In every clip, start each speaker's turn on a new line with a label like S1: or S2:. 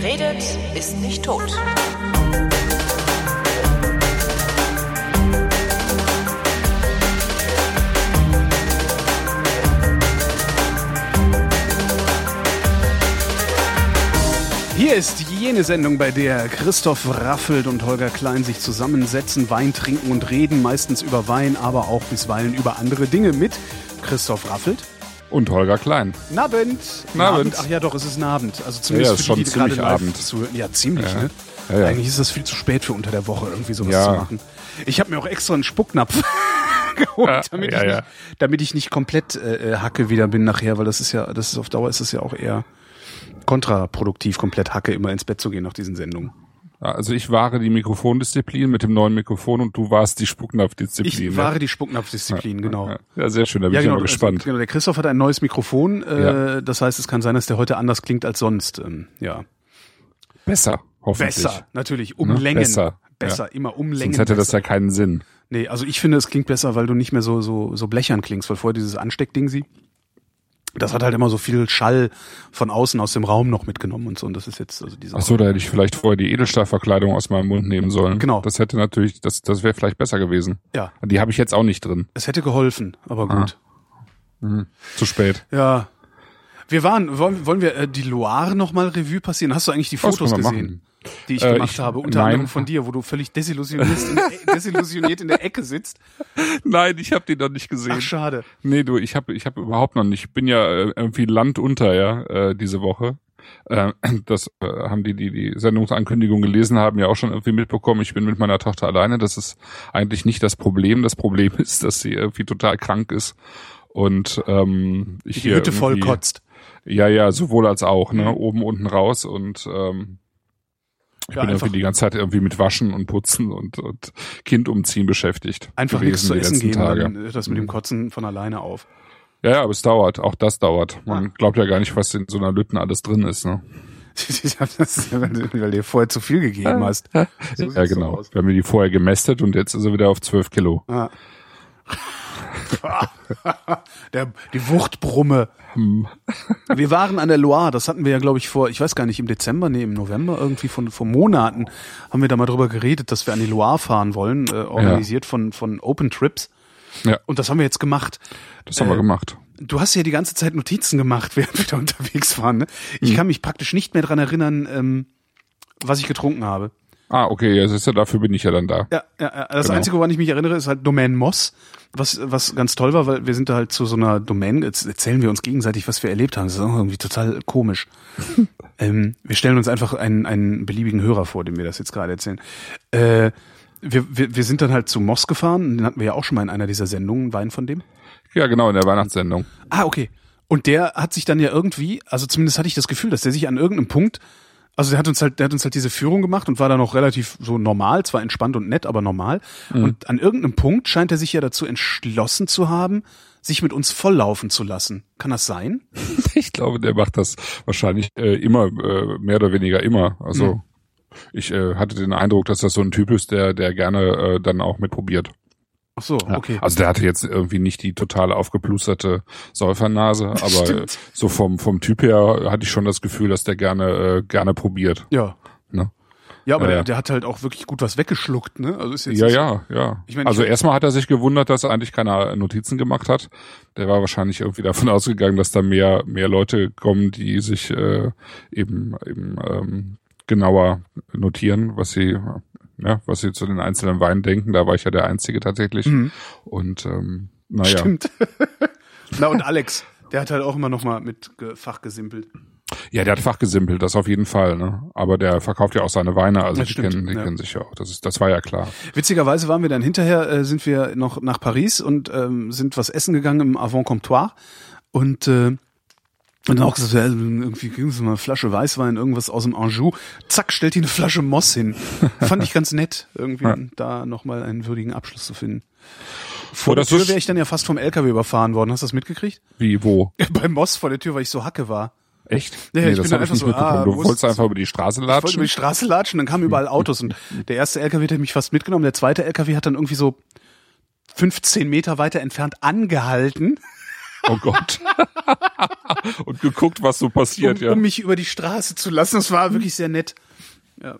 S1: Wer redet, ist nicht tot.
S2: Hier ist jene Sendung, bei der Christoph Raffelt und Holger Klein sich zusammensetzen, Wein trinken und reden, meistens über Wein, aber auch bisweilen über andere Dinge mit Christoph Raffelt.
S3: Und Holger Klein.
S2: Nabend.
S3: Nabend.
S2: Ach ja, doch, es ist Nabend. Also
S3: Ja,
S2: zumindest
S3: ist
S2: für
S3: schon
S2: die, die gerade
S3: Abend.
S2: zuhören. Ja, ziemlich,
S3: Ja.
S2: ne?
S3: Ja, ja.
S2: Eigentlich ist das viel zu spät für unter der Woche, irgendwie sowas
S3: Ja.
S2: zu machen. Ich habe mir auch extra einen Spucknapf geholt,
S3: Ja,
S2: damit,
S3: ja,
S2: ich
S3: ja.
S2: nicht, damit ich nicht komplett äh, äh, Hacke wieder bin nachher, weil das ist ja, das ist auf Dauer ist es ja auch eher kontraproduktiv, komplett Hacke immer ins Bett zu gehen nach diesen Sendungen.
S3: Also ich wahre die Mikrofondisziplin mit dem neuen Mikrofon und du warst die Spucknapfdisziplin.
S2: Ich
S3: ne?
S2: wahre die Spucknapfdisziplin, genau.
S3: Ja, sehr schön, da bin
S2: Ja,
S3: ich
S2: genau,
S3: mal gespannt.
S2: Also, genau. Der Christoph hat ein neues Mikrofon. Äh,
S3: Ja.
S2: Das heißt, es kann sein, dass der heute anders klingt als sonst. Ähm, ja,
S3: Besser, hoffentlich.
S2: besser, natürlich, um
S3: Ne?
S2: Längen.
S3: Besser,
S2: Besser,
S3: ja.
S2: immer um Längen.
S3: Sonst hätte das
S2: besser.
S3: ja keinen Sinn.
S2: Nee, also ich finde, es klingt besser, weil du nicht mehr so so so blechern klingst, weil vorher dieses Ansteckding sie. Das hat halt immer so viel Schall von außen aus dem Raum noch mitgenommen und so. Und das ist jetzt also diese.
S3: Ach so, da hätte ich vielleicht vorher die Edelstahlverkleidung aus meinem Mund nehmen sollen.
S2: Genau.
S3: Das hätte natürlich, das, das wäre vielleicht besser gewesen.
S2: Ja,
S3: Die habe ich jetzt auch nicht drin.
S2: es hätte geholfen, aber
S3: Ah.
S2: gut.
S3: Zu spät.
S2: Ja. Wir waren, wollen, wollen wir äh, die Loire nochmal Revue passieren? Hast du eigentlich die Fotos gesehen,
S3: machen.
S2: Die ich
S3: Äh,
S2: gemacht
S3: ich-
S2: habe? Unter
S3: nein.
S2: anderem von dir, wo du völlig desillusioniert in, der, desillusioniert in der Ecke sitzt.
S3: Nein, ich habe die noch nicht gesehen.
S2: Ach, schade.
S3: Nee, du, ich habe ich hab überhaupt noch nicht. Ich bin ja äh, irgendwie landunter, ja, äh, diese Woche. Äh, das äh, haben die, die die Sendungsankündigung gelesen haben, ja auch schon irgendwie mitbekommen. Ich bin mit meiner Tochter alleine. Das ist eigentlich nicht das Problem. Das Problem ist, dass sie irgendwie total krank ist und ähm, ich
S2: Die
S3: hier
S2: Hütte voll kotzt.
S3: Ja, ja, sowohl als auch, ne, oben, unten raus und ähm, ich
S2: Ja,
S3: bin
S2: einfach-
S3: irgendwie die ganze Zeit irgendwie mit Waschen und Putzen und, und Kind umziehen beschäftigt.
S2: Einfach nichts zu essen geben,
S3: Tage.
S2: dann hört das mit dem
S3: Mhm.
S2: Kotzen von alleine auf.
S3: Ja, ja, aber es dauert. Auch das dauert. Man
S2: Ah.
S3: glaubt ja gar nicht, was in so einer Lütten alles drin ist. Ne?
S2: Ich hab das, weil du dir vorher zu viel gegeben hast. So
S3: ja,
S2: so
S3: genau.
S2: aus.
S3: Wir haben die vorher gemästet und jetzt ist er wieder auf 12 Kilo.
S2: Ah. der, die Wuchtbrumme.
S3: Hm.
S2: Wir waren an der Loire, das hatten wir ja, glaube ich, vor, ich weiß gar nicht, im Dezember, nee, im November, irgendwie von, vor Monaten, haben wir da mal drüber geredet, dass wir an die Loire fahren wollen, äh, organisiert von, von Open Trips.
S3: Ja,
S2: Und das haben wir jetzt gemacht.
S3: das haben wir
S2: Äh,
S3: gemacht.
S2: Du hast ja die ganze Zeit Notizen gemacht, während wir da unterwegs waren. Ne?
S3: Hm.
S2: Ich kann mich praktisch nicht mehr dran erinnern, ähm, was ich getrunken habe.
S3: Ah, okay, ja, siehst du, dafür bin ich ja dann da.
S2: Ja, ja, ja. das
S3: Genau.
S2: Einzige, woran ich mich erinnere, ist halt Domain Moss, was, was ganz toll war, weil wir sind da halt zu so einer Domain, jetzt erzählen wir uns gegenseitig, was wir erlebt haben. Das ist auch irgendwie total komisch. ähm, wir stellen uns einfach einen, einen beliebigen Hörer vor, dem wir das jetzt gerade erzählen. Äh, wir, wir, wir sind dann halt zu Moss gefahren, den hatten wir ja auch schon mal in einer dieser Sendungen, Wein von dem.
S3: Ja, genau, in der Weihnachtssendung.
S2: Ah, okay. Und der hat sich dann ja irgendwie, also zumindest hatte ich das Gefühl, dass der sich an irgendeinem Punkt, also der hat uns halt, der hat uns halt diese Führung gemacht und war dann noch relativ so normal, zwar entspannt und nett, aber normal. Und an irgendeinem Punkt scheint er sich ja dazu entschlossen zu haben, sich mit uns volllaufen zu lassen. Kann das sein?
S3: Ich glaube, der macht das wahrscheinlich äh, immer, äh, mehr oder weniger immer. Also
S2: Mhm.
S3: ich äh, hatte den Eindruck, dass das so ein Typ ist, der, der gerne äh, dann auch mitprobiert.
S2: Ach so,
S3: Ja.
S2: okay.
S3: Also der hatte jetzt irgendwie nicht die total aufgeplusterte Säufernase, aber
S2: Stimmt.
S3: so vom vom Typ her hatte ich schon das Gefühl, dass der gerne äh, gerne probiert.
S2: Ja.
S3: Ne?
S2: Ja, aber
S3: Ja,
S2: der, der hat halt auch wirklich gut was weggeschluckt, ne? Also ist jetzt
S3: Ja, ja, ja.
S2: Ich meine,
S3: also
S2: ich-
S3: erstmal hat er sich gewundert, dass er eigentlich keine Notizen gemacht hat. Der war wahrscheinlich irgendwie davon ausgegangen, dass da mehr mehr Leute kommen, die sich äh, eben eben ähm, genauer notieren, was sie ja, was sie zu den einzelnen Weinen denken. Da war ich ja der Einzige tatsächlich.
S2: Mhm.
S3: Und ähm, naja.
S2: Stimmt. Na und Alex, der hat halt auch immer noch mal mit ge- fachgesimpelt.
S3: Ja, der hat fachgesimpelt, das auf jeden Fall, ne? Aber der verkauft ja auch seine Weine, also
S2: Das
S3: die
S2: stimmt,
S3: kennen, die
S2: ja.
S3: kennen sich ja auch. Das ist, das war ja klar.
S2: Witzigerweise waren wir dann hinterher, äh, sind wir noch nach Paris und ähm, sind was essen gegangen im Avant Comptoir und äh, und dann auch gesagt, ja, irgendwie kriegen Sie mal eine Flasche Weißwein, irgendwas aus dem Anjou. Zack, stellt die eine Flasche Moss hin. Fand ich ganz nett, irgendwie
S3: Ja.
S2: da nochmal einen würdigen Abschluss zu finden. Vor
S3: Oh,
S2: der Tür wäre ich dann ja fast vom LKW überfahren worden. Hast du das mitgekriegt?
S3: Wie, wo?
S2: Bei Moss vor der Tür, weil ich so hacke war.
S3: Echt?
S2: Ja,
S3: nee,
S2: ich
S3: das
S2: bin
S3: ich
S2: einfach
S3: nicht
S2: so, ah,
S3: du wolltest einfach über die Straße
S2: Ich wollte
S3: latschen.
S2: über die Straße latschen, dann kamen überall Autos und der erste LKW hat mich fast mitgenommen, der zweite LKW hat dann irgendwie so 15 Meter weiter entfernt angehalten.
S3: Oh Gott. und geguckt, was so passiert,
S2: um,
S3: ja.
S2: um mich über die Straße zu lassen. Das war wirklich sehr nett. Ja,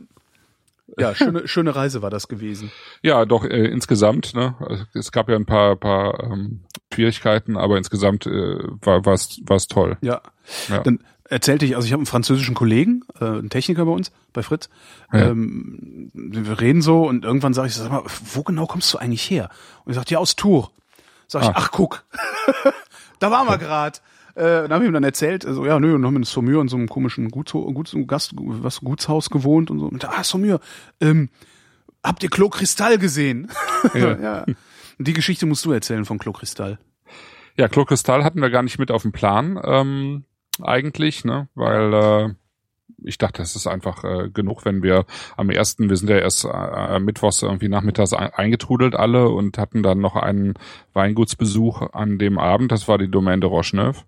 S2: ja schöne, schöne Reise war das gewesen.
S3: Ja, doch äh, insgesamt. Ne, es gab ja ein paar, paar ähm, Schwierigkeiten, aber insgesamt äh, war es war's toll.
S2: Ja.
S3: Ja.
S2: Dann erzählte ich, also ich habe einen französischen Kollegen, äh, einen Techniker bei uns, bei Fritz.
S3: Ja.
S2: Ähm, wir reden so und irgendwann sage ich, sag mal, wo genau kommst du eigentlich her? Und er sagt, ja, aus Tours. Sag ich,
S3: Ah.
S2: ach guck, da waren wir gerade. Äh, dann habe ich ihm dann erzählt, also ja, nö, und haben in Saumur in so einem komischen Guts, Guts, Gast, was, Gutshaus gewohnt und so. Und ah, Saumur, ähm, habt ihr Klo Kristall gesehen?
S3: Ja.
S2: ja. Die Geschichte musst du erzählen von Klo Kristall.
S3: Ja, Klo Kristall hatten wir gar nicht mit auf dem Plan, ähm, eigentlich, ne, weil äh, ich dachte, es ist einfach äh, genug, wenn wir am ersten, wir sind ja erst äh, mittwochs irgendwie nachmittags ein, eingetrudelt alle und hatten dann noch einen Weingutsbesuch an dem Abend, das war die Domaine de Rocheneuf.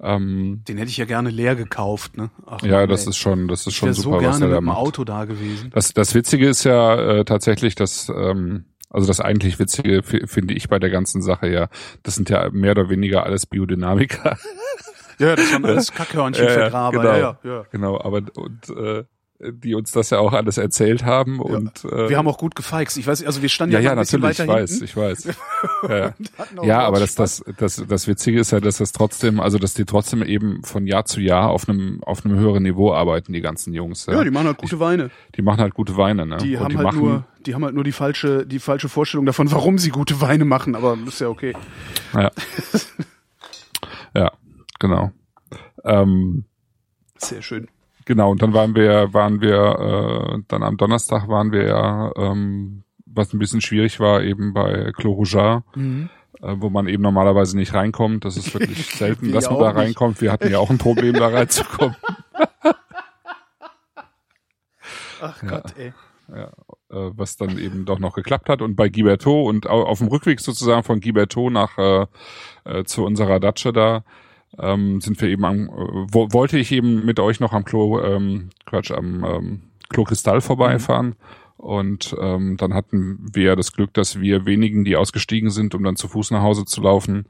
S3: Ähm,
S2: Den hätte ich ja gerne leer gekauft, ne? Ach,
S3: ja, das
S2: ey.
S3: ist schon, das ist
S2: Ich
S3: schon
S2: wäre
S3: super,
S2: so
S3: was
S2: gerne
S3: er da
S2: mit dem. Auto da gewesen.
S3: Das, das Witzige ist ja äh, tatsächlich, dass ähm, also das eigentlich Witzige finde ich bei der ganzen Sache ja, das sind ja mehr oder weniger alles Biodynamiker.
S2: Ja, das waren alles Kackhörnchen für Graber.
S3: genau,
S2: Ja, ja, ja.
S3: genau, aber und äh, die uns das ja auch alles erzählt haben und äh,
S2: Wir haben auch gut gefeixt. Ich weiß, also wir standen
S3: ja,
S2: ja,
S3: ja,
S2: ein bisschen
S3: natürlich, ich weiß, ich weiß. ja, ja. ja aber das, das, das, das Witzige ist ja, dass das trotzdem, also dass die trotzdem eben von Jahr zu Jahr auf einem, auf einem höheren Niveau arbeiten, die ganzen Jungs. Ja,
S2: Ja, die machen halt gute Weine.
S3: die machen halt gute Weine, ne?
S2: Die
S3: Und
S2: haben
S3: die
S2: halt
S3: machen,
S2: nur, die haben halt nur die falsche, die falsche Vorstellung davon, warum sie gute Weine machen. Aber ist ja okay.
S3: Ja. ja, genau. Ähm,
S2: Sehr schön.
S3: genau, und dann waren wir, waren wir, äh, dann am Donnerstag waren wir ja, ähm, was ein bisschen schwierig war, eben bei Clos Rougeard,
S2: Mhm.
S3: äh, wo man eben normalerweise nicht reinkommt. Das ist wirklich selten, dass man da
S2: nicht.
S3: reinkommt. Wir hatten ja auch ein Problem, da reinzukommen.
S2: Ach Gott, ey.
S3: äh, was dann eben doch noch geklappt hat. Und bei Giberto und au- auf dem Rückweg sozusagen von Giberto nach äh, äh, zu unserer Datsche da ähm, sind wir eben am, äh, wo, wollte ich eben mit euch noch am Klo, ähm, Quatsch, am ähm, Klo Kristall vorbeifahren. Und ähm, dann hatten wir das Glück, dass wir wenigen, die ausgestiegen sind, um dann zu Fuß nach Hause zu laufen,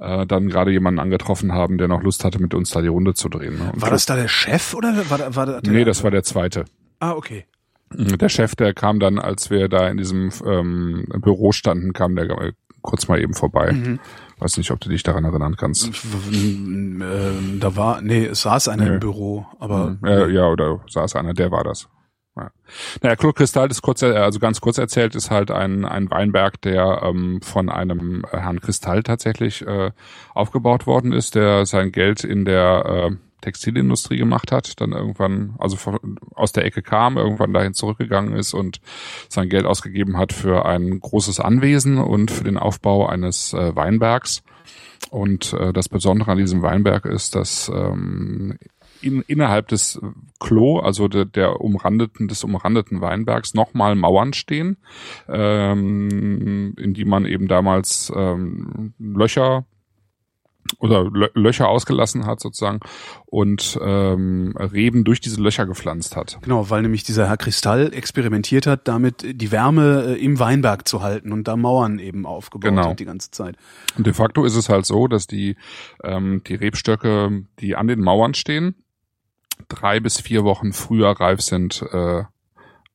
S3: äh, dann gerade jemanden angetroffen haben, der noch Lust hatte, mit uns da die Runde zu drehen. Ne?
S2: War das da der Chef oder war, da- war da der,
S3: Nee, das war der zweite.
S2: Ah, okay.
S3: Der Chef, der kam dann, als wir da in diesem ähm, Büro standen, kam der äh, kurz mal eben vorbei.
S2: Mhm.
S3: Weiß nicht, ob du dich daran erinnern kannst.
S2: Ähm, da war, nee, es saß einer
S3: Nee.
S2: im Büro, aber
S3: Ja, ja, oder saß einer, der war das. Ja. Naja, Claude Kristall ist kurz, also ganz kurz erzählt, ist halt ein, ein Weinberg, der ähm, von einem Herrn Kristall tatsächlich äh, aufgebaut worden ist, der sein Geld in der äh, Textilindustrie gemacht hat, dann irgendwann, also von, aus der Ecke kam, irgendwann dahin zurückgegangen ist und sein Geld ausgegeben hat für ein großes Anwesen und für den Aufbau eines äh, Weinbergs. Und äh, das Besondere an diesem Weinberg ist, dass ähm, in, innerhalb des Klo, also der, der umrandeten, des umrandeten Weinbergs, nochmal Mauern stehen, ähm, in die man eben damals ähm, Löcher oder Lö Löcher ausgelassen hat sozusagen und ähm, Reben durch diese Löcher gepflanzt hat.
S2: genau, weil nämlich dieser Herr Kristall experimentiert hat, damit die Wärme äh, im Weinberg zu halten und da Mauern eben aufgebaut
S3: Genau.
S2: hat die ganze Zeit.
S3: Und de facto ist es halt so, dass die, ähm, die Rebstöcke, die an den Mauern stehen, drei bis vier Wochen früher reif sind äh,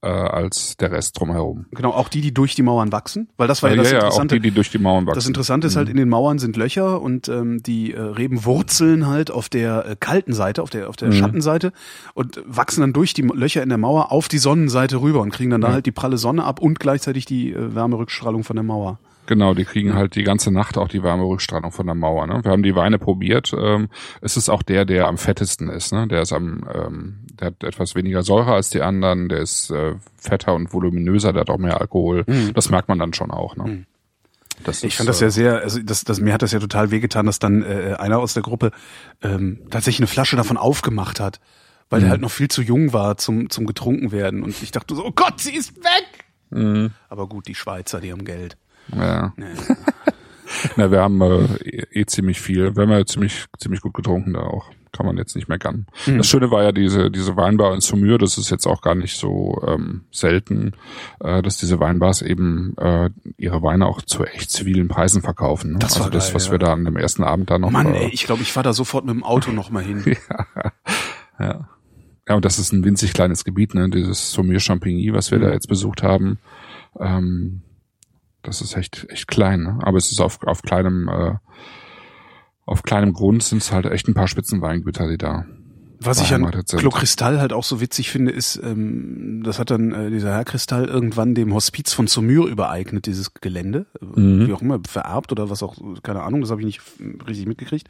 S3: äh, als der Rest drumherum.
S2: Genau, auch die, die durch die Mauern wachsen, weil das war ja,
S3: ja,
S2: das
S3: ja, auch
S2: Interessante.
S3: die, die durch die Mauern wachsen.
S2: Das Interessante ist halt, in den Mauern sind Löcher und ähm, die äh, Reben wurzeln halt auf der äh, kalten Seite, auf der, auf der
S3: Mhm.
S2: Schattenseite und wachsen dann durch die Löcher in der Mauer auf die Sonnenseite rüber und kriegen dann da
S3: Ja.
S2: halt die pralle Sonne ab und gleichzeitig die äh, Wärmerückstrahlung von der Mauer.
S3: Genau, die kriegen halt die ganze Nacht auch die warme Rückstrahlung von der Mauer. Ne? Wir haben die Weine probiert. Ähm, es ist auch der, der am fettesten ist. Ne? Der ist am, ähm, der hat etwas weniger Säure als die anderen. Der ist äh, fetter und voluminöser. Der hat auch mehr Alkohol. Das merkt man dann schon auch. Ne?
S2: Mhm.
S3: Das
S2: Ich
S3: ist,
S2: fand das
S3: äh,
S2: ja sehr, also das, das, mir hat das ja total wehgetan, dass dann äh, einer aus der Gruppe ähm, tatsächlich eine Flasche davon aufgemacht hat, weil
S3: Mhm.
S2: der halt noch viel zu jung war zum, zum getrunken werden. Und ich dachte so, oh Gott, sie ist weg!
S3: Mhm.
S2: Aber gut, die Schweizer, die haben Geld.
S3: Ja. Na, wir haben äh, eh, eh ziemlich viel. Wir haben ja ziemlich, ziemlich gut getrunken da auch. kann man jetzt nicht meckern. Mhm. Das Schöne war ja diese, diese Weinbar in Saumur, das ist jetzt auch gar nicht so ähm, selten, äh, dass diese Weinbars eben äh, ihre Weine auch zu echt zivilen Preisen verkaufen. Ne?
S2: Das
S3: also
S2: war
S3: das,
S2: geil,
S3: was
S2: ja.
S3: wir da an dem ersten Abend da noch.
S2: Mann,
S3: äh,
S2: ey, ich glaube, ich fahre da sofort mit dem Auto noch mal hin.
S3: ja, ja. Ja, und das ist ein winzig kleines Gebiet, ne? Dieses Saumur Champigny, was wir da jetzt besucht haben. Ähm, das ist echt, echt klein, ne? Aber es ist auf, auf kleinem, äh, auf kleinem Grund sind es halt echt ein paar Spitzenweingüter, die da
S2: Was ich an. Clos Kristall halt auch so witzig finde, ist, ähm, das hat dann äh, dieser Herr Kristall irgendwann dem Hospiz von Saumur übereignet, dieses Gelände, äh,
S3: Mhm.
S2: wie auch immer, vererbt oder was auch, keine Ahnung, das habe ich nicht richtig mitgekriegt.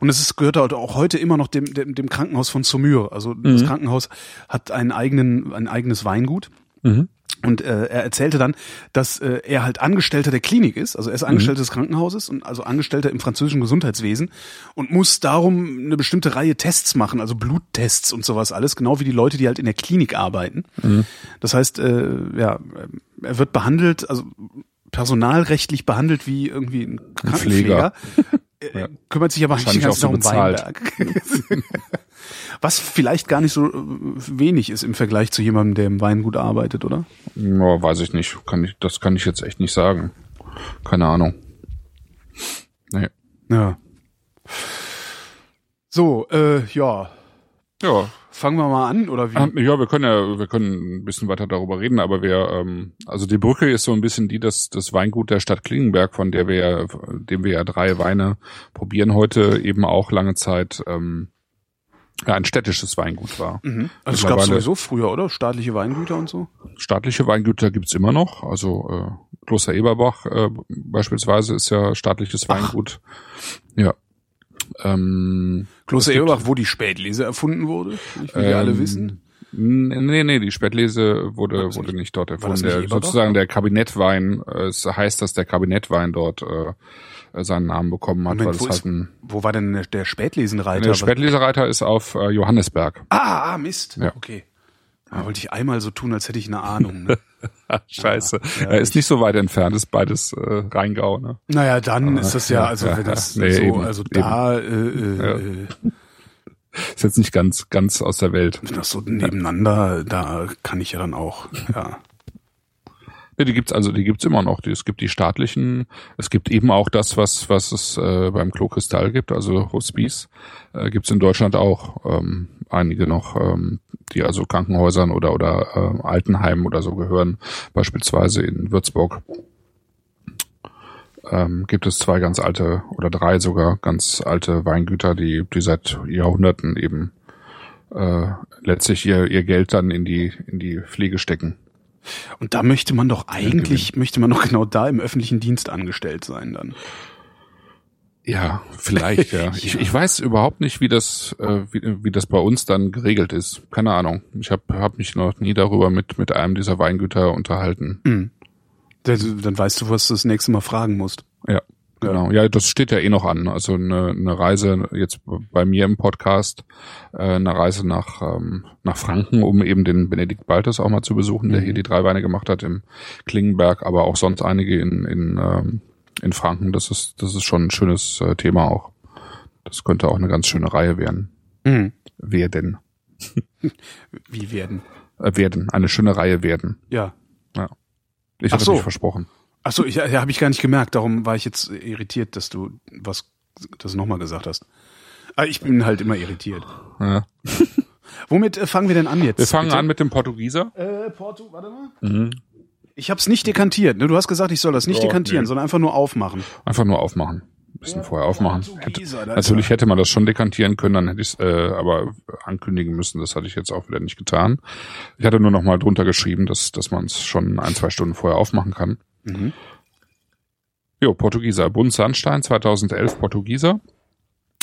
S2: Und es ist, gehört halt auch heute immer noch dem, dem, dem Krankenhaus von Saumur. Also das Krankenhaus hat einen eigenen, ein eigenes Weingut.
S3: Mhm.
S2: Und äh, er erzählte dann, dass äh, er halt Angestellter der Klinik ist, also er ist Angestellter des Krankenhauses und also Angestellter im französischen Gesundheitswesen und muss darum eine bestimmte Reihe Tests machen, also Bluttests und sowas alles, genau wie die Leute, die halt in der Klinik arbeiten. Das heißt, äh, ja, er wird behandelt, also personalrechtlich behandelt wie irgendwie ein Krankenpfleger. Äh,
S3: Ja.
S2: Kümmert sich aber eigentlich
S3: auch
S2: um
S3: so
S2: Weinberg. Was vielleicht gar nicht so äh, wenig ist im Vergleich zu jemandem, der im Weingut arbeitet, oder?
S3: Ja, weiß ich nicht. Kann ich, das kann ich jetzt echt nicht sagen. Keine Ahnung. Nee.
S2: Ja. So, äh, ja.
S3: Ja,
S2: Fangen wir mal an, oder wie?
S3: Ähm, Ja, wir können ja, wir können ein bisschen weiter darüber reden, aber wir, ähm, also die Brücke ist so ein bisschen die, dass das Weingut der Stadt Klingenberg, von der wir ja, dem wir ja drei Weine probieren heute, eben auch lange Zeit ähm, ja, ein städtisches Weingut war.
S2: Mhm. Also es gab sowieso früher, oder? Staatliche Weingüter und so?
S3: Staatliche Weingüter gibt's immer noch, also äh, Kloster Eberbach äh, beispielsweise ist ja staatliches Weingut. Ja. Ähm,
S2: Kloster Eberbach, wo die Spätlese erfunden wurde, wie wir
S3: Ähm,
S2: alle wissen.
S3: Nee, nee, die Spätlese wurde,
S2: das
S3: wurde
S2: nicht-
S3: nicht dort erfunden.
S2: nicht
S3: Der, sozusagen der Kabinettwein, äh, es heißt, dass der Kabinettwein dort äh, seinen Namen bekommen hat,
S2: Moment,
S3: weil
S2: wo,
S3: es
S2: ist,
S3: halt ein
S2: wo war denn der, Spätlesenreiter?
S3: der Spätlesereiter ist auf äh, Johannesberg.
S2: ah, ah, Mist.
S3: Ja.
S2: Okay. Da wollte ich einmal so tun, als hätte ich eine Ahnung. Ne?
S3: Scheiße.
S2: ja,
S3: er ist nicht so weit entfernt, ist beides äh, Rheingau, ne?
S2: naja, dann ist das ja, also
S3: ja,
S2: wenn das.
S3: Nee,
S2: so,
S3: eben,
S2: also da, äh, äh,
S3: Ja.
S2: äh,
S3: Ist jetzt nicht ganz, ganz aus der Welt.
S2: wenn das so nebeneinander, da kann ich ja dann auch, ja.
S3: Die gibt's also, die gibt's immer noch. Die, es gibt die staatlichen, es gibt eben auch das, was was es äh, beim Klo Kristall gibt, also Hospice, äh, gibt's in Deutschland auch ähm, einige noch, ähm, die also Krankenhäusern oder oder äh, Altenheimen oder so gehören. Beispielsweise in Würzburg ähm, gibt es zwei ganz alte oder drei sogar ganz alte Weingüter, die die seit Jahrhunderten eben äh, letztlich ihr ihr Geld dann in die in die Pflege stecken.
S2: Und da möchte man doch eigentlich, möchte man doch genau da im öffentlichen Dienst angestellt sein dann.
S3: Ja, vielleicht, ja. Ich, ich weiß überhaupt nicht, wie das, äh, wie, wie das bei uns dann geregelt ist. Keine Ahnung. Ich habe hab mich noch nie darüber mit, mit einem dieser Weingüter unterhalten.
S2: Mhm. Dann dann weißt du, was du das nächste Mal fragen musst.
S3: Ja, genau. Ja, das steht ja eh noch an. Also eine, eine Reise jetzt bei mir im Podcast, äh, eine Reise nach, ähm, nach Franken, um eben den Benedikt Baltes auch mal zu besuchen, der
S2: Mhm.
S3: hier die drei Weine gemacht hat im Klingenberg, aber auch sonst einige in, in, ähm, in Franken. Das ist, das ist schon ein schönes äh, Thema auch. Das könnte auch eine ganz schöne Reihe werden.
S2: Mhm.
S3: Werden.
S2: Wie werden?
S3: Äh, werden. Eine schöne Reihe werden.
S2: Ja.
S3: Ich
S2: Ach
S3: habe
S2: so.
S3: mich versprochen.
S2: Ach so, ich, ja, habe ich gar nicht gemerkt. Darum war ich jetzt irritiert, dass du was das nochmal gesagt hast. Ah, ich bin halt immer irritiert.
S3: Ja.
S2: Womit äh, fangen wir denn an jetzt?
S3: Wir fangen
S2: bitte?
S3: an mit dem Portugieser.
S2: Äh, Porto, warte mal. Ich habe es nicht dekantiert. Ne? Du hast gesagt, ich soll das nicht
S3: Ja,
S2: dekantieren,
S3: nee.
S2: sondern einfach nur aufmachen.
S3: Einfach nur aufmachen. Ein bisschen vorher aufmachen. Hätte,
S2: Portugieser, da ist
S3: natürlich hätte man das schon dekantieren können, dann hätte ich es äh, aber ankündigen müssen. Das hatte ich jetzt auch wieder nicht getan. Ich hatte nur noch mal drunter geschrieben, dass, dass man es schon ein, zwei Stunden vorher aufmachen kann.
S2: Mhm.
S3: Jo, Portugieser. Bund Sandstein 2011 Portugieser.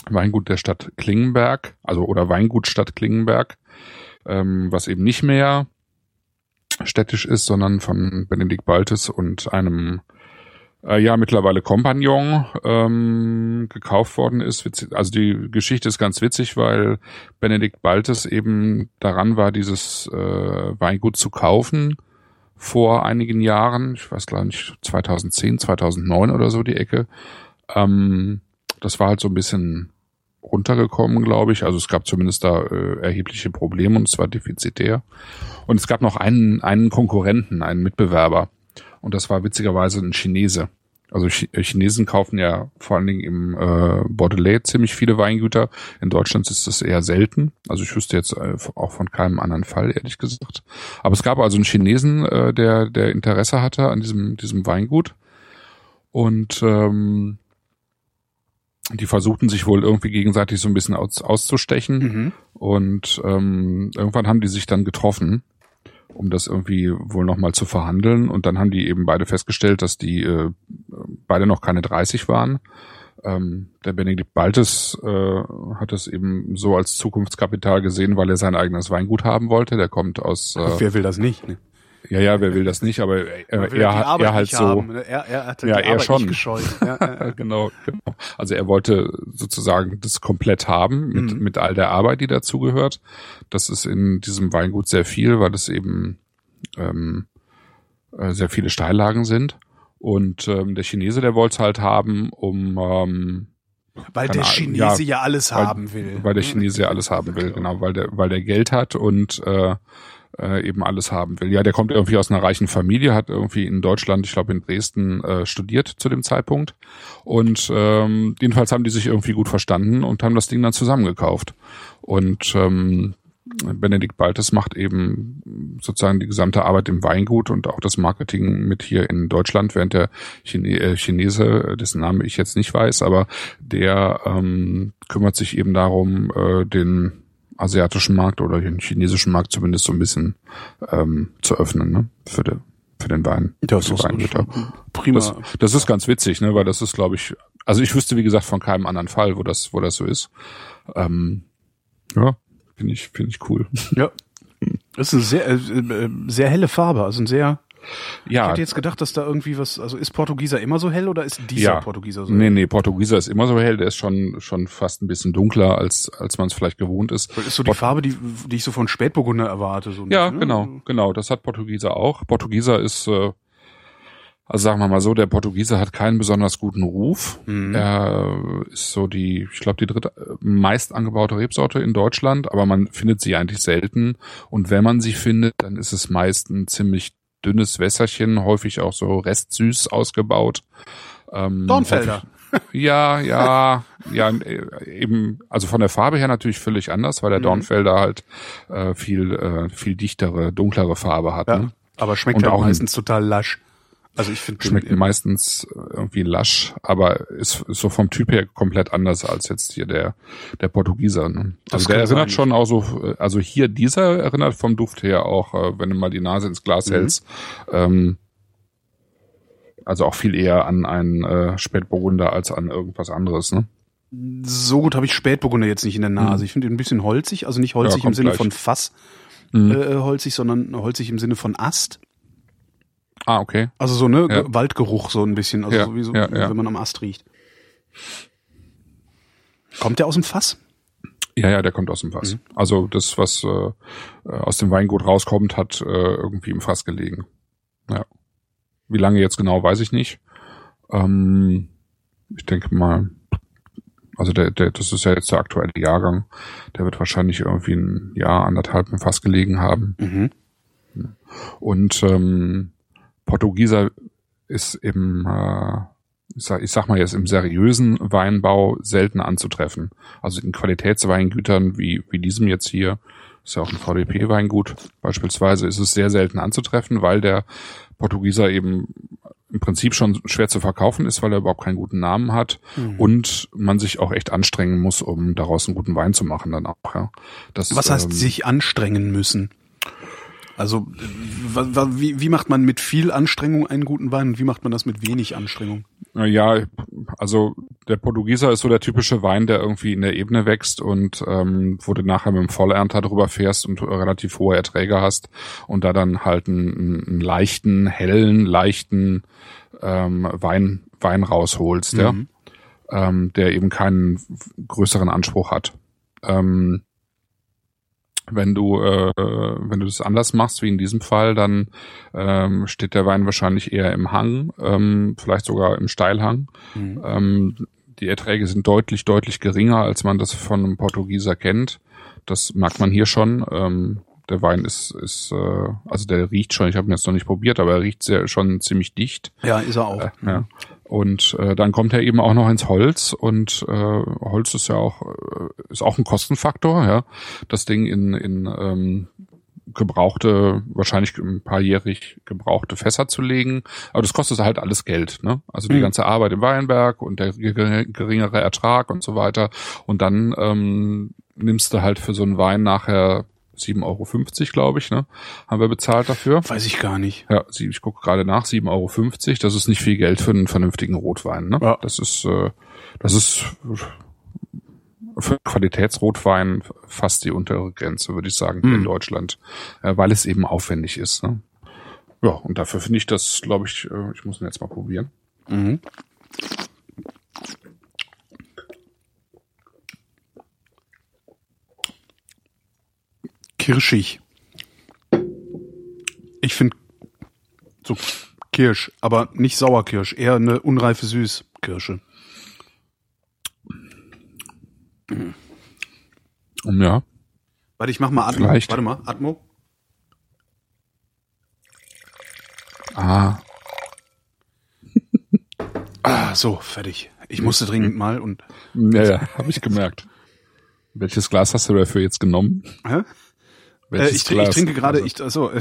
S3: Weingut der Stadt Klingenberg, also oder Weingut Stadt Klingenberg, ähm, was eben nicht mehr städtisch ist, sondern von Benedikt Baltes und einem äh, ja mittlerweile Kompagnon ähm, gekauft worden ist. Also die Geschichte ist ganz witzig, weil Benedikt Baltes eben daran war, dieses äh, Weingut zu kaufen vor einigen Jahren. Ich weiß gar nicht, 2010, 2009 oder so die Ecke. Ähm, das war halt so ein bisschen runtergekommen, glaube ich. Also es gab zumindest da äh, erhebliche Probleme und es war defizitär. Und es gab noch einen, einen Konkurrenten, einen Mitbewerber. Und das war witzigerweise ein Chinese. Also äh, Chinesen kaufen ja vor allen Dingen im äh, Bordelais ziemlich viele Weingüter. In Deutschland ist das eher selten. Also ich wüsste jetzt äh, auch von keinem anderen Fall, ehrlich gesagt. Aber es gab also einen Chinesen, äh, der, der Interesse hatte an diesem, diesem Weingut. Und ähm, die versuchten sich wohl irgendwie gegenseitig so ein bisschen aus, auszustechen. Mhm. Und ähm, irgendwann haben die sich dann getroffen um das irgendwie wohl nochmal zu verhandeln. Und dann haben die eben beide festgestellt, dass die äh, beide noch keine 30 waren. Ähm, der Benedikt Baltes äh, hat es eben so als Zukunftskapital gesehen, weil er sein eigenes Weingut haben wollte. Der kommt aus.
S2: Äh, Wer will das nicht? Ne?
S3: Ja, ja, wer will das nicht, aber er, er, er, er halt so. Haben. Ne? Er, er hatte ja, die er Arbeit schon. gescheut. Ja, ja. genau, genau. Also er wollte sozusagen das komplett haben mit, mhm. mit all der Arbeit, die dazugehört. Das ist in diesem Weingut sehr viel, weil es eben ähm, äh, sehr viele Steillagen sind. Und ähm, der Chinese, der wollte es halt haben, um ähm,
S2: weil der Chinese ja, ja alles
S3: weil,
S2: haben will.
S3: Weil der Chinese ja alles haben will, genau, weil der, weil der Geld hat und äh, äh, eben alles haben will. Ja, der kommt irgendwie aus einer reichen Familie, hat irgendwie in Deutschland, ich glaube in Dresden, äh, studiert zu dem Zeitpunkt. Und ähm, jedenfalls haben die sich irgendwie gut verstanden und haben das Ding dann zusammengekauft. Und ähm, Benedikt Baltes macht eben sozusagen die gesamte Arbeit im Weingut und auch das Marketing mit hier in Deutschland, während der Chine äh, Chinese, dessen Name ich jetzt nicht weiß, aber der ähm, kümmert sich eben darum, äh, den asiatischen Markt oder den chinesischen Markt zumindest so ein bisschen ähm, zu öffnen, ne? Für, de, für den Wein.
S2: Das ist Weingüter.
S3: prima. Das, das ist ganz witzig, ne? Weil das ist, glaube ich, also ich wüsste, wie gesagt, von keinem anderen Fall, wo das, wo das so ist. Ähm, ja, finde ich, finde ich cool.
S2: Ja. Das ist eine sehr, äh, sehr helle Farbe, also ein sehr ja. Ich hätte jetzt gedacht, dass da irgendwie was, also ist Portugieser immer so hell oder ist dieser ja. Portugieser so
S3: hell? Nee, nee, Portugieser ist immer so hell, der ist schon, schon fast ein bisschen dunkler, als, als man es vielleicht gewohnt ist.
S2: Das ist so die Port Farbe, die, die ich so von Spätburgunder erwarte. So
S3: ja, genau, ne? genau, das hat Portugieser auch. Portugieser ist, äh, also sagen wir mal so, der Portugieser hat keinen besonders guten Ruf. Mhm. Er ist so die, ich glaube, die dritte meist angebaute Rebsorte in Deutschland, aber man findet sie eigentlich selten. Und wenn man sie findet, dann ist es meist ein ziemlich dünnes Wässerchen, häufig auch so restsüß ausgebaut.
S2: Ähm, Dornfelder.
S3: Ja, ja, ja, eben, also von der Farbe her natürlich völlig anders, weil der mhm. Dornfelder halt äh, viel, äh, viel dichtere, dunklere Farbe hat. Ja, ne?
S2: Aber schmeckt ja auch meistens total lasch.
S3: Also ich finde schmeckt meistens irgendwie lasch, aber ist, ist so vom Typ her komplett anders als jetzt hier der der Portugieser. Ne? Also der erinnert schon auch so, also hier dieser erinnert vom Duft her auch, äh, wenn du mal die Nase ins Glas mhm. hältst, ähm, also auch viel eher an einen äh, Spätburgunder als an irgendwas anderes. Ne?
S2: So gut habe ich Spätburgunder jetzt nicht in der Nase. Mhm. Ich finde ihn ein bisschen holzig, also nicht holzig ja, im Sinne gleich. von Fass mhm. äh, holzig, sondern holzig im Sinne von Ast.
S3: Ah, okay.
S2: Also so, ne, ja. Waldgeruch so ein bisschen, also ja, so wie so, ja, wenn man am Ast riecht. Kommt der aus dem Fass?
S3: Ja, ja, der kommt aus dem Fass. Mhm. Also das, was äh, aus dem Weingut rauskommt, hat äh, irgendwie im Fass gelegen. Ja. Wie lange jetzt genau, weiß ich nicht. Ähm, ich denke mal, also der, der, das ist ja jetzt der aktuelle Jahrgang. Der wird wahrscheinlich irgendwie ein Jahr, anderthalb im Fass gelegen haben. Mhm. Und ähm, Portugieser ist im, äh, ich, sag, ich sag mal jetzt im seriösen Weinbau selten anzutreffen. Also in Qualitätsweingütern wie, wie diesem jetzt hier, ist ja auch ein VDP-Weingut beispielsweise, ist es sehr selten anzutreffen, weil der Portugieser eben im Prinzip schon schwer zu verkaufen ist, weil er überhaupt keinen guten Namen hat mhm. und man sich auch echt anstrengen muss, um daraus einen guten Wein zu machen dann auch. Ja.
S2: Das, Was heißt ähm, sich anstrengen müssen? Also wie, wie macht man mit viel Anstrengung einen guten Wein und wie macht man das mit wenig Anstrengung?
S3: Ja, also der Portugieser ist so der typische Wein, der irgendwie in der Ebene wächst und ähm, wo du nachher mit dem Vollernter drüber fährst und relativ hohe Erträge hast und da dann halt einen, einen leichten, hellen, leichten ähm, Wein, Wein rausholst, mhm. ja, ähm, der eben keinen größeren Anspruch hat. Ähm, wenn du, äh, wenn du das anders machst, wie in diesem Fall, dann ähm, steht der Wein wahrscheinlich eher im Hang, ähm, vielleicht sogar im Steilhang. Mhm. Ähm, die Erträge sind deutlich, deutlich geringer, als man das von einem Portugieser kennt. Das merkt man hier schon. Ähm, der Wein ist, ist äh, also der riecht schon, ich habe ihn jetzt noch nicht probiert, aber er riecht sehr, schon ziemlich dicht.
S2: Ja, ist er auch.
S3: Äh, ja. Und äh, dann kommt er eben auch noch ins Holz und äh, Holz ist ja auch äh, ist auch ein Kostenfaktor, ja. Das Ding in in ähm, gebrauchte, wahrscheinlich ein paarjährig gebrauchte Fässer zu legen. Aber das kostet halt alles Geld, ne? Also die
S2: Mhm.
S3: ganze Arbeit im Weinberg und der ge- geringere Ertrag und so weiter. Und dann ähm, nimmst du halt für so einen Wein nachher 7,50 Euro, glaube ich, ne? Haben wir bezahlt dafür.
S2: Weiß ich gar nicht.
S3: Ja, ich gucke gerade nach, 7,50 Euro. Das ist nicht viel Geld für einen vernünftigen Rotwein. Ne?
S2: Ja.
S3: Das ist, äh, das ist für Qualitätsrotwein fast die untere Grenze, würde ich sagen, hier in
S2: Hm.
S3: Deutschland, äh, weil es eben aufwendig ist. Ne? Ja, und dafür finde ich das, glaube ich, äh, ich muss ihn jetzt mal probieren.
S2: Mhm. Kirschig. Ich finde so Kirsch, aber nicht Sauerkirsch, eher eine unreife Süßkirsche.
S3: Um, ja,
S2: Warte, ich mach mal Atmo.
S3: Vielleicht.
S2: Warte mal, Atmo.
S3: ah,
S2: Ah, so, fertig. Ich musste dringend mal und
S3: ja, ja, habe ich gemerkt. Welches Glas hast du dafür jetzt genommen?
S2: Hä? Äh, ich, trinke, ich trinke gerade,
S3: Also,
S2: ich, also,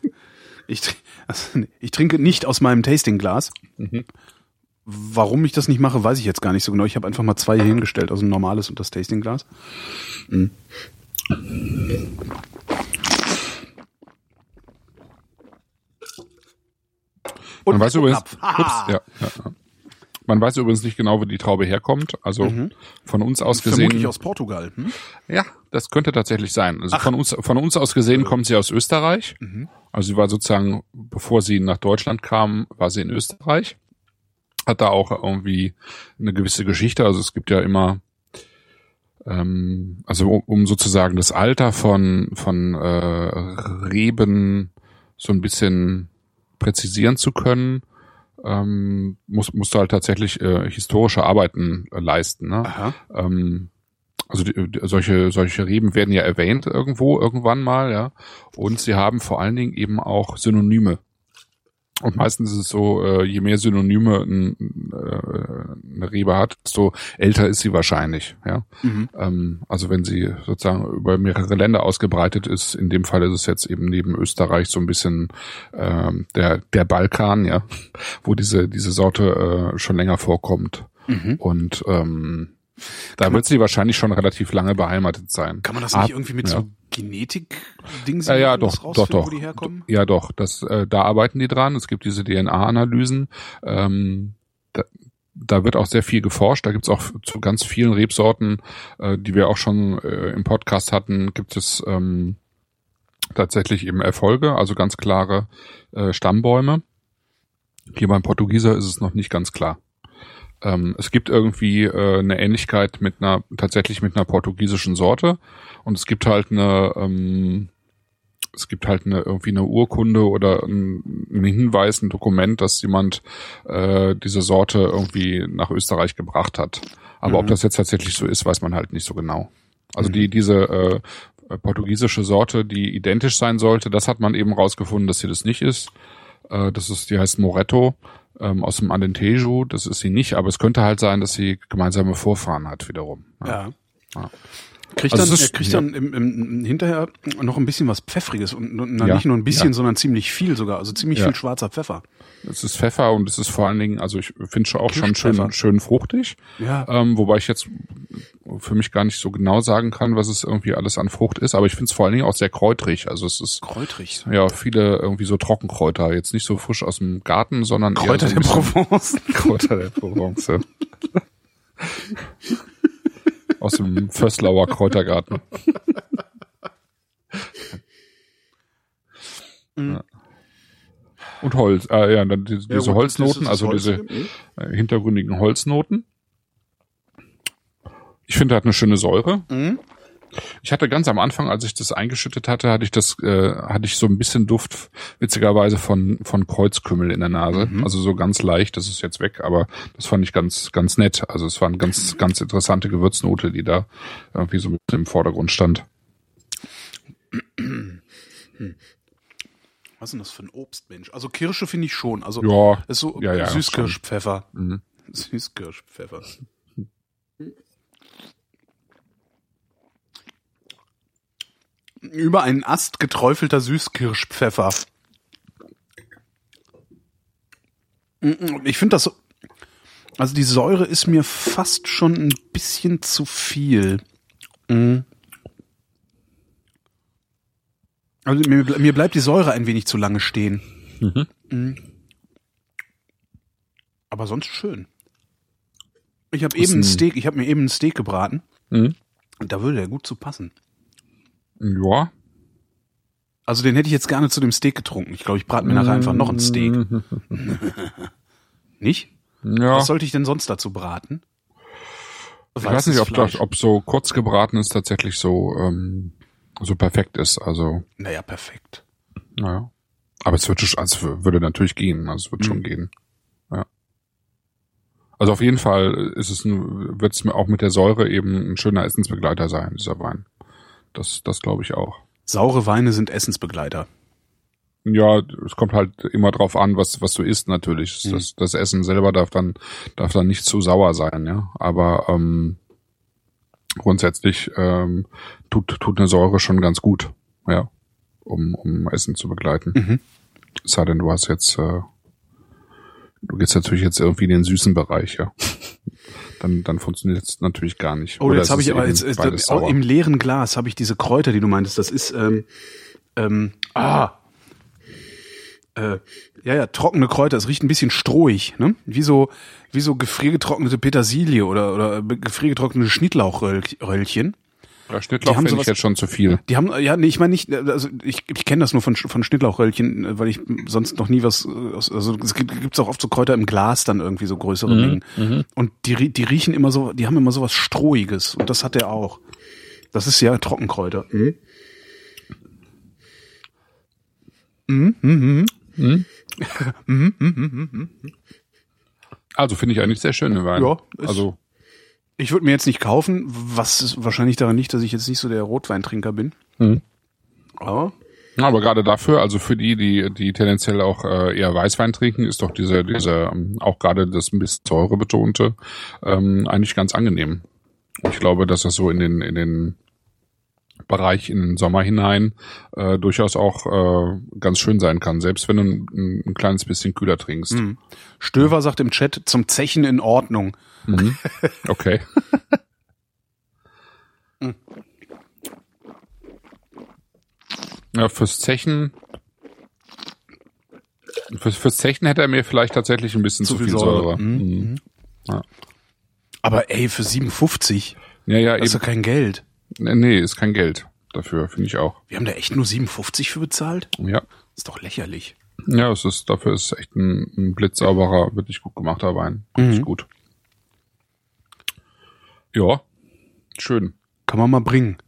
S2: ich, tr- also, ich trinke nicht aus meinem Tastingglas.
S3: Mhm.
S2: Warum ich das nicht mache, weiß ich jetzt gar nicht so genau. Ich habe einfach mal zwei hier hingestellt, also ein normales und das Tastingglas. Mhm. Und
S3: Man weiß übrigens,
S2: Napf. Haha.
S3: ups, ja, ja. Man weiß übrigens nicht genau, wo die Traube herkommt. Also von uns aus gesehen.
S2: Mhm. Vermutlich aus Portugal. Hm?
S3: Ja, das könnte tatsächlich sein. Also
S2: Ach.
S3: von uns, von uns aus gesehen kommt sie aus Österreich.
S2: Mhm.
S3: Also sie war sozusagen, bevor sie nach Deutschland kam, war sie in Österreich. Hat da auch irgendwie eine gewisse Geschichte. Also es gibt ja immer, ähm, also um, um sozusagen das Alter von, von äh, Reben so ein bisschen präzisieren zu können, ähm, muss, musst du halt tatsächlich äh, historische Arbeiten äh, leisten. Ne?
S2: Aha.
S3: ähm, also die, die, solche solche Reben werden ja erwähnt irgendwo irgendwann mal, ja. Und sie haben vor allen Dingen eben auch Synonyme. Und meistens ist es so, äh, je mehr Synonyme ein, äh, eine Rebe hat, desto älter ist sie wahrscheinlich, ja.
S2: Mhm.
S3: Ähm, also wenn sie sozusagen über mehrere Länder ausgebreitet ist, in dem Fall ist es jetzt eben neben Österreich so ein bisschen ähm, der der Balkan, ja, wo diese diese Sorte äh, schon länger vorkommt.
S2: Mhm.
S3: Und ähm, da
S2: Kann
S3: wird sie wahrscheinlich schon relativ lange beheimatet sein.
S2: Kann man das nicht irgendwie mit
S3: ja.
S2: so Genetik-Dings
S3: Ja, ja, doch, doch, doch.
S2: wo die herkommen?
S3: Ja, doch. Das, äh, da arbeiten die dran. Es gibt diese DNA-Analysen. Ähm, da, da wird auch sehr viel geforscht. Da gibt's auch zu ganz vielen Rebsorten, äh, die wir auch schon äh, im Podcast hatten, gibt es ähm, tatsächlich eben Erfolge, also ganz klare äh, Stammbäume. Hier beim Portugieser ist es noch nicht ganz klar. Ähm, es gibt irgendwie äh, eine Ähnlichkeit mit einer, tatsächlich mit einer portugiesischen Sorte und es gibt halt eine, ähm, es gibt halt eine irgendwie eine Urkunde oder ein, ein Hinweis, ein Dokument, dass jemand äh, diese Sorte irgendwie nach Österreich gebracht hat. Aber
S2: Mhm.
S3: ob das jetzt tatsächlich so ist, weiß man halt nicht so genau. Also
S2: Mhm.
S3: die diese äh, portugiesische Sorte, die identisch sein sollte, das hat man eben rausgefunden, dass sie das nicht ist. Äh, das ist, die heißt Moretto ähm, aus dem Alentejo. Das ist sie nicht, aber es könnte halt sein, dass sie gemeinsame Vorfahren hat wiederum.
S2: Ja.
S3: Ja.
S2: Kriegt
S3: Also
S2: dann,
S3: es
S2: er kriegt
S3: ja.
S2: dann im, im, hinterher noch ein bisschen was Pfeffriges und, und
S3: Ja,
S2: nicht nur ein bisschen,
S3: ja.
S2: sondern ziemlich viel sogar. Also ziemlich viel schwarzer Pfeffer.
S3: Es ist Pfeffer und es ist vor allen Dingen, also ich finde schon auch schon schön, schön fruchtig.
S2: Ja.
S3: Ähm, wobei ich jetzt für mich gar nicht so genau sagen kann, was es irgendwie alles an Frucht ist, aber ich finde es vor allen Dingen auch sehr kräutrig. Also es ist
S2: Kräutrig.
S3: ja viele irgendwie so Trockenkräuter, jetzt nicht so frisch aus dem Garten, sondern
S2: Kräuter
S3: so
S2: der Provence.
S3: Kräuter der Provence. Aus dem Fösslauer Kräutergarten. Ja. Und Holz, äh, ja, dann die, diese
S2: Ja,
S3: Holznoten, also diese
S2: Holzige.
S3: äh, hintergründigen Holznoten. Ich finde, er hat eine schöne Säure.
S2: Mhm.
S3: Ich hatte ganz am Anfang, als ich das eingeschüttet hatte, hatte ich das, äh, hatte ich so ein bisschen Duft, witzigerweise von von Kreuzkümmel in der Nase.
S2: Mhm.
S3: Also so ganz leicht, das ist jetzt weg, aber das fand ich ganz ganz nett. Also es war eine ganz ganz interessante Gewürznote, die da irgendwie so mit im Vordergrund stand.
S2: Was ist denn das für ein Obstmensch? Also Kirsche finde ich schon. Also
S3: Ja,
S2: ist so
S3: ja, ja,
S2: Süßkirschpfeffer.
S3: Mhm.
S2: Süßkirschpfeffer. Über einen Ast geträufelter Süßkirschpfeffer. Ich finde das so. Also die Säure ist mir fast schon ein bisschen zu viel. Mm. Also mir, mir bleibt die Säure ein wenig zu lange stehen. Mm. Aber sonst schön. Ich habe eben ein
S3: ein-
S2: Steak, ich habe mir eben ein Steak gebraten.
S3: Mhm.
S2: Und da würde er gut zu passen.
S3: Ja.
S2: Also den hätte ich jetzt gerne zu dem Steak getrunken. Ich glaube, ich brate mir nachher einfach noch ein Steak. Nicht?
S3: Ja.
S2: Was sollte ich denn sonst dazu braten?
S3: Ich weiß nicht,
S2: Weißes
S3: ob das, ob so kurz gebratenes tatsächlich so ähm, so perfekt ist. Also
S2: Naja, perfekt.
S3: naja. Aber es wird schon, also würde natürlich gehen. Also es wird
S2: Mhm.
S3: schon gehen. Ja. Also auf jeden Fall ist es wird es mir auch mit der Säure eben ein schöner Essensbegleiter sein, dieser Wein. Das, das glaube ich auch.
S2: Saure Weine sind Essensbegleiter.
S3: Ja, es kommt halt immer drauf an, was, was du isst natürlich.
S2: Mhm.
S3: Das, das Essen selber darf dann, darf dann nicht zu sauer sein, ja. Aber ähm, grundsätzlich ähm, tut, tut eine Säure schon ganz gut, ja, um, um Essen zu begleiten.
S2: Mhm.
S3: Es sei denn, du hast jetzt, äh, du gehst natürlich jetzt irgendwie in den süßen Bereich, ja. Dann, dann funktioniert es natürlich gar nicht.
S2: Oh,
S3: Oder
S2: jetzt habe ich aber jetzt, jetzt
S3: beides
S2: auch
S3: sauer.
S2: im leeren Glas habe ich diese Kräuter, die du meintest. Das ist ähm, ähm, ah äh, ja ja trockene Kräuter. Es riecht ein bisschen strohig, ne? Wie so wie so gefriergetrocknete Petersilie oder oder gefriergetrocknete Schnittlauchröllchen.
S3: Ja, Schnittlauch finde ich jetzt schon zu viel.
S2: Die haben ja nee, ich meine nicht also ich ich kenne das nur von von Schnittlauchröllchen, weil ich sonst noch nie was äh, also es gibt gibt's auch oft so Kräuter im Glas dann irgendwie so größere
S3: Mhm,
S2: Mengen. Und die die riechen immer so, die haben immer so was strohiges und das hat er auch. Das ist ja Trockenkräuter. Mhm. Mhm, mhm, mhm. Mhm, mhm, mhm, mhm.
S3: Also finde ich eigentlich sehr schön, den Wein.
S2: Ja,
S3: also
S2: Ich würde mir jetzt nicht kaufen, was ist wahrscheinlich daran liegt, dass ich jetzt nicht so der Rotweintrinker bin.
S3: Mhm.
S2: Aber
S3: Ja, aber gerade dafür, also für die, die, die tendenziell auch äh, eher Weißwein trinken, ist doch diese, diese, ähm, auch gerade das ein bisschen Säure betonte, ähm, eigentlich ganz angenehm. Ich glaube, dass das so in den, in den Bereich in den Sommer hinein äh, durchaus auch äh, ganz schön sein kann, selbst wenn du ein, ein kleines bisschen kühler trinkst.
S2: Mhm. Stöver sagt im Chat zum Zechen in Ordnung.
S3: Mhm. Okay. ja, fürs Zechen. Fürs, fürs Zechen hätte er mir vielleicht tatsächlich ein bisschen zu, viel Säure.
S2: Mhm.
S3: Mhm.
S2: Aber ey, für 57,
S3: Ja, ja,
S2: das ist
S3: eben.
S2: doch kein Geld.
S3: Nee, ist kein Geld dafür, finde ich auch.
S2: Wir haben da echt nur 57 für bezahlt?
S3: Ja.
S2: Ist doch lächerlich.
S3: Ja, es ist, dafür ist echt ein, ein blitzsauberer, wirklich gut gemachter Wein. Richtig
S2: Mhm.
S3: gut. Ja. Schön.
S2: Kann man mal bringen.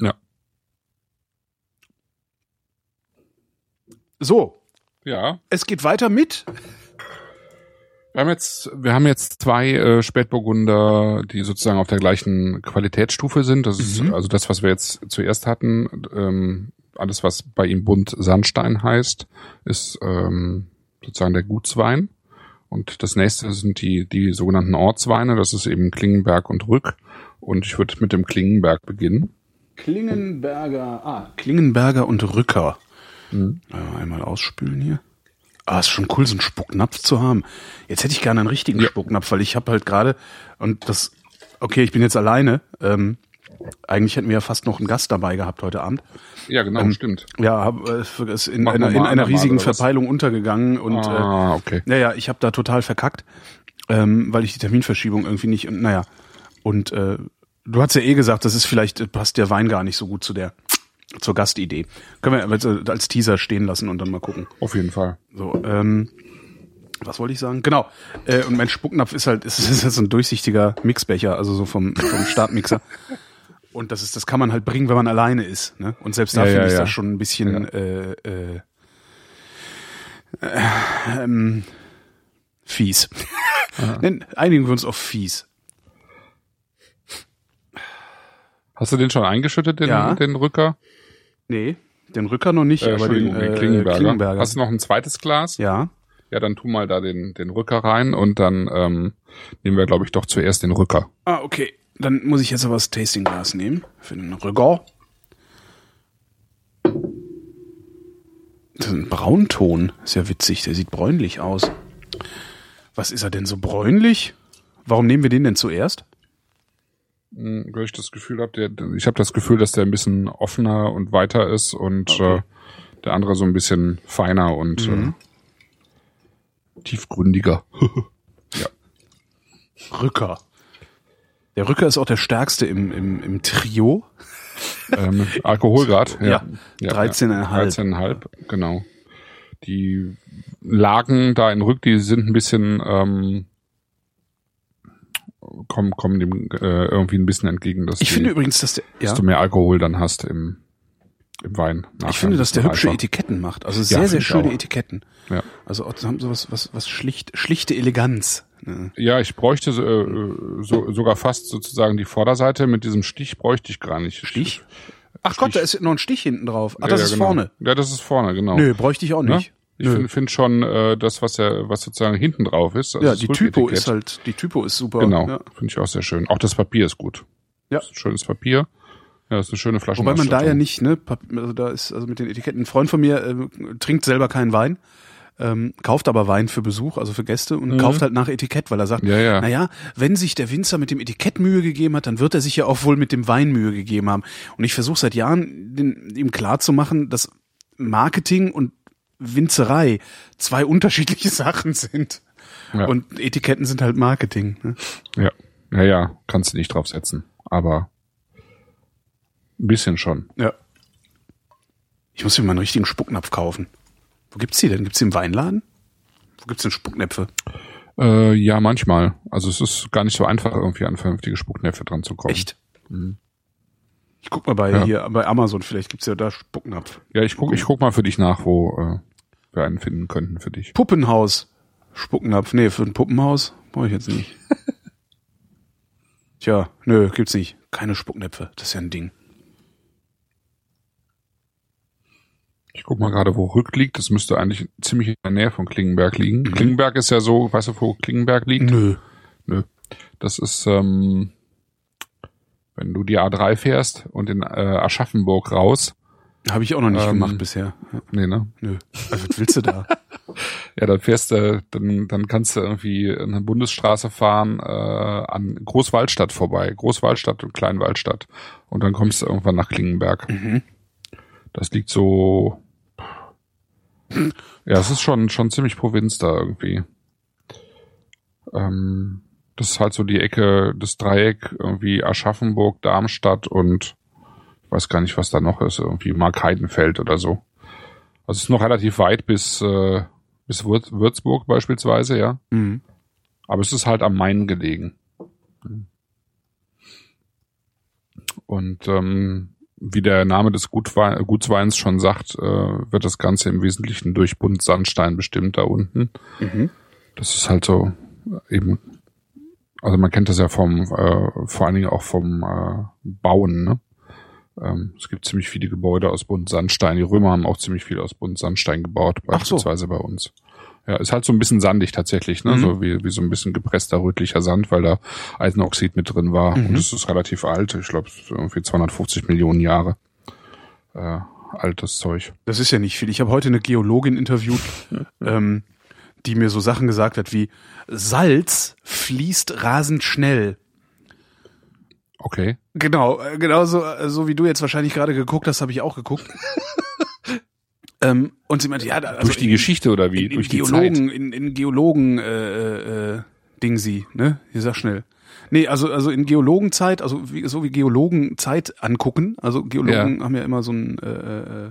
S3: Ja.
S2: So,
S3: Ja,
S2: es geht weiter mit.
S3: Wir haben jetzt, wir haben jetzt zwei äh, Spätburgunder, die sozusagen auf der gleichen Qualitätsstufe sind. Das ist
S2: Mhm.
S3: also das, was wir jetzt zuerst hatten. Ähm, alles, was bei ihm bunt Sandstein heißt, ist ähm, sozusagen der Gutswein. Und das nächste sind die, die sogenannten Ortsweine. Das ist eben Klingenberg und Rück. Und ich würde mit dem Klingenberg beginnen.
S2: Klingenberger, ah, Klingenberger und Rücker.
S3: Mhm.
S2: Ja, einmal ausspülen hier. Ah, ist schon cool, so einen Spucknapf zu haben. Jetzt hätte ich gerne einen richtigen
S3: Ja.
S2: Spucknapf, weil ich habe halt gerade und das, okay, ich bin jetzt alleine. Ähm, eigentlich hätten wir ja fast noch einen Gast dabei gehabt heute Abend.
S3: Ja, genau,
S2: Ähm,
S3: stimmt.
S2: Ja, hab, äh, ist in einer, in einer riesigen? Verpeilung untergegangen und äh,
S3: ah, okay.
S2: naja, ich habe da total verkackt, ähm, weil ich die Terminverschiebung irgendwie nicht und naja. Und äh, du hast ja eh gesagt, das ist vielleicht, äh, passt der Wein gar nicht so gut zu der zur Gastidee. Können wir jetzt äh, als Teaser stehen lassen und dann mal gucken.
S3: Auf jeden Fall.
S2: So, ähm, was wollte ich sagen? Genau. Äh, und mein Spucknapf ist halt, ist, ist halt so ein durchsichtiger Mixbecher, also so vom, vom Startmixer. Und das ist, das kann man halt bringen, wenn man alleine ist. Ne? Und selbst da
S3: Ja,
S2: finde
S3: ja,
S2: ich
S3: ja.
S2: das schon ein bisschen äh, äh, äh, ähm, fies. Einigen wir uns auf fies.
S3: Hast du den schon eingeschüttet, den,
S2: Ja.
S3: den Rücker?
S2: Nee, den Rücker noch nicht,
S3: Äh,
S2: aber den, äh,
S3: Klingenberger.
S2: Klingenberger.
S3: Hast du noch ein zweites Glas?
S2: ja,
S3: Ja, dann tu mal da den, den Rücker rein und dann ähm, nehmen wir, glaube ich, doch zuerst den Rücker.
S2: Ah, okay. Dann muss ich jetzt aber das Tastingglas nehmen für den Rücker. Das ist ein Braunton. Ist ja witzig, der sieht bräunlich aus. Was ist er denn so bräunlich? Warum nehmen wir den denn zuerst?
S3: Weil ich das Gefühl habe, der, ich habe das Gefühl, dass der ein bisschen offener und weiter ist und äh, der andere so ein bisschen feiner und
S2: Mhm.
S3: äh, tiefgründiger.
S2: Rücker. Der Rücker ist auch der stärkste im, im, im Trio.
S3: ähm, Alkoholgrad, ja.
S2: Ja, 13,5.
S3: 13,5, genau. Die Lagen da in Rück, die sind ein bisschen, ähm, kommen, kommen dem äh, irgendwie ein bisschen entgegen, dass,
S2: Ich
S3: die,
S2: finde übrigens, dass der,
S3: dass
S2: ja,
S3: du mehr Alkohol dann hast im, im Wein. nachher.
S2: ich finde, dass der hübsche. Etiketten macht. Also
S3: Ja,
S2: sehr,
S3: finde
S2: sehr schöne. Etiketten.
S3: Ja.
S2: Also haben so was, was, was schlicht, schlichte Eleganz. Ne?
S3: Ja, ich bräuchte äh, so, sogar fast sozusagen die Vorderseite mit diesem Stich bräuchte ich gar nicht.
S2: Stich? Ach Gott, da ist noch ein Stich hinten drauf. Ach,
S3: Ja,
S2: das
S3: ja,
S2: ist
S3: genau.
S2: vorne.
S3: Ja, das ist vorne, genau.
S2: Nö, bräuchte ich auch
S3: Ne?
S2: nicht.
S3: Ich finde find schon äh, das, was ja, was sozusagen hinten drauf ist. also
S2: ja, die Typo ist halt, die Typo ist super.
S3: Genau,
S2: Ja.
S3: finde ich auch sehr schön. Auch das Papier ist gut.
S2: Ja.
S3: Ist schönes Papier. Ja, das ist eine schöne Flasche.
S2: Wobei man da ja nicht, ne, also da ist, also mit den Etiketten, ein Freund von mir äh, trinkt selber keinen Wein, ähm, kauft aber Wein für Besuch, also für Gäste und kauft halt nach Etikett, weil er sagt,
S3: Mhm. Ja, ja.
S2: naja, wenn sich der Winzer mit dem Etikett Mühe gegeben hat, dann wird er sich ja auch wohl mit dem Wein Mühe gegeben haben. Und ich versuche seit Jahren, den, ihm klar zu machen, dass Marketing und Winzerei zwei unterschiedliche Sachen sind.
S3: Ja.
S2: Und Etiketten sind halt Marketing. Ne?
S3: Ja, ja, ja, kannst du nicht draufsetzen. Aber ein bisschen schon.
S2: Ja. Ich muss mir mal einen richtigen Spucknapf kaufen. Wo gibt's die denn? Gibt's die im Weinladen? Wo gibt's denn Spucknäpfe?
S3: Äh, ja, manchmal. Also es ist gar nicht so einfach, irgendwie an vernünftige Spucknäpfe dran zu kommen.
S2: Echt? Ich guck mal bei
S3: Ja.
S2: hier bei Amazon, vielleicht gibt's ja da Spucknapf.
S3: Ja, ich guck, ich guck mal für dich nach, wo äh, wir einen finden könnten für dich.
S2: Puppenhaus. Spucknapf. Nee, für ein Puppenhaus brauche ich jetzt nicht. Tja, nö, gibt's nicht. Keine Spucknäpfe. Das ist ja ein Ding.
S3: Ich guck mal gerade, wo Rück liegt. Das müsste eigentlich ziemlich in der Nähe von Klingenberg liegen. Klingenberg ist ja so, weißt du, wo Klingenberg liegt?
S2: Nö.
S3: Nö. Das ist, ähm, wenn du die A3 fährst und in äh, Aschaffenburg raus.
S2: Habe ich auch noch nicht
S3: Ähm,
S2: gemacht bisher. Ja,
S3: Nee, ne?
S2: nö. Also, was willst du da?
S3: Ja, dann fährst du, dann, dann kannst du irgendwie eine Bundesstraße fahren äh, an Großwaldstadt vorbei. Großwaldstadt und Kleinwaldstadt. Und dann kommst du irgendwann nach Klingenberg.
S2: Mhm.
S3: Das liegt so. Ja, es ist schon, schon ziemlich Provinz da irgendwie. Ähm, das ist halt so die Ecke, das Dreieck, irgendwie Aschaffenburg, Darmstadt und weiß gar nicht, was da noch ist, irgendwie Markheidenfeld oder so. Also es ist noch relativ weit bis, äh, bis Würz Würzburg beispielsweise, ja.
S2: Mhm.
S3: Aber es ist halt am Main gelegen. Und ähm, wie der Name des Gutwein, Gutsweins schon sagt, äh, wird das Ganze im Wesentlichen durch Buntsandstein bestimmt da unten.
S2: Mhm.
S3: Das ist halt so äh, eben, also man kennt das ja vom, äh, vor allen Dingen auch vom äh, Bauen, ne? Ähm, es gibt ziemlich viele Gebäude aus Buntsandstein. Die Römer haben auch ziemlich viel aus Buntsandstein gebaut,
S2: Ach so.
S3: beispielsweise bei uns. Ja, ist halt so ein bisschen sandig tatsächlich, ne?
S2: Mhm.
S3: So wie, wie so ein bisschen gepresster rötlicher Sand, weil da Eisenoxid mit drin war.
S2: Mhm.
S3: Und es ist relativ alt. Ich glaube, irgendwie 250 Millionen Jahre äh, altes Zeug.
S2: Das ist ja nicht viel. Ich habe heute eine Geologin interviewt, ähm, die mir so Sachen gesagt hat wie Salz fließt rasend schnell.
S3: Okay.
S2: Genau, äh, genau so, äh, so wie du jetzt wahrscheinlich gerade geguckt hast, habe ich auch geguckt. ähm, und sie meinte, ja, also
S3: Durch die
S2: in-
S3: Geschichte oder wie?
S2: in, in
S3: Durch die Zeit?
S2: Geologen, in, in Geologen äh, äh, Ding sie, ne? Ich sag schnell. Nee, also also in Geologenzeit, also wie, so wie Geologen Zeit angucken, also Geologen haben ja immer so ein äh, äh,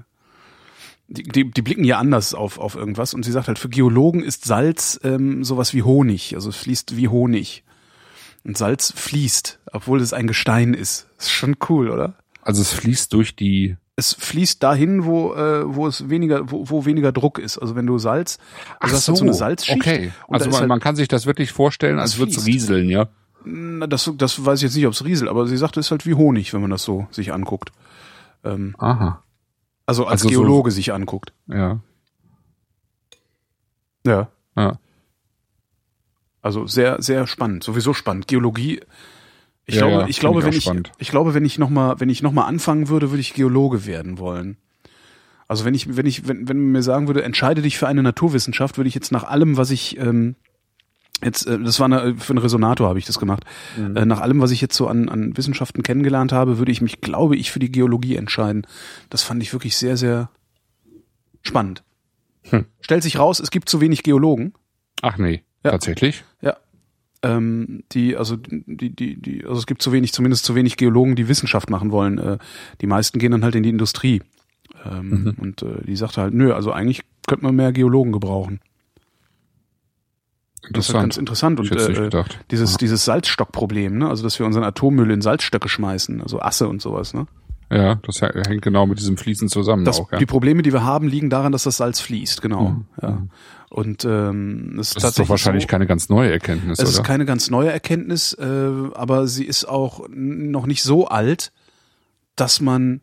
S2: die, die, die blicken ja anders auf, auf irgendwas und sie sagt halt, für Geologen ist Salz ähm, sowas wie Honig, also es fließt wie Honig. Und Salz fließt, obwohl es ein Gestein ist. ist schon cool, oder?
S3: Also es fließt durch die.
S2: Es fließt dahin, wo, äh, wo es weniger, wo, wo weniger Druck ist. Also wenn du Salz, also hast halt so eine Salzschicht.
S3: Okay. Also man,
S2: halt,
S3: man kann sich das wirklich vorstellen, als würde es rieseln, ja.
S2: na, das, das weiß ich jetzt nicht, ob es rieselt, aber sie sagte, es ist halt wie Honig, wenn man das so sich anguckt. Ähm,
S3: Aha.
S2: also als
S3: Also so-
S2: Geologe sich anguckt.
S3: Ja.
S2: Ja.
S3: Ja.
S2: Also sehr, sehr spannend. Sowieso spannend. Geologie. Ich
S3: Ja,
S2: glaube,
S3: ja,
S2: ich glaube,
S3: ich
S2: wenn ich,
S3: spannend.
S2: ich glaube, wenn ich noch mal, wenn ich noch mal anfangen würde, würde ich Geologe werden wollen. Also wenn ich, wenn ich, wenn, wenn man mir sagen würde, entscheide dich für eine Naturwissenschaft, würde ich jetzt nach allem, was ich ähm, jetzt, äh, das war eine, für einen Resonator habe ich das gemacht.
S3: Mhm.
S2: Äh, nach allem, was ich jetzt so an, an Wissenschaften kennengelernt habe, würde ich mich, glaube ich, für die Geologie entscheiden. Das fand ich wirklich sehr, sehr spannend.
S3: Hm.
S2: Stellt sich raus, es gibt zu wenig Geologen.
S3: Ach nee.
S2: Ja.
S3: Tatsächlich?
S2: Ja. Ähm, die, also die, die, die, also es gibt zu wenig, zumindest zu wenig Geologen, die Wissenschaft machen wollen. Äh, die meisten gehen dann halt in die Industrie. Ähm,
S3: Mhm.
S2: Und äh, die sagte halt, nö, also eigentlich könnte man mehr Geologen gebrauchen. Das ist halt ganz interessant. Und äh, dieses, dieses Salzstockproblem, ne? Also dass wir unseren Atommüll in Salzstöcke schmeißen, also Asse und sowas, ne?
S3: Ja, das hängt genau mit diesem Fließen zusammen
S2: Das,
S3: auch, ja.
S2: Die Probleme, die wir haben, liegen daran, dass das Salz fließt, genau.
S3: Mhm.
S2: Ja. Und ähm, es
S3: Das ist doch wahrscheinlich
S2: so,
S3: keine ganz neue Erkenntnis,
S2: Es ist
S3: oder?
S2: keine ganz neue Erkenntnis, äh, aber sie ist auch noch nicht so alt, dass man,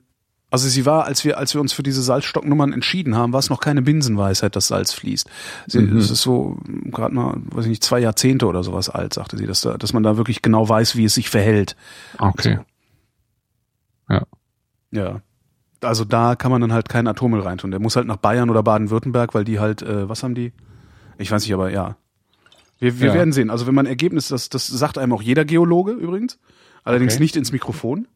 S2: also sie war, als wir, als wir uns für diese Salzstocknummern entschieden haben, war es noch keine Binsenweisheit, dass Salz fließt. Sie,
S3: Mhm.
S2: Es ist so gerade mal, weiß ich nicht, zwei Jahrzehnte oder sowas alt, sagte sie, dass da, dass man da wirklich genau weiß, wie es sich verhält.
S3: okay.
S2: Ja. Also da kann man dann halt keinen Atommüll reintun. Der muss halt nach Bayern oder Baden-Württemberg, weil die halt, äh, was haben die? Ich weiß nicht, aber ja. Wir, wir
S3: Ja.
S2: werden sehen. Also wenn man Ergebnis, das, das sagt einem auch jeder Geologe übrigens, allerdings
S3: Okay.
S2: nicht ins Mikrofon.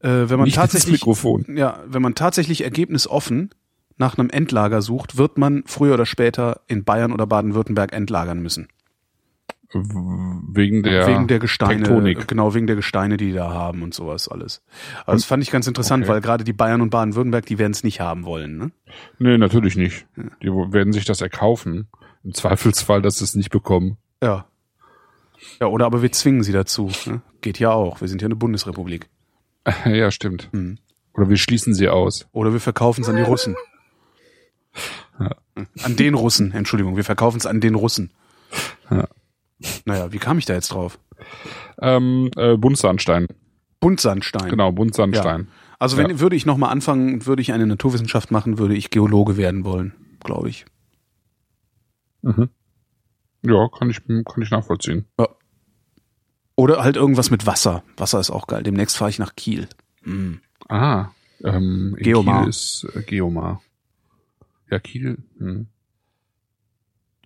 S2: Äh, wenn man
S3: Nicht ins
S2: tatsächlich,
S3: Mikrofon.
S2: ja, wenn man tatsächlich ergebnisoffen nach einem Endlager sucht, wird man früher oder später in Bayern oder Baden-Württemberg entlagern müssen.
S3: Wegen der,
S2: wegen der Gesteine,
S3: Tektonik.
S2: genau, wegen der Gesteine, die die da haben und sowas alles. Also das fand ich ganz interessant,
S3: Okay.
S2: weil gerade die Bayern und Baden-Württemberg, die werden es nicht haben wollen, ne?
S3: Nee, natürlich nicht. Die werden sich das erkaufen. Im Zweifelsfall, dass sie es nicht bekommen.
S2: Ja. Ja, oder aber wir zwingen sie dazu. Ne? Geht ja auch. Wir sind ja eine Bundesrepublik.
S3: ja, stimmt.
S2: Mhm.
S3: Oder wir schließen sie aus.
S2: Oder wir verkaufen es an die Russen.
S3: Ja.
S2: An den Russen, Entschuldigung, wir verkaufen es an den Russen.
S3: Ja.
S2: Naja, wie kam ich da jetzt drauf?
S3: Ähm, äh, Buntsandstein.
S2: Buntsandstein.
S3: Genau, Buntsandstein.
S2: Also wenn
S3: Ja.
S2: würde ich nochmal anfangen, und würde ich eine Naturwissenschaft machen, würde ich Geologe werden wollen, glaube ich.
S3: Mhm. Ja, kann ich, kann ich nachvollziehen.
S2: Oder halt irgendwas mit Wasser. Wasser ist auch geil. Demnächst fahre ich nach Kiel. Mm.
S3: Ah, ähm,
S2: Geomar.
S3: Kiel ist äh, Geomar. Ja, Kiel hm.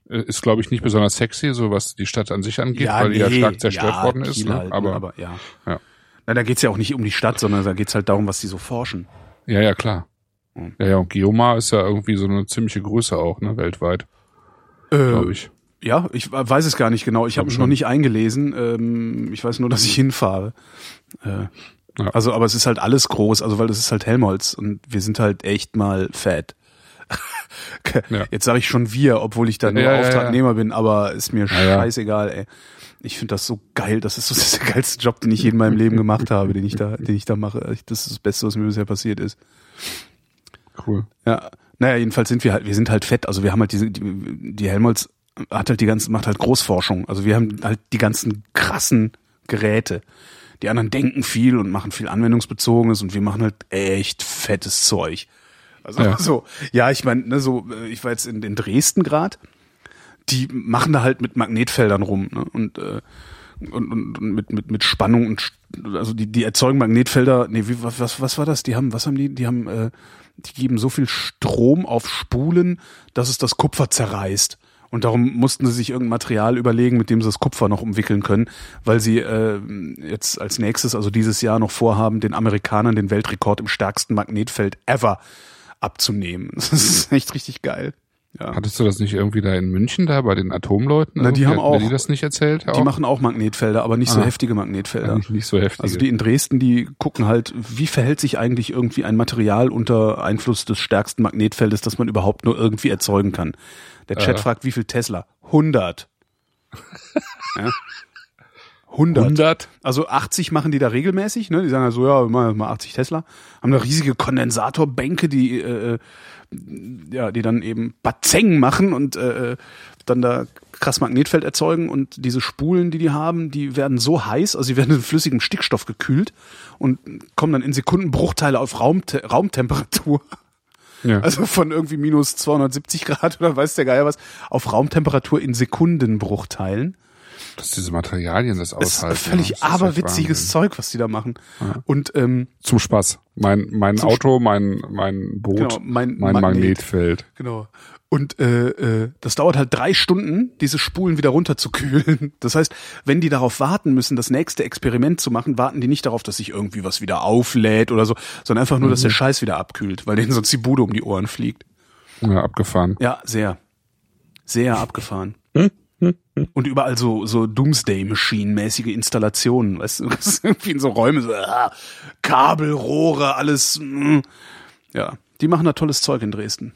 S3: Äh, ist, glaube ich, nicht besonders sexy, so was die Stadt an sich angeht, weil die ja stark zerstört
S2: ja,
S3: worden ist. Ne?
S2: halt,
S3: aber,
S2: aber ja.
S3: Ja.
S2: Na, da geht's ja auch nicht um die Stadt, sondern da geht's halt darum, was die so forschen.
S3: ja, ja, klar.
S2: Hm.
S3: Ja, ja, und Geomar ist ja irgendwie so eine ziemliche Größe auch, ne, weltweit, glaube
S2: Äh,
S3: ich.
S2: ja, ich weiß es gar nicht genau. Ich habe mich noch nicht eingelesen. Ähm, ich weiß nur, dass ich hinfahre. Äh,
S3: Ja.
S2: Also, aber es ist halt alles groß, also weil das ist halt Helmholtz und wir sind halt echt mal fett.
S3: Ja.
S2: Jetzt sage ich schon wir, obwohl ich da nur
S3: Ja, ja, ja.
S2: Auftragnehmer bin, aber ist mir scheißegal, ey. Ich finde das so geil. Das ist so das ist der geilste Job, den ich je in meinem Leben gemacht habe, den ich da, den ich da mache. Das ist das Beste, was mir bisher passiert ist.
S3: Cool.
S2: Ja, naja, jedenfalls sind wir halt, wir sind halt fett. Also wir haben halt diese, die, die Helmholtz hat halt die ganzen, macht halt Großforschung. Also wir haben halt die ganzen krassen Geräte. Die anderen denken viel und machen viel anwendungsbezogenes und wir machen halt echt fettes Zeug. Also
S3: Ja.
S2: so, ja, ich meine, ne, so, äh, ich war jetzt in, in Dresden grad. Die machen da halt mit Magnetfeldern rum ne? und, äh, und, und, und mit, mit, mit Spannung und also die, die erzeugen Magnetfelder, nee, wie, was, was, was war das? Die haben, was haben die? Die haben, äh, die geben so viel Strom auf Spulen, dass es das Kupfer zerreißt. Und darum mussten sie sich irgendein Material überlegen, mit dem sie das Kupfer noch umwickeln können, weil sie äh, jetzt als nächstes, also dieses Jahr noch vorhaben, den Amerikanern den Weltrekord im stärksten Magnetfeld ever abzunehmen. Das ist echt richtig geil. Ja.
S3: Hattest du das nicht irgendwie da in München da bei den Atomleuten?
S2: Na, die haben auch-
S3: die das nicht erzählt?
S2: Die machen auch Magnetfelder, aber nicht so
S3: Ah.
S2: heftige Magnetfelder.
S3: nicht, nicht so heftig.
S2: Also die in Dresden, die gucken halt, wie verhält sich eigentlich irgendwie ein Material unter Einfluss des stärksten Magnetfeldes, das man überhaupt nur irgendwie erzeugen kann. Der Chat
S3: Äh.
S2: fragt, wie viel Tesla? 100. ja? 100.
S3: 100?
S2: Also 80 machen die da regelmäßig, ne? Die sagen also, ja, mal, mal 80 Tesla. Haben da riesige Kondensatorbänke, die, äh, ja, die dann eben Bazeng machen und äh, dann da krass Magnetfeld erzeugen und diese Spulen, die die haben, die werden so heiß, also sie werden in flüssigem Stickstoff gekühlt und kommen dann in Sekundenbruchteile auf Raumte Raumtemperatur.
S3: Ja.
S2: Also von irgendwie minus 270 Grad oder weiß der Geier was, auf Raumtemperatur in Sekundenbruchteilen.
S3: Dass diese Materialien das
S2: Das ist
S3: aushalten.
S2: völlig
S3: ja, das ist
S2: aberwitziges. Zeug, was die da machen. Und ähm,
S3: Zum Spaß. Mein, mein Auto, mein, mein Boot,
S2: Genau, mein
S3: mein,
S2: Magnet.
S3: Magnetfeld.
S2: Genau. Und äh, äh, das dauert halt drei Stunden, diese Spulen wieder runterzukühlen. Das heißt, wenn die darauf warten müssen, das nächste Experiment zu machen, warten die nicht darauf, dass sich irgendwie was wieder auflädt oder so, sondern einfach nur, dass der Scheiß wieder abkühlt, weil denen sonst die Bude um die Ohren fliegt.
S3: Ja, abgefahren.
S2: Ja, sehr. Sehr abgefahren. Und überall so, so Doomsday-Machine-mäßige Installationen, weißt du, irgendwie in so Räume, so, ah, Kabel, Rohre, alles. mm. Ja, die machen da tolles Zeug in Dresden.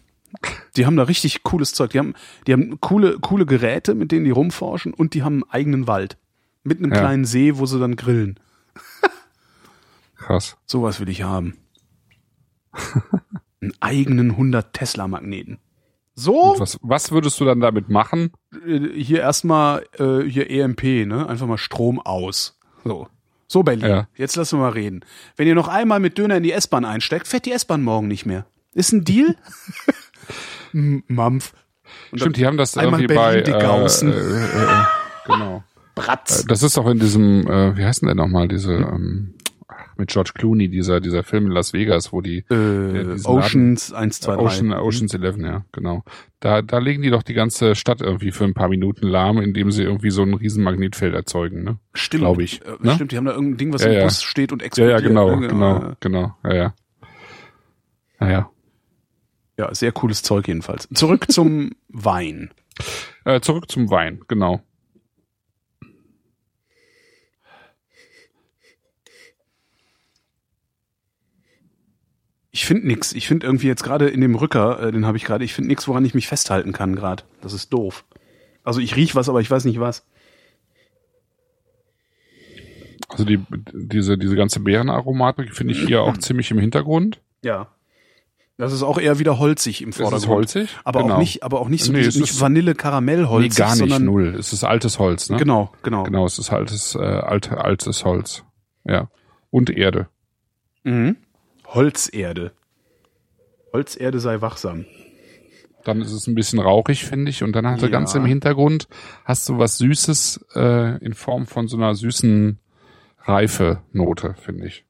S2: Die haben da richtig cooles Zeug. Die haben, die haben coole, coole Geräte, mit denen die rumforschen und die haben einen eigenen Wald. Mit einem
S3: Ja.
S2: kleinen See, wo sie dann grillen.
S3: Krass.
S2: Sowas will ich haben. einen eigenen 100 Tesla-Magneten. So?
S3: Was, was würdest du dann damit machen?
S2: äh, hier erstmal äh, hier EMP, ne? Einfach mal Strom aus. So. So, Berlin.
S3: Ja.
S2: Jetzt lassen wir mal reden. Wenn ihr noch einmal mit Döner in die S-Bahn einsteigt, fährt die S-Bahn morgen nicht mehr. Ist ein Deal? Mampf. Und
S3: Stimmt, die haben das irgendwie bei
S2: Berlin
S3: äh,
S2: Dickhausen.
S3: äh, äh, genau.
S2: Bratz.
S3: Das ist doch in diesem, äh, wie heißt denn der nochmal, diese ähm, mit George Clooney, dieser dieser Film in Las Vegas, wo die
S2: Äh,
S3: diesen
S2: Oceans 1, 2, 3.
S3: Ocean, Ocean's Eleven, ja, genau. Da, da legen die doch die ganze Stadt irgendwie für ein paar Minuten lahm, indem sie irgendwie so ein riesen Magnetfeld erzeugen, ne?
S2: Stimmt.
S3: glaub ich,
S2: Äh,
S3: ne?
S2: Stimmt, die haben da irgendein Ding, was
S3: Ja,
S2: im
S3: ja.
S2: Bus steht und
S3: Ja,
S2: explodiert.
S3: ja, genau,
S2: ne?
S3: genau, genau, ja, ja. Naja.
S2: Ja, sehr cooles Zeug jedenfalls. Zurück zum Wein.
S3: Äh, zurück zum Wein, genau.
S2: Ich finde nix. Ich finde irgendwie jetzt gerade in dem Rücker, äh, den habe ich gerade, ich finde nix, woran ich mich festhalten kann gerade. Das ist doof. Also ich riech was, aber ich weiß nicht was.
S3: Also die, diese, diese ganze Beerenaromatik finde ich hier auch ziemlich im Hintergrund.
S2: Ja. Das ist auch eher wieder holzig im
S3: Es
S2: Vordergrund.
S3: ist holzig.
S2: Aber
S3: genau.
S2: auch nicht, aber auch nicht so
S3: Nee,
S2: nicht,
S3: es
S2: nicht Vanille Karamellholz,
S3: Nee, gar nicht, null. Es ist altes Holz, ne?
S2: genau, genau.
S3: Genau, es ist altes, äh, alte, altes Holz. Ja. Und Erde.
S2: Mhm. Holzerde. Holzerde sei wachsam.
S3: Dann ist es ein bisschen rauchig, finde ich. Und dann hast du
S2: Ja.
S3: ganz im Hintergrund hast du was Süßes äh, in Form von so einer süßen Reife-Note, finde ich.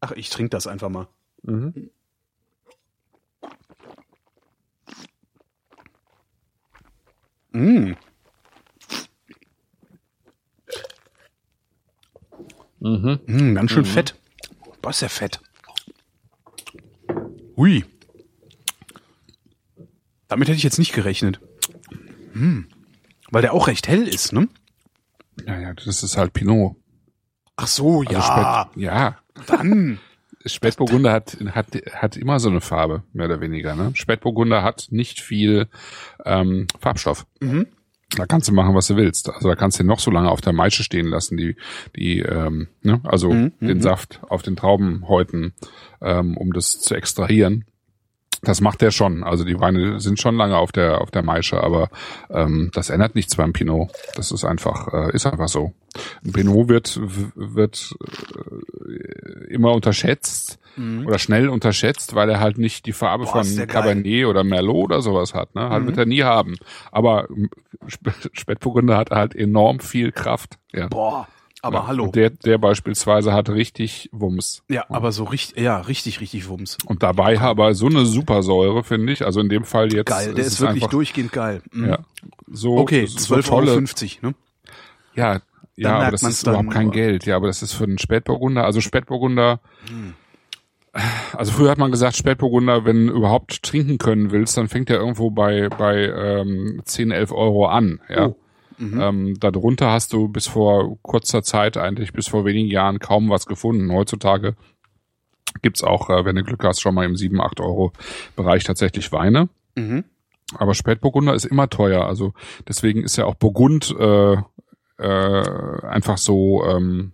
S2: Ach, ich trinke das einfach mal. Mm.
S3: Mhm.
S2: Mm, ganz schön fett. Boah, ist ja fett. Hui. Damit hätte ich jetzt nicht gerechnet. Mm. Weil der auch recht hell ist, ne?
S3: Ja, ja, das ist halt Pinot.
S2: Ach so,
S3: Also
S2: ja.
S3: Spät, ja.
S2: Dann.
S3: Spätburgunder hat, hat, hat immer so eine Farbe, mehr oder weniger. Ne? Spätburgunder hat nicht viel ähm, Farbstoff.
S2: Mhm.
S3: Da kannst du machen, was du willst. Also da kannst du den noch so lange auf der Maische stehen lassen, die, die, ähm, ne? also
S2: Mhm,
S3: den
S2: mhm.
S3: Saft auf den Traubenhäuten, ähm, um das zu extrahieren. Das macht er schon. Also die Weine sind schon lange auf der auf der Maische, aber ähm, das ändert nichts beim Pinot. Das ist einfach äh, ist einfach so. Ein Pinot wird wird äh, immer unterschätzt oder schnell unterschätzt, weil er halt nicht die Farbe
S2: Mhm. Boah, ist
S3: von
S2: geil.
S3: Cabernet oder Merlot oder sowas hat. Ne? Halt
S2: Mhm.
S3: wird er nie haben. Aber ähm, Sp- Spätburgunder hat halt enorm viel Kraft. Ja.
S2: Boah, aber
S3: Ja.
S2: hallo.
S3: Und Der, der beispielsweise hat richtig Wumms.
S2: ja, aber so richtig, ja, richtig, richtig Wumms.
S3: Und dabei aber so eine Supersäure, finde ich. Also in dem Fall jetzt.
S2: Geil, der
S3: es
S2: ist wirklich
S3: einfach,
S2: durchglich geil. Mhm.
S3: Ja. So,
S2: Okay,
S3: so
S2: 12,50
S3: tolle.
S2: Euro, ne?
S3: Ja, ja, aber das ist
S2: dann,
S3: überhaupt kein Geld. Ja, aber das ist für einen Spätburgunder. Also Spätburgunder.
S2: Hm.
S3: Also früher hat man gesagt, Spätburgunder, wenn du überhaupt trinken können willst, dann fängt er irgendwo bei bei ähm, 10, 11 Euro an. Ja.
S2: Oh. Mhm.
S3: Ähm, darunter hast du bis vor kurzer Zeit, eigentlich bis vor wenigen Jahren, kaum was gefunden. Heutzutage gibt's auch, äh, wenn du Glück hast, schon mal im 7, 8 Euro Bereich tatsächlich Weine.
S2: Mhm.
S3: Aber Spätburgunder ist immer teuer. Also deswegen ist ja auch Burgund äh, äh, einfach so. Ähm,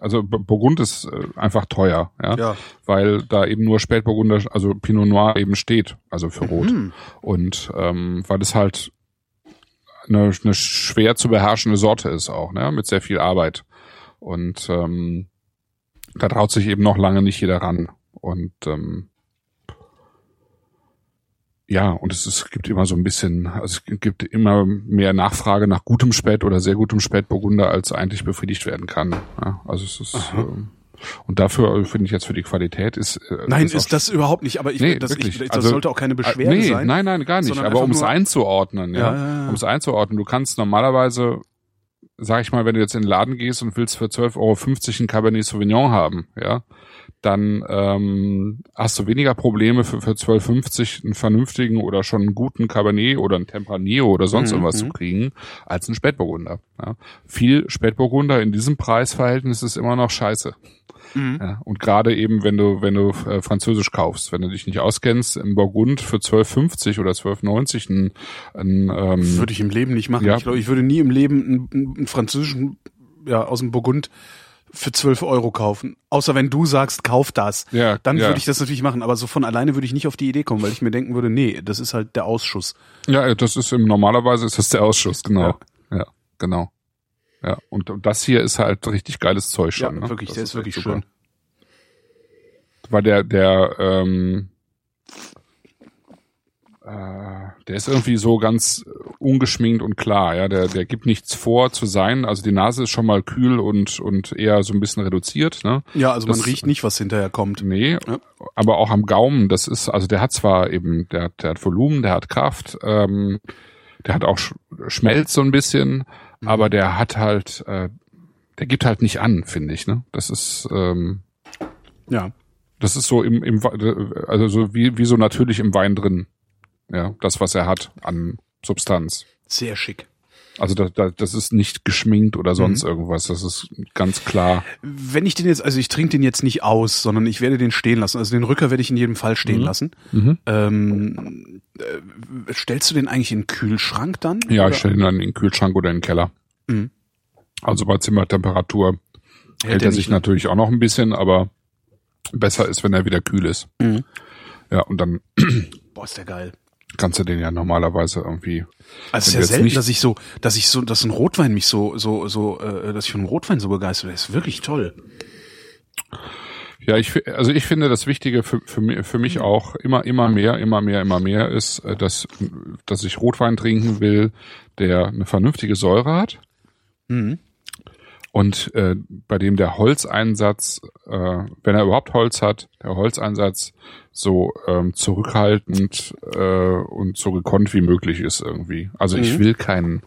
S3: also Burgund ist äh, einfach teuer, ja?
S2: Ja.
S3: weil da eben nur Spätburgunder, also Pinot Noir eben steht, also für Rot.
S2: Mhm.
S3: Und ähm, weil es halt eine, eine schwer zu beherrschende Sorte ist auch, ne? mit sehr viel Arbeit. Und ähm, da traut sich eben noch lange nicht jeder ran. Und ähm, ja, und es, ist, gibt immer so ein bisschen, also es gibt immer mehr Nachfrage nach gutem Spät oder sehr gutem Spätburgunder, als eigentlich befriedigt werden kann. Ja, also es ist ähm, und dafür äh, finde ich jetzt für die Qualität ist äh,
S2: Nein,
S3: auch
S2: ist das überhaupt nicht, aber ich,
S3: Nee,
S2: das, ich, das
S3: Also,
S2: sollte auch keine Beschwerde
S3: nee,
S2: sein.
S3: Nein, nein, gar nicht. Aber um es einzuordnen, ja,
S2: Ja, ja, ja.
S3: um es einzuordnen, du kannst normalerweise, sag ich mal, wenn du jetzt in den Laden gehst und willst für 12,50 Euro ein Cabernet Sauvignon haben, ja, dann ähm, hast du weniger Probleme für, für 12,50 einen vernünftigen oder schon einen guten Cabernet oder einen Tempranillo oder sonst
S2: Mhm,
S3: irgendwas zu
S2: mhm.
S3: kriegen, als ein Spätburgunder. Ja. Viel Spätburgunder in diesem Preisverhältnis ist immer noch scheiße.
S2: Mhm.
S3: Ja, und gerade eben, wenn du, wenn du äh, Französisch kaufst, wenn du dich nicht auskennst, im Burgund für 12,50 oder 12,90 ein, ein ähm,
S2: Würde ich im Leben nicht machen.
S3: Ja.
S2: Ich glaube, ich würde nie im Leben einen, einen, einen französischen, ja, aus dem Burgund für 12 Euro kaufen. Außer wenn du sagst, kauf das.
S3: Ja,
S2: Dann
S3: ja.
S2: würde ich das natürlich machen. Aber so von alleine würde ich nicht auf die Idee kommen, weil ich mir denken würde, nee, das ist halt der Ausschuss.
S3: Ja, das ist im normalerweise ist das der Ausschuss, genau. Ja, genau. Ja, und das hier ist halt richtig geiles Zeug schon.
S2: ja,
S3: ne?
S2: wirklich,
S3: das
S2: der ist wirklich
S3: echt super.
S2: schön.
S3: Weil der, der, ähm, äh, der ist irgendwie so ganz ungeschminkt und klar, ja. Der, der gibt nichts vor zu sein. Also die Nase ist schon mal kühl und, und eher so ein bisschen reduziert, ne?
S2: Ja, also man
S3: Das-
S2: riecht nicht, was hinterher kommt.
S3: Nee,
S2: Ja.
S3: aber auch am Gaumen, das ist, also der hat zwar eben, der, hat- der hat Volumen, der hat Kraft, ähm, der hat auch Sch Schmelz so ein bisschen,
S2: Mhm.
S3: aber der hat halt, äh, der gibt halt nicht an, finde ich, ne? Das ist, ähm,
S2: Ja.
S3: das ist so im, im also so wie, wie so natürlich im Wein drin. Ja, das, was er hat an Substanz.
S2: Sehr schick.
S3: Also das, das, das ist nicht geschminkt oder sonst
S2: Mhm.
S3: irgendwas. Das ist ganz klar.
S2: Wenn ich den jetzt, also ich trinke den jetzt nicht aus, sondern ich werde den stehen lassen. Also den Rücker werde ich in jedem Fall stehen
S3: Mhm.
S2: lassen.
S3: Mhm.
S2: Ähm, äh, stellst du den eigentlich in den Kühlschrank dann?
S3: Ja,
S2: Oder-
S3: ich stelle ihn dann in den Kühlschrank oder in den Keller.
S2: Mhm.
S3: Also bei Zimmertemperatur hält er
S2: nicht,
S3: sich natürlich auch noch ein bisschen, aber besser ist, wenn er wieder kühl ist.
S2: Mhm.
S3: Ja, und dann
S2: Boah, ist der geil.
S3: Kannst du den ja normalerweise irgendwie.
S2: Also es ist ja selten,
S3: nicht-
S2: dass ich so, dass ich so, dass ein Rotwein mich so, so, so, äh, dass ich von Rotwein so begeistert bin. Das ist wirklich toll.
S3: Ja, ich also ich finde das Wichtige für, für, für mich auch immer immer mehr, immer mehr, immer mehr ist, äh, dass dass ich Rotwein trinken will, der eine vernünftige Säure hat
S2: Mhm.
S3: Und äh, bei dem der Holzeinsatz, äh, wenn er überhaupt Holz hat, der Holzeinsatz so ähm, zurückhaltend äh, und so gekonnt wie möglich ist irgendwie. Also ich
S2: Mhm.
S3: will kein,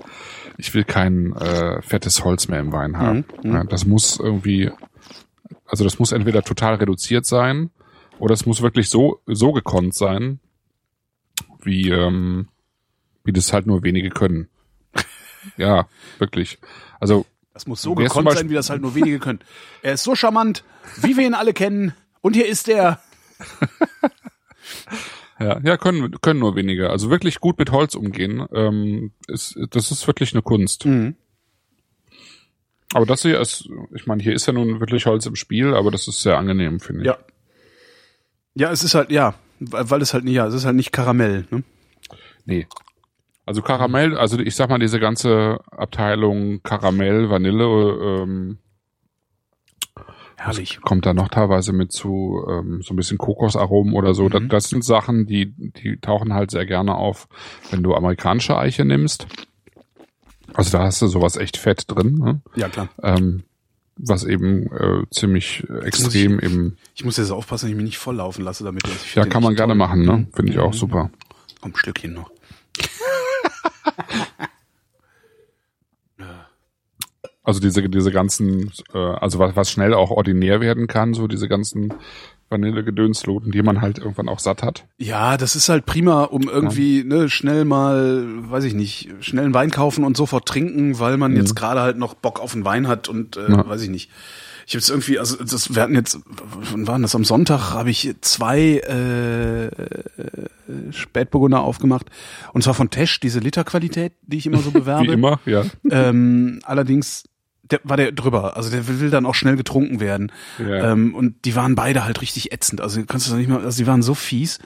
S3: ich will kein äh, fettes Holz mehr im Wein haben.
S2: Mhm, mhm.
S3: Ja, das muss irgendwie, also das muss entweder total reduziert sein oder es muss wirklich so so gekonnt sein, wie ähm, wie das halt nur wenige können. ja, wirklich. Also
S2: Das muss so gekonnt sein, wie das halt nur wenige können. Er ist so charmant, wie wir ihn alle kennen. Und hier ist er.
S3: Ja, ja, können, können nur wenige. Also wirklich gut mit Holz umgehen, ähm, ist, das ist wirklich eine Kunst.
S2: Mhm.
S3: Aber das hier ist, ich meine, hier ist ja nun wirklich Holz im Spiel, aber das ist sehr angenehm, finde ich.
S2: Ja. Ja, es ist halt, ja, weil weil es halt nicht, ja, es ist halt nicht Karamell, ne?
S3: Nee. Also Karamell, also ich sag mal, diese ganze Abteilung Karamell, Vanille, ähm,
S2: Herrlich.
S3: kommt da noch teilweise mit zu ähm, so ein bisschen Kokosaromen oder so. Das,
S2: Mhm.
S3: das sind Sachen, die, die tauchen halt sehr gerne auf, wenn du amerikanische Eiche nimmst. Also da hast du sowas echt fett drin, ne?
S2: Ja, klar.
S3: ähm, was eben äh, ziemlich äh, extrem eben,
S2: Ich muss jetzt aufpassen, dass ich mich nicht volllaufen lasse damit. Ich
S3: ja, kann man gerne machen, ne?
S2: Mhm.
S3: Finde ich auch
S2: Mhm.
S3: super.
S2: Komm, ein Stückchen noch.
S3: Also diese, diese ganzen, äh, also was, was schnell auch ordinär werden kann, so diese ganzen Vanillegedönsloten, die man halt irgendwann auch satt hat.
S2: Ja, das ist halt prima, um irgendwie ne, schnell mal, weiß ich nicht, schnell einen Wein kaufen und sofort trinken, weil man
S3: Mhm.
S2: jetzt gerade halt noch Bock auf einen Wein hat und äh,
S3: Ja.
S2: weiß ich nicht. Ich habe jetzt irgendwie, also das, wir hatten jetzt, wann waren das? Am Sonntag habe ich zwei äh, Spätburgunder aufgemacht. Und zwar von Tesch, diese Literqualität, die ich immer so bewerbe.
S3: Wie immer, ja.
S2: Ähm, allerdings der, war der drüber. Also der will dann auch schnell getrunken werden.
S3: Ja.
S2: Ähm, und die waren beide halt richtig ätzend. Also kannst du nicht mehr, also die waren so fies,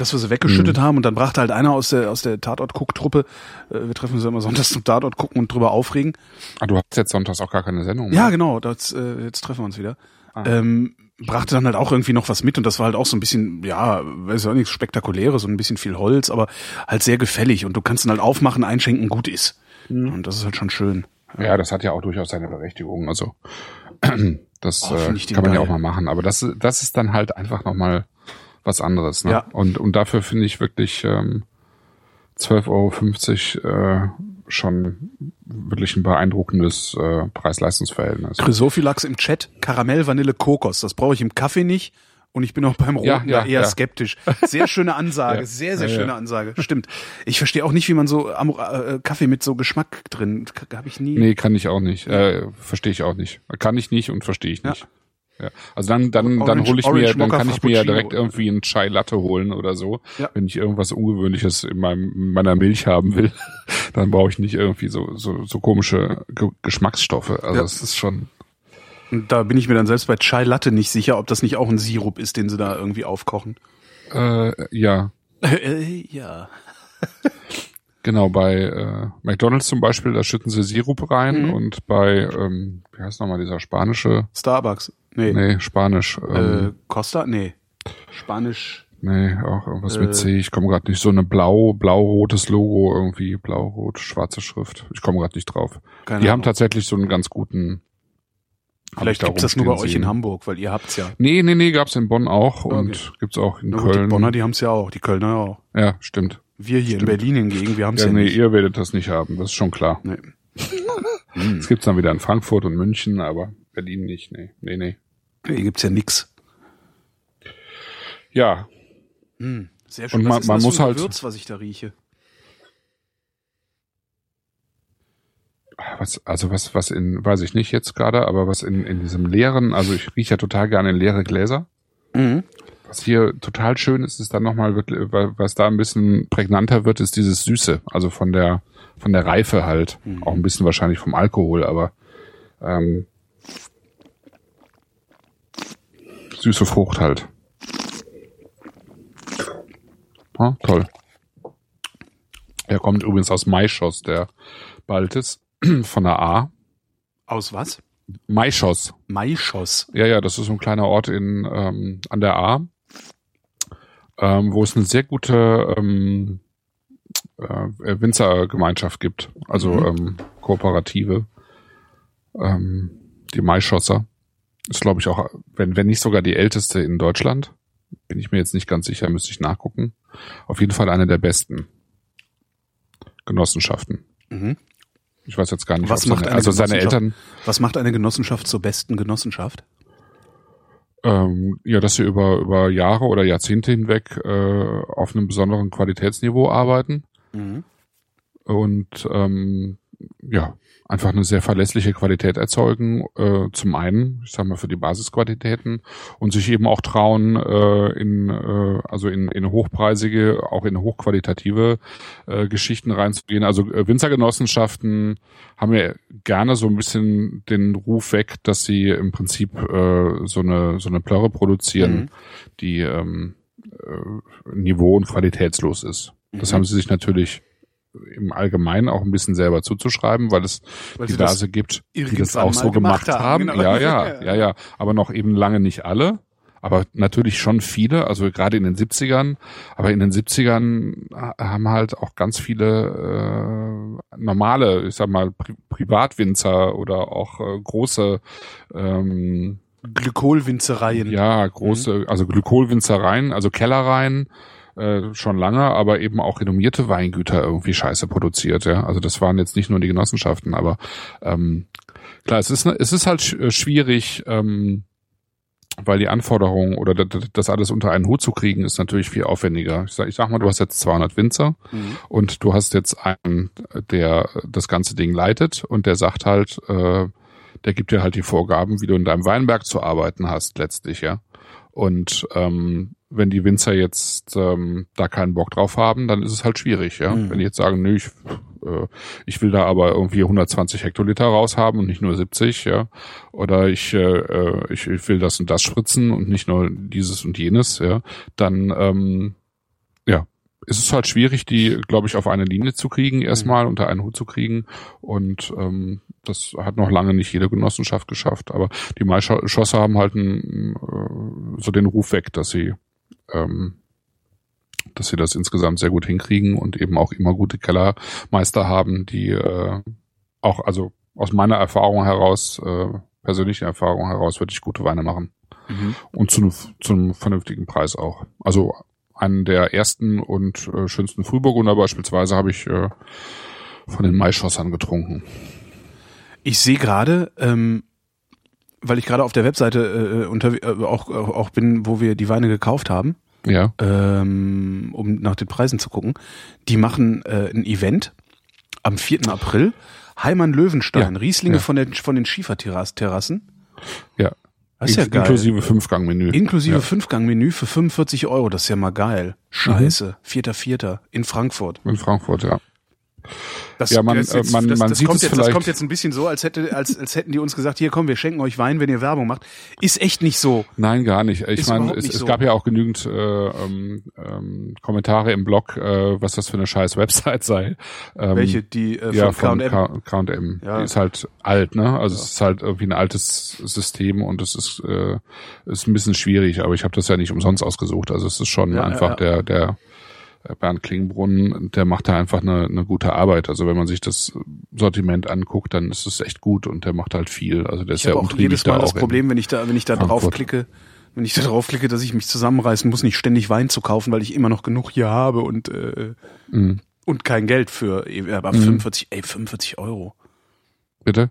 S2: dass wir sie weggeschüttet
S3: Mhm.
S2: haben und dann brachte halt einer aus der aus der Tatort-Guck-Truppe, äh, wir treffen uns immer sonntags zum Tatort gucken und drüber aufregen.
S3: Ah, du hast jetzt sonntags auch gar keine Sendung.
S2: Ja,
S3: mehr.
S2: genau, das, äh, jetzt treffen wir uns wieder.
S3: Ah.
S2: Ähm, brachte dann halt auch irgendwie noch was mit und das war halt auch so ein bisschen, ja, weiß ich auch nichts Spektakuläres und ein bisschen viel Holz, aber halt sehr gefällig und du kannst dann halt aufmachen, einschenken, gut ist.
S3: Mhm.
S2: Und das ist halt schon schön.
S3: Ja, das hat ja auch durchaus seine Berechtigung. Also das
S2: Oh,
S3: äh, kann man ja
S2: geil.
S3: auch mal machen. Aber das, das ist dann halt einfach nochmal was anderes. Ne?
S2: Ja.
S3: Und, und dafür finde ich wirklich ähm, 12,50 Euro äh, schon wirklich ein beeindruckendes äh, Preis-Leistungs-Verhältnis.
S2: Chrysophylax im Chat, Karamell, Vanille, Kokos. Das brauche ich im Kaffee nicht. Und ich bin auch beim Roten
S3: Ja, ja,
S2: da eher
S3: ja.
S2: skeptisch. Sehr schöne Ansage, sehr, sehr schöne Ansage. Stimmt. Ich verstehe auch nicht, wie man so äh, Kaffee mit so Geschmack drin, habe ich nie.
S3: Nee, kann ich auch nicht. Äh, verstehe ich auch nicht. Kann ich nicht und verstehe ich nicht. Ja. Also dann, dann, dann
S2: Orange-
S3: hole ich mir, dann kann ich mir ja direkt irgendwie einen Chai Latte holen oder so.
S2: Ja.
S3: Wenn ich irgendwas Ungewöhnliches in meinem, in meiner Milch haben will, dann brauche ich nicht irgendwie so, so, so komische Ge Geschmacksstoffe. Also
S2: Ja.
S3: das ist schon,
S2: Und da bin ich mir dann selbst bei Chai Latte nicht sicher, ob das nicht auch ein Sirup ist, den sie da irgendwie aufkochen.
S3: äh, ja,
S2: Äh, ja.
S3: genau, bei äh, McDonalds zum Beispiel, da schütten sie Sirup rein
S2: Mhm.
S3: und bei, ähm, wie heißt nochmal dieser spanische,
S2: Starbucks. Nee.
S3: nee, Spanisch,
S2: Äh,
S3: ähm,
S2: Costa? Nee. Spanisch.
S3: Nee, auch irgendwas
S2: Äh.
S3: mit C. Ich komme gerade nicht. So eine blau, blau-rotes Logo irgendwie. Blau-rot, schwarze Schrift. Ich komme gerade nicht drauf. Die haben
S2: Ahnung.
S3: tatsächlich so einen ganz guten.
S2: Vielleicht
S3: ich da
S2: gibt's das nur bei euch in
S3: sehen.
S2: Hamburg, weil ihr habt's ja.
S3: Nee, nee, nee, gab's in Bonn auch
S2: Okay.
S3: und gibt's auch in
S2: Na gut, die
S3: Köln.
S2: Bonner, die haben's ja auch. Die Kölner auch.
S3: ja, stimmt.
S2: Wir hier in Berlin hingegen, wir haben's
S3: Ja,
S2: ja,
S3: nee,
S2: nicht.
S3: ihr werdet das nicht haben. Das ist schon klar.
S2: Nee.
S3: Es gibt's dann wieder in Frankfurt und München, aber Berlin nicht. Nee, nee, nee.
S2: Hier gibt's ja nix.
S3: Ja,
S2: Hm. Sehr schön.
S3: Und
S2: was
S3: man- man
S2: das
S3: muss halt-
S2: Gewürz, was ich da rieche?
S3: was, also was, was in, weiß ich nicht jetzt gerade, aber was in, in diesem leeren, also ich rieche ja total gerne in leere Gläser.
S2: Mhm.
S3: Was hier total schön ist, ist dann nochmal wirklich, was da ein bisschen prägnanter wird, ist dieses Süße. Also von der, von der Reife halt.
S2: Mhm.
S3: Auch ein bisschen wahrscheinlich vom Alkohol, aber ähm, süße Frucht halt. Ah, toll. Er kommt übrigens aus Maischoss, der Baltis, von der A.
S2: Aus was?
S3: Maischoss.
S2: Maischoss.
S3: Ja, ja, das ist so ein kleiner Ort in ähm, an der A, ähm, wo es eine sehr gute ähm, äh, Winzergemeinschaft gibt, also
S2: Mhm.
S3: ähm, Kooperative. Ähm, die Maischosser ist, glaube ich, auch, wenn, wenn nicht sogar die älteste in Deutschland. Bin ich mir jetzt nicht ganz sicher, müsste ich nachgucken. Auf jeden Fall eine der besten Genossenschaften.
S2: Mhm.
S3: Ich weiß jetzt gar nicht,
S2: Was macht
S3: seine,
S2: eine
S3: also seine? Eltern,
S2: Was macht eine Genossenschaft zur besten Genossenschaft?
S3: Ähm, ja, dass sie über, über Jahre oder Jahrzehnte hinweg äh, auf einem besonderen Qualitätsniveau arbeiten
S2: Mhm.
S3: und ähm, ja, einfach eine sehr verlässliche Qualität erzeugen, äh, zum einen, ich sag mal, für die Basisqualitäten und sich eben auch trauen, äh, in, äh, also in, in hochpreisige, auch in hochqualitative äh, Geschichten reinzugehen. Also äh, Winzergenossenschaften haben ja gerne so ein bisschen den Ruf weg, dass sie im Prinzip äh, so eine so eine Plörre produzieren,
S2: Mhm.
S3: die ähm, äh, niveau- und qualitätslos ist. Das
S2: Mhm.
S3: haben sie sich natürlich im Allgemeinen auch ein bisschen selber zuzuschreiben, weil es
S2: Weil
S3: diverse gibt, die das auch so
S2: gemacht
S3: gemacht,
S2: haben,
S3: haben.
S2: genau.
S3: Ja, ja, ja, ja. Aber noch eben lange nicht alle. Aber natürlich schon viele, also gerade in den 70ern. Aber in den 70ern haben halt auch ganz viele äh, normale, ich sag mal, Pri Privatwinzer oder auch äh, große ähm,
S2: Glykolwinzereien.
S3: ja, große, also Glykolwinzereien, also Kellereien, äh, schon lange, aber eben auch renommierte Weingüter irgendwie Scheiße produziert, ja. Also das waren jetzt nicht nur die Genossenschaften, aber ähm, klar, es ist, es ist halt äh, schwierig, ähm, weil die Anforderungen oder das, das alles unter einen Hut zu kriegen, ist natürlich viel aufwendiger. Ich sag, ich sag mal, du hast jetzt 200 Winzer
S2: Mhm.
S3: und du hast jetzt einen, der das ganze Ding leitet und der sagt halt, äh, der gibt dir halt die Vorgaben, wie du in deinem Weinberg zu arbeiten hast, letztlich, ja. Und ähm, wenn die Winzer jetzt ähm, da keinen Bock drauf haben, dann ist es halt schwierig, ja.
S2: Mhm.
S3: Wenn die jetzt sagen, nö, ich, äh, ich will da aber irgendwie 120 Hektoliter raushaben und nicht nur 70, ja. Oder ich, äh, äh, ich, ich will das und das spritzen und nicht nur dieses und jenes, ja. Dann ähm, ja, ist es halt schwierig, die, glaube ich, auf eine Linie zu kriegen, erstmal unter einen Hut zu kriegen. Und ähm, das hat noch lange nicht jede Genossenschaft geschafft. Aber die Maischosse haben halt einen, äh, so den Ruf weg, dass sie ähm, dass sie das insgesamt sehr gut hinkriegen und eben auch immer gute Kellermeister haben, die äh, auch, also aus meiner Erfahrung heraus, äh, persönlichen Erfahrung heraus, wirklich gute Weine machen.
S2: Mhm.
S3: Und zu, einem- zu einem vernünftigen Preis auch. Also einen der ersten und äh, schönsten Frühburgunder beispielsweise habe ich äh, von den Maischossern getrunken.
S2: Ich sehe gerade, ähm, weil ich gerade auf der Webseite äh, unter, äh, auch, auch bin, wo wir die Weine gekauft haben,
S3: Ja.
S2: ähm, um nach den Preisen zu gucken. Die machen äh, ein Event am 4. April. Heimann Löwenstein,
S3: Ja,
S2: Rieslinge
S3: ja.
S2: von, den von den Schieferterrassen.
S3: Ja.
S2: Das ist ja
S3: In-
S2: geil.
S3: Inklusive Fünfgangmenü.
S2: Inklusive
S3: ja.
S2: Fünfgang-Menü für 45 Euro. Das ist ja mal geil. Scheiße. Vierter, Vierter in Frankfurt.
S3: In Frankfurt, ja.
S2: Das,
S3: Ja, man,
S2: das,
S3: äh, man- man sieht
S2: kommt
S3: es
S2: jetzt, das kommt jetzt ein bisschen so, als, hätte, als, als hätten die uns gesagt, hier komm, wir schenken euch Wein, wenn ihr Werbung macht. Ist echt nicht so.
S3: Nein, gar nicht. Ich meine, es, es
S2: so.
S3: gab ja auch genügend äh, ähm, ähm, Kommentare im Blog, äh, was das für eine scheiß Website sei. Ähm,
S2: Welche? Die äh, von
S3: ja, von
S2: K&M?
S3: K&M.
S2: Ja.
S3: Die ist halt alt, ne? Also es ist halt irgendwie ein altes System und es ist, äh, ist ein bisschen schwierig, aber ich habe das ja nicht umsonst ausgesucht. Also es ist schon
S2: Ja,
S3: einfach
S2: ja, ja.
S3: der, der Bernd Klingbrunn, der macht da einfach eine, eine gute Arbeit. Also wenn man sich das Sortiment anguckt, dann ist es echt gut und der macht halt viel. Also der ist
S2: Ich habe auch
S3: umtriebig
S2: jedes
S3: da
S2: Mal
S3: auch.
S2: das Problem, wenn ich da, wenn ich da
S3: Frankfurt.
S2: draufklicke, wenn ich da draufklicke, dass ich mich zusammenreißen muss, nicht ständig Wein zu kaufen, weil ich immer noch genug hier habe und äh,
S3: Mhm.
S2: und kein Geld für äh, aber 45, ey, 45 Euro.
S3: Bitte?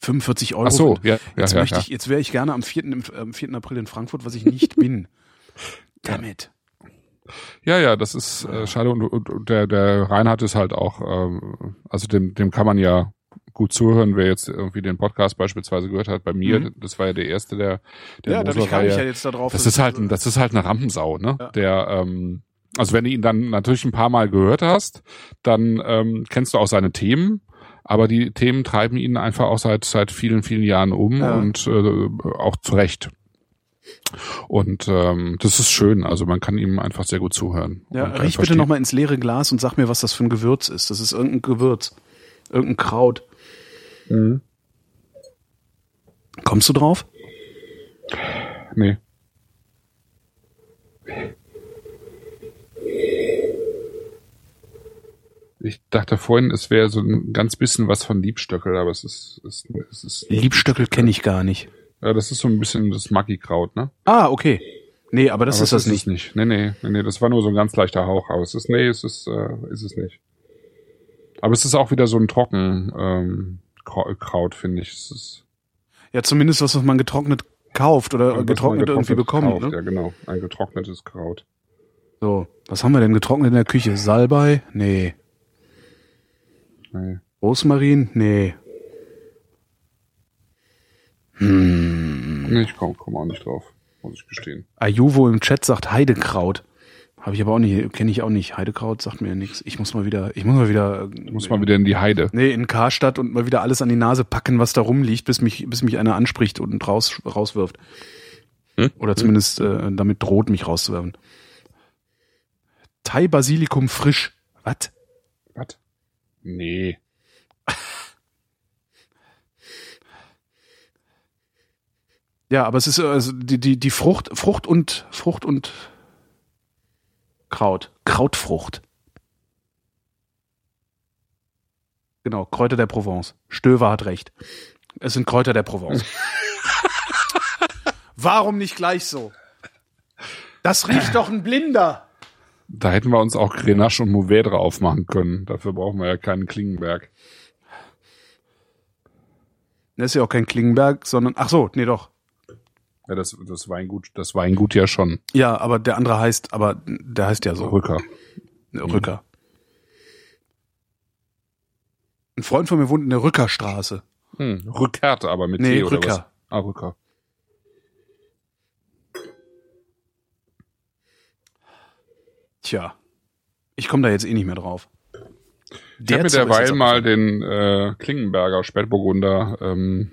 S2: 45 Euro.
S3: Ach so, ja, ja,
S2: Jetzt
S3: ja,
S2: möchte
S3: ja.
S2: ich, jetzt wäre ich gerne am 4. im- am 4. April in Frankfurt, was ich nicht bin. Damit.
S3: Ja, ja, das ist äh, schade und, und, und der, der Reinhard ist halt auch, ähm, also dem, dem kann man ja gut zuhören, wer jetzt irgendwie den Podcast beispielsweise gehört hat. Bei mir,
S2: Mhm.
S3: das war ja der erste, der, der
S2: Ja, dadurch kam ich ja jetzt da drauf.
S3: Das ist halt, ein, das ist halt eine Rampensau, ne?
S2: Ja.
S3: Der, ähm, also wenn du ihn dann natürlich ein paar Mal gehört hast, dann ähm, kennst du auch seine Themen. Aber die Themen treiben ihn einfach auch seit seit vielen vielen Jahren um
S2: Ja.
S3: und äh, auch zu Recht. Und ähm, das ist schön. Also man kann ihm einfach sehr gut zuhören.
S2: Ja, riech bitte nochmal ins leere Glas und sag mir, was das für ein Gewürz ist. Das ist irgendein Gewürz. Irgendein Kraut.
S3: Mhm.
S2: Kommst du drauf?
S3: Nee. Ich dachte vorhin, es wäre so ein ganz bisschen was von Liebstöckel, aber es ist, es, es ist
S2: Liebstöckel kenne ich gar nicht.
S3: Ja, das ist so ein bisschen das Maggi-Kraut, ne?
S2: Ah, okay. Nee, aber das
S3: aber
S2: ist das
S3: es
S2: nicht.
S3: Nicht. Nee, nee, nee, nee, das war nur so ein ganz leichter Hauch, aber es ist, nee, es ist, äh, ist es nicht. Aber es ist auch wieder so ein trocken ähm, Krau- Kraut, finde ich. Es ist
S2: Ja, zumindest was, was man getrocknet kauft oder
S3: man
S2: getrocknet irgendwie bekommt.
S3: kauft,
S2: Ne?
S3: Ja, genau. Ein getrocknetes Kraut.
S2: So, was haben wir denn getrocknet in der Küche? Salbei? Nee.
S3: Nee.
S2: Rosmarin? Nee. Hm.
S3: Nee, ich komme komm auch nicht drauf, muss ich gestehen.
S2: Ayuvo im Chat sagt Heidekraut. Habe ich aber auch nicht, kenne ich auch nicht. Heidekraut sagt mir nichts. Ich muss mal wieder, ich muss mal wieder,
S3: Muss mal wieder in die Heide.
S2: nee, in Karstadt und mal wieder alles an die Nase packen, was da rumliegt, bis mich, bis mich einer anspricht und raus, rauswirft.
S3: Hm?
S2: Oder zumindest äh, damit droht, mich rauszuwerfen. Thai Basilikum frisch. Was?
S3: Was? Nee.
S2: Ja, aber es ist also die, die, die Frucht, Frucht und Frucht und Kraut. Krautfrucht. Genau, Kräuter der Provence. Stöver hat recht. Es sind Kräuter der Provence. Warum nicht gleich so? Das riecht doch ein Blinder.
S3: Da hätten wir uns auch Grenache und Mourvèdre aufmachen können. Dafür brauchen wir ja keinen Klingenberg.
S2: Das ist ja auch kein Klingenberg, sondern, ach so, nee, doch.
S3: Ja, das, das Weingut, das Weingut ja schon.
S2: Ja, aber der andere heißt, aber der heißt ja so.
S3: Rücker.
S2: Rücker. Ein Freund von mir wohnt in der Rückerstraße.
S3: Hm, Rückert aber mit
S2: Nee,
S3: T oder
S2: Rücker.
S3: was? Ah, Rücker.
S2: Tja, ich komme da jetzt eh nicht mehr drauf.
S3: Ich habe mir derweil mal den äh, Klingenberger Spätburgunder ähm,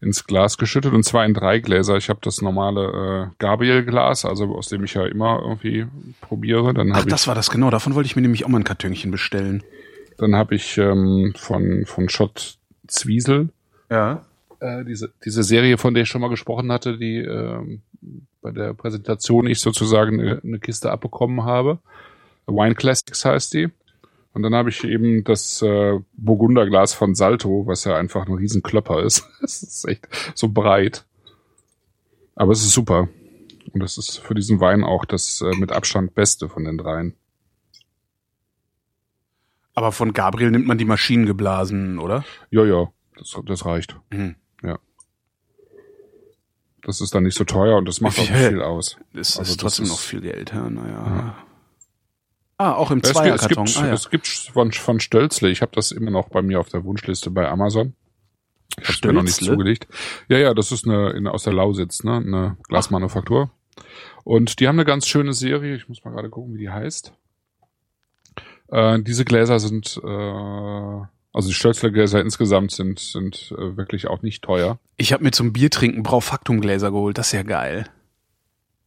S3: ins Glas geschüttet und zwar in drei Gläser. Ich habe das normale äh, Gabriel-Glas, also aus dem ich ja immer irgendwie probiere. Dann
S2: Ach, das war das genau. Davon wollte ich mir nämlich auch mal ein Kartönchen bestellen.
S3: dann habe ich ähm, von von Schott Zwiesel
S2: Ja.
S3: äh, diese diese Serie, von der ich schon mal gesprochen hatte, die ähm, bei der Präsentation ich sozusagen eine, eine Kiste abbekommen habe. Wine Classics heißt die. Und dann habe ich eben das äh, Burgunderglas von Salto, was ja einfach ein Riesenklopper ist. Es ist echt so breit. Aber es ist super. Und das ist für diesen Wein auch das äh, mit Abstand beste von den dreien.
S2: Aber von Gabriel nimmt man die Maschinen geblasen, oder?
S3: Ja, ja, das, das reicht.
S2: Mhm.
S3: Das ist dann nicht so teuer und das macht auch nicht
S2: Ja.
S3: viel aus.
S2: Das
S3: Also
S2: ist
S3: das
S2: trotzdem
S3: ist-
S2: noch viel Geld, ja, naja.
S3: Ja.
S2: Ah, auch im
S3: gibt, es
S2: Zweierkarton.
S3: gibt,
S2: Ah, ja.
S3: es gibt von, von Stölzle, ich habe das immer noch bei mir auf der Wunschliste bei Amazon. Ich habe mir noch nicht zugelegt. Ja, ja, das ist eine in, aus der Lausitz, ne, eine Glasmanufaktur. Und die haben eine ganz schöne Serie. Ich muss mal gerade gucken, wie die heißt. Äh, diese Gläser sind, äh, also die Stölzle-Gläser insgesamt sind sind äh, wirklich auch nicht teuer.
S2: Ich habe mir zum Biertrinken Braufaktumgläser geholt. Das ist ja geil.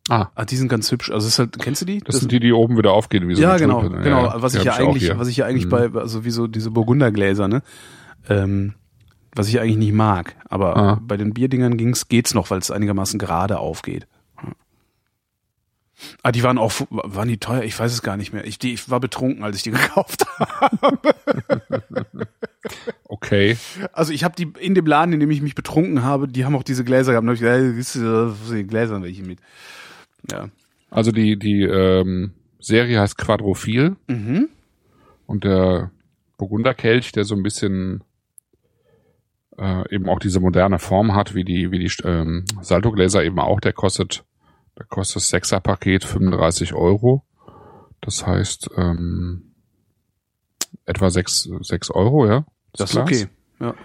S3: Ah,
S2: Ah, die sind ganz hübsch. Also ist halt, kennst du die?
S3: das, sind die, die oben wieder aufgehen wie so
S2: ja,
S3: eine
S2: genau,
S3: Tulpe.
S2: genau. Was
S3: die
S2: ich ja eigentlich, was ich ja eigentlich
S3: Mhm.
S2: bei, also wie so diese Burgundergläser, ne? Ähm, was ich ja eigentlich nicht mag. Aber
S3: Ah.
S2: bei den Bierdingern ging's, geht's noch, weil es einigermaßen gerade aufgeht. Ah, die waren auch, waren die teuer? Ich weiß es gar nicht mehr. Ich, die, ich war betrunken, als ich die gekauft habe.
S3: Okay.
S2: Also ich habe die in dem Laden, in dem ich mich betrunken habe, die haben auch diese Gläser gehabt. Da hab ich gesagt, was die Gläser welche mit. Ja.
S3: Also die, die ähm, Serie heißt Quadrophil
S2: Mhm.
S3: und der Burgunderkelch, der so ein bisschen äh, eben auch diese moderne Form hat, wie die, wie die ähm, Saltogläser eben auch, der kostet, der kostet das Sechser-Paket 35 Euro. Das heißt ähm, etwa sechs sechs Euro, ja.
S2: Das ist
S3: Glas.
S2: okay. Ja.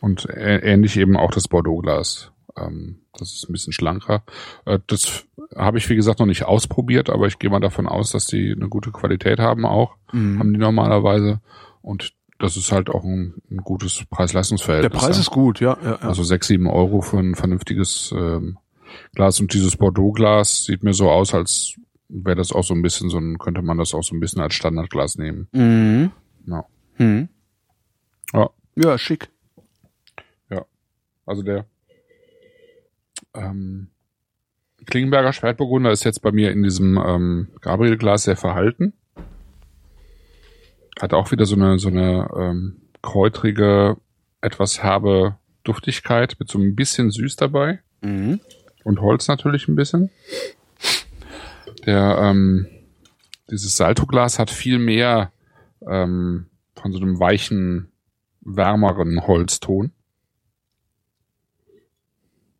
S3: Und ähnlich eben auch das Bordeaux-Glas. Ähm, das ist ein bisschen schlanker. Äh, das habe ich, wie gesagt, noch nicht ausprobiert, aber ich gehe mal davon aus, dass die eine gute Qualität haben auch.
S2: Mhm.
S3: Haben die normalerweise. Und das ist halt auch ein, ein gutes
S2: Der
S3: Preis-Leistungsverhältnis.
S2: Preis
S3: ja.
S2: ist gut, ja. ja, ja.
S3: Also sechs, sieben Euro für ein vernünftiges ähm, Glas. Und dieses Bordeaux-Glas sieht mir so aus, als wäre das auch so ein bisschen so ein, könnte man das auch so ein bisschen als Standardglas nehmen.
S2: mhm.
S3: Ja.
S2: Mhm.
S3: Ja.
S2: Ja, schick.
S3: Also der ähm, Klingenberger Spätburgunder ist jetzt bei mir in diesem ähm, Gabriel-Glas sehr verhalten. Hat auch wieder so eine so eine ähm, kräutrige, etwas herbe Duftigkeit mit so ein bisschen süß dabei
S2: Mhm.
S3: und Holz natürlich ein bisschen. Der ähm, dieses Saltoglas hat viel mehr ähm, von so einem weichen, wärmeren Holzton.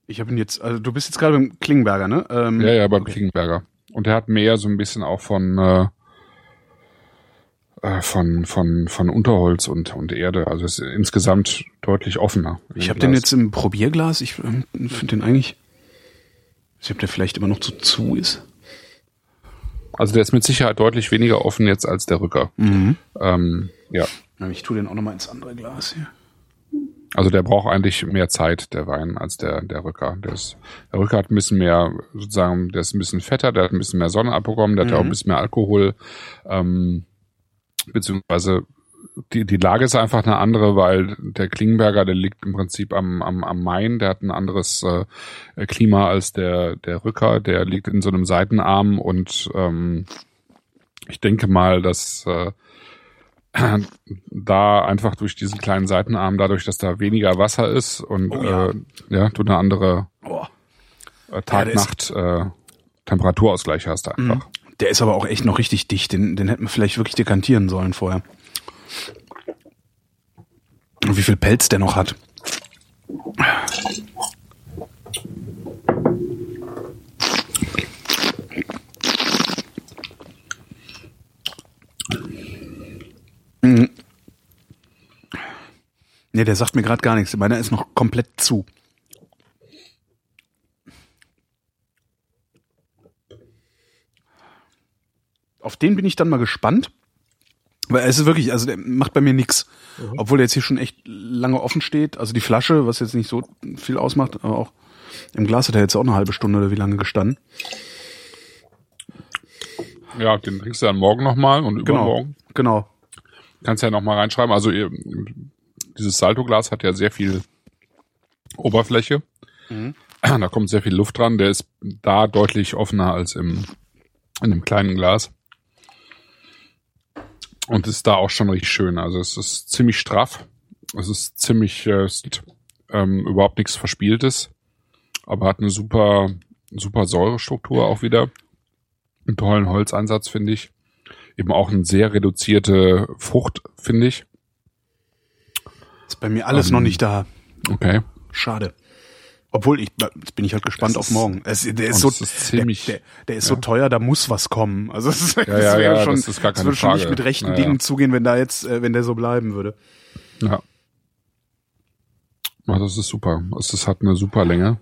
S2: Ich habe ihn jetzt, also du bist jetzt gerade beim Klingenberger, ne? Ähm,
S3: Ja, ja, beim
S2: okay.
S3: Klingenberger. Und der hat mehr so ein bisschen auch von äh, äh, von von von Unterholz und und Erde. Also ist insgesamt deutlich offener.
S2: Ich habe den jetzt im Probierglas. Ich ähm, finde den eigentlich. Ich weiß nicht, ob der vielleicht immer noch zu zu ist.
S3: Also der ist mit Sicherheit deutlich weniger offen jetzt als der Rücker.
S2: Mhm.
S3: Ähm, ja,
S2: Ich tue den auch nochmal ins andere Glas hier.
S3: Also der braucht eigentlich mehr Zeit, der Wein, als der der Rücker. Der, ist, der Rücker hat ein bisschen mehr, sozusagen, der ist ein bisschen fetter, der hat ein bisschen mehr Sonne abbekommen, der hat ja auch ein
S2: Mhm.
S3: bisschen mehr Alkohol. Ähm, beziehungsweise die, die Lage ist einfach eine andere, weil der Klingenberger, der liegt im Prinzip am, am, am Main, der hat ein anderes äh, Klima als der, der Rücker, der liegt in so einem Seitenarm und ähm, ich denke mal, dass äh, da einfach durch diesen kleinen Seitenarm, dadurch, dass da weniger Wasser ist und
S2: Oh ja.
S3: äh, ja, du eine andere
S2: Oh.
S3: äh,
S2: der ist-
S3: Tag-Nacht äh, Temperaturausgleich hast einfach.
S2: Mhm. Der ist aber auch echt noch richtig dicht. Den, den hätten wir vielleicht wirklich dekantieren sollen vorher. Und wie viel Pelz der noch hat. Mhm. Nee, der sagt mir gerade gar nichts. Meiner ist noch komplett zu. Auf den bin ich dann mal gespannt. Weil es ist wirklich, also der macht bei mir nix. Obwohl der jetzt hier schon echt lange offen steht. Also die Flasche, was jetzt nicht so viel ausmacht, aber auch im Glas hat er jetzt auch eine halbe Stunde oder wie lange gestanden.
S3: Ja, den trinkst du dann morgen nochmal und
S2: Genau.
S3: übermorgen.
S2: Genau.
S3: Kannst ja nochmal reinschreiben. Also dieses Salto-Glas hat ja sehr viel Oberfläche.
S2: Mhm.
S3: Da kommt sehr viel Luft dran. Der ist da deutlich offener als im, in dem kleinen Glas. Und ist da auch schon richtig schön. Also es ist ziemlich straff. Es ist ziemlich, äh, ist, ähm, überhaupt nichts Verspieltes. Aber hat eine super, super Säurestruktur auch wieder. Einen tollen Holzansatz, finde ich. Eben auch eine sehr reduzierte Frucht, finde ich.
S2: Ist bei mir alles
S3: Ähm,
S2: noch nicht da.
S3: Okay.
S2: Schade. Obwohl ich, jetzt bin ich halt gespannt
S3: Das
S2: auf morgen. Es, der ist so,
S3: ist ziemlich-
S2: der, der, der ist so teuer, da muss was kommen. Also es, es
S3: ja,
S2: wäre
S3: ja,
S2: schon,
S3: das ist gar keine
S2: würde schon nicht mit rechten
S3: Ja, ja.
S2: Dingen zugehen, wenn da jetzt, äh, wenn der so bleiben würde.
S3: Ja. Ja, das ist super. Es ist- hat eine super Länge.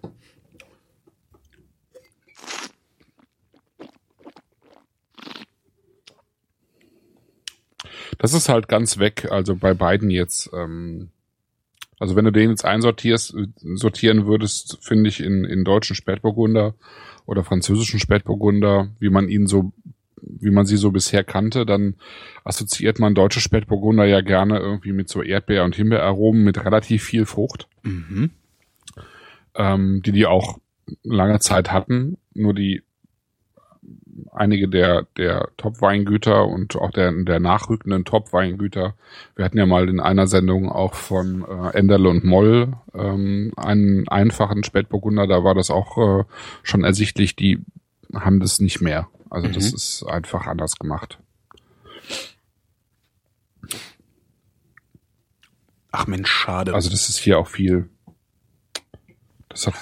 S3: Das ist halt ganz weg, also bei beiden jetzt. Ähm, also wenn du den jetzt einsortierst, äh, sortieren würdest, finde ich in, in deutschen Spätburgunder oder französischen Spätburgunder, wie man ihn so, wie man sie so bisher kannte, dann assoziiert man deutsche Spätburgunder ja gerne irgendwie mit so Erdbeer- und Himbeeraromen mit relativ viel Frucht,
S2: Mhm.
S3: ähm, die die auch lange Zeit hatten. Nur die einige der der Top-Weingüter und auch der der nachrückenden Top-Weingüter. Wir hatten ja mal in einer Sendung auch von äh, Enderle und Moll ähm, einen einfachen Spätburgunder. Da war das auch äh, schon ersichtlich. Die haben das nicht mehr. Also das
S2: Mhm.
S3: ist einfach anders gemacht.
S2: Ach Mensch, schade.
S3: Also das ist hier auch viel. Das hat.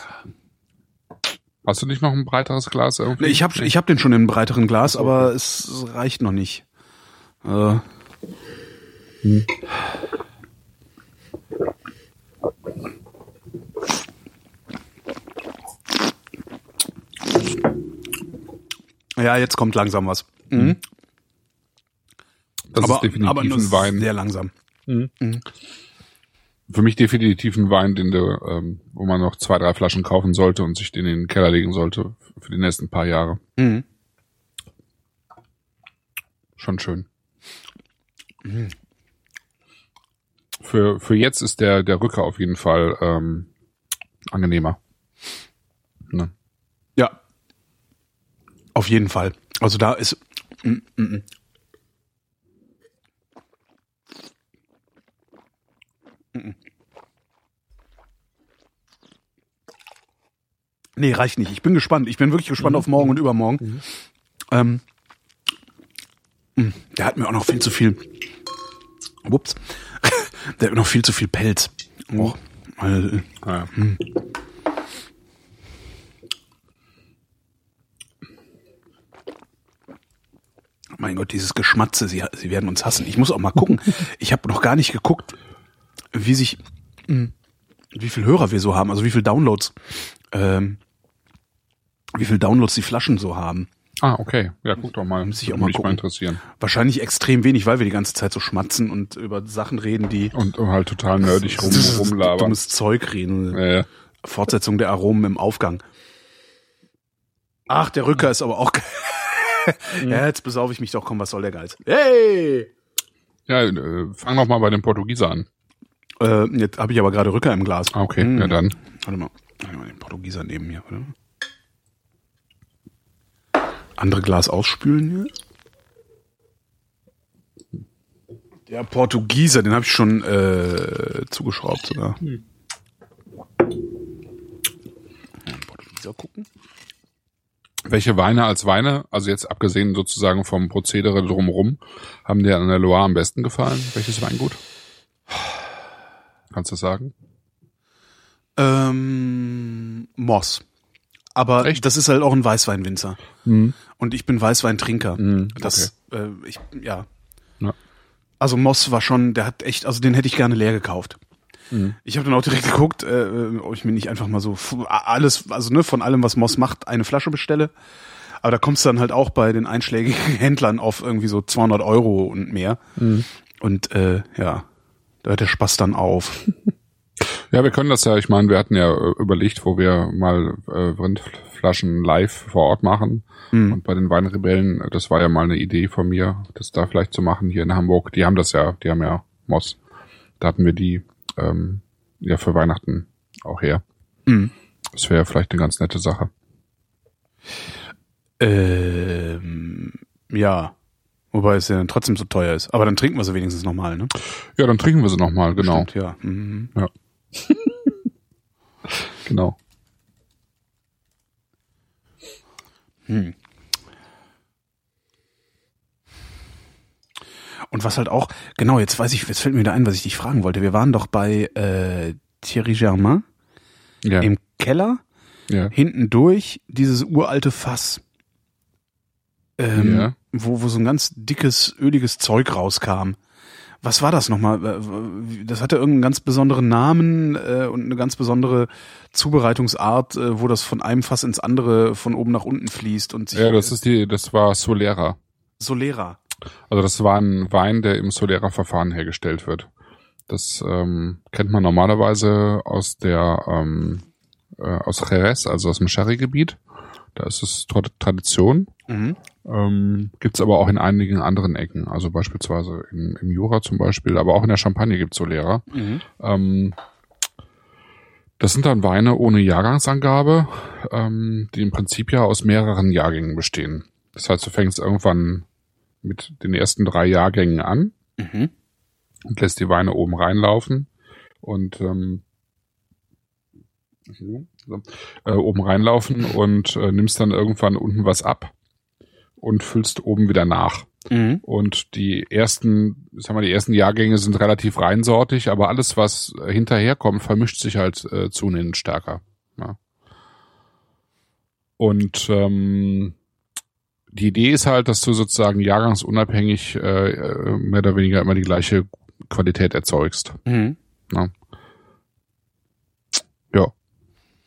S3: Hast du nicht noch ein breiteres Glas irgendwie?
S2: ich habe ich hab den schon in einem breiteren Glas, aber es reicht noch nicht. Äh, Ja, jetzt kommt langsam was. Mhm.
S3: das
S2: aber,
S3: ist definitiv
S2: aber nur
S3: ein Wein.
S2: sehr langsam.
S3: Für mich definitiv ein Wein, den du, ähm, wo man noch zwei, drei Flaschen kaufen sollte und sich den in den Keller legen sollte für die nächsten paar Jahre.
S2: Mhm.
S3: Schon schön. Für, für jetzt ist der, der Rücker auf jeden Fall ähm, angenehmer. Ne?
S2: Ja. Auf jeden Fall. Also da ist. Mm, mm, mm. Mm, mm. Nee, reicht nicht. Ich bin gespannt. Ich bin wirklich gespannt auf morgen und übermorgen. Ähm, mm, der hat mir auch noch viel zu viel. Ups. Der hat noch viel zu viel Pelz. Oh, äh,
S3: Naja.
S2: Mein Gott, dieses Geschmatze, sie, sie werden uns hassen. Ich muss auch mal gucken. Ich habe noch gar nicht geguckt, wie sich, mh, wie viel Hörer wir so haben, also wie viel Downloads, ähm, wie viel Downloads die Flaschen so haben.
S3: Ah, okay. Ja, guck doch mal.
S2: Muss ich auch mal
S3: mich
S2: gucken.
S3: mal interessieren.
S2: Wahrscheinlich extrem wenig, weil wir die ganze Zeit so schmatzen und über Sachen reden, die
S3: Und halt total nerdig rum, rumlabern.
S2: dummes Zeug reden.
S3: Ja, ja.
S2: Fortsetzung der Aromen im Aufgang. Ch, der Rücker ist aber auch geil. ja, jetzt besaufe ich mich doch. Komm, was soll der Geiz? Hey!
S3: ja äh, fang noch mal bei dem Portugieser an.
S2: Äh, jetzt habe ich aber gerade Rücker im Glas.
S3: Ah, okay.
S2: Hm.
S3: Ja, dann.
S2: Warte mal. Warte mal den Portugieser neben mir, oder? Andere Glas ausspülen hier. Der Portugieser, den habe ich schon äh, zugeschraubt sogar. Den Portugieser gucken.
S3: Welche Weine als Weine, also jetzt abgesehen sozusagen vom Prozedere drumherum, haben dir an der Loire am besten gefallen? Welches Weingut? Kannst du das sagen?
S2: Ähm, Moss. Aber
S3: Echt?
S2: das ist halt auch ein Weißweinwinzer.
S3: Mhm.
S2: Und ich bin Weißweintrinker.
S3: Mhm,
S2: Das, äh, ich, ja.
S3: Ja.
S2: Also Moss war schon, der hat echt, also den hätte ich gerne leer gekauft.
S3: Mhm.
S2: Ich habe dann auch direkt geguckt, äh, ob ich mir nicht einfach mal so alles, also ne, von allem, was Moss macht, eine Flasche bestelle. Aber da kommst du dann halt auch bei den einschlägigen Händlern auf irgendwie so 200 Euro und mehr. Und äh, ja, da hört der Spaß dann auf.
S3: Ja, wir können das ja, ich meine, wir hatten ja äh, überlegt, wo wir mal äh, Rindflaschen live vor Ort machen. Und bei den Weinrebellen, äh, das war ja mal eine Idee von mir, das da vielleicht zu machen hier in Hamburg. Die haben das ja, die haben ja Moss. Da hatten wir die ähm, ja für Weihnachten auch her.
S2: Mhm.
S3: Das wäre vielleicht eine ganz nette Sache.
S2: Ähm, ja. Wobei es ja dann trotzdem so teuer ist. Aber dann trinken wir sie wenigstens nochmal, ne?
S3: Ja, dann trinken wir sie nochmal, genau.
S2: Stimmt, ja. Mhm.
S3: Ja. genau.
S2: Und was halt auch, genau, jetzt weiß ich, jetzt fällt mir wieder ein, was ich dich fragen wollte. Wir waren doch bei äh, Thierry Germain
S3: Ja.
S2: im Keller,
S3: ja.
S2: hinten durch, dieses uralte Fass. Ähm,
S3: Ja.
S2: wo, wo so ein ganz dickes, öliges Zeug rauskam. Was war das nochmal? Äh, Das hatte irgendeinen ganz besonderen Namen äh, und eine ganz besondere Zubereitungsart, äh, wo das von einem Fass ins andere von oben nach unten fließt und sich
S3: ja, das ist die, das war Solera.
S2: Solera.
S3: Also das war ein Wein, der im Solera-Verfahren hergestellt wird. Das ähm, kennt man normalerweise aus der ähm, äh, aus Jerez, also aus dem Sherry-Gebiet. Da ist es Tra- Tradition.
S2: Mhm.
S3: Ähm, Gibt es aber auch in einigen anderen Ecken, also beispielsweise im, im Jura zum Beispiel, aber auch in der Champagne gibt's Solera.
S2: Mhm.
S3: Ähm, das sind dann Weine ohne Jahrgangsangabe, ähm, die im Prinzip ja aus mehreren Jahrgängen bestehen. Das heißt, du fängst irgendwann mit den ersten drei Jahrgängen an
S2: Mhm.
S3: und lässt die Weine oben reinlaufen und ähm, so, äh, oben reinlaufen und äh, nimmst dann irgendwann unten was ab und füllst oben wieder nach.
S2: Mhm.
S3: Und die ersten, sagen wir, die ersten Jahrgänge sind relativ reinsortig, aber alles, was hinterherkommt, vermischt sich halt äh, zunehmend stärker. Ja. Und ähm, die Idee ist halt, dass du sozusagen jahrgangsunabhängig äh, äh, mehr oder weniger immer die gleiche Qualität erzeugst.
S2: Mhm.
S3: Ja,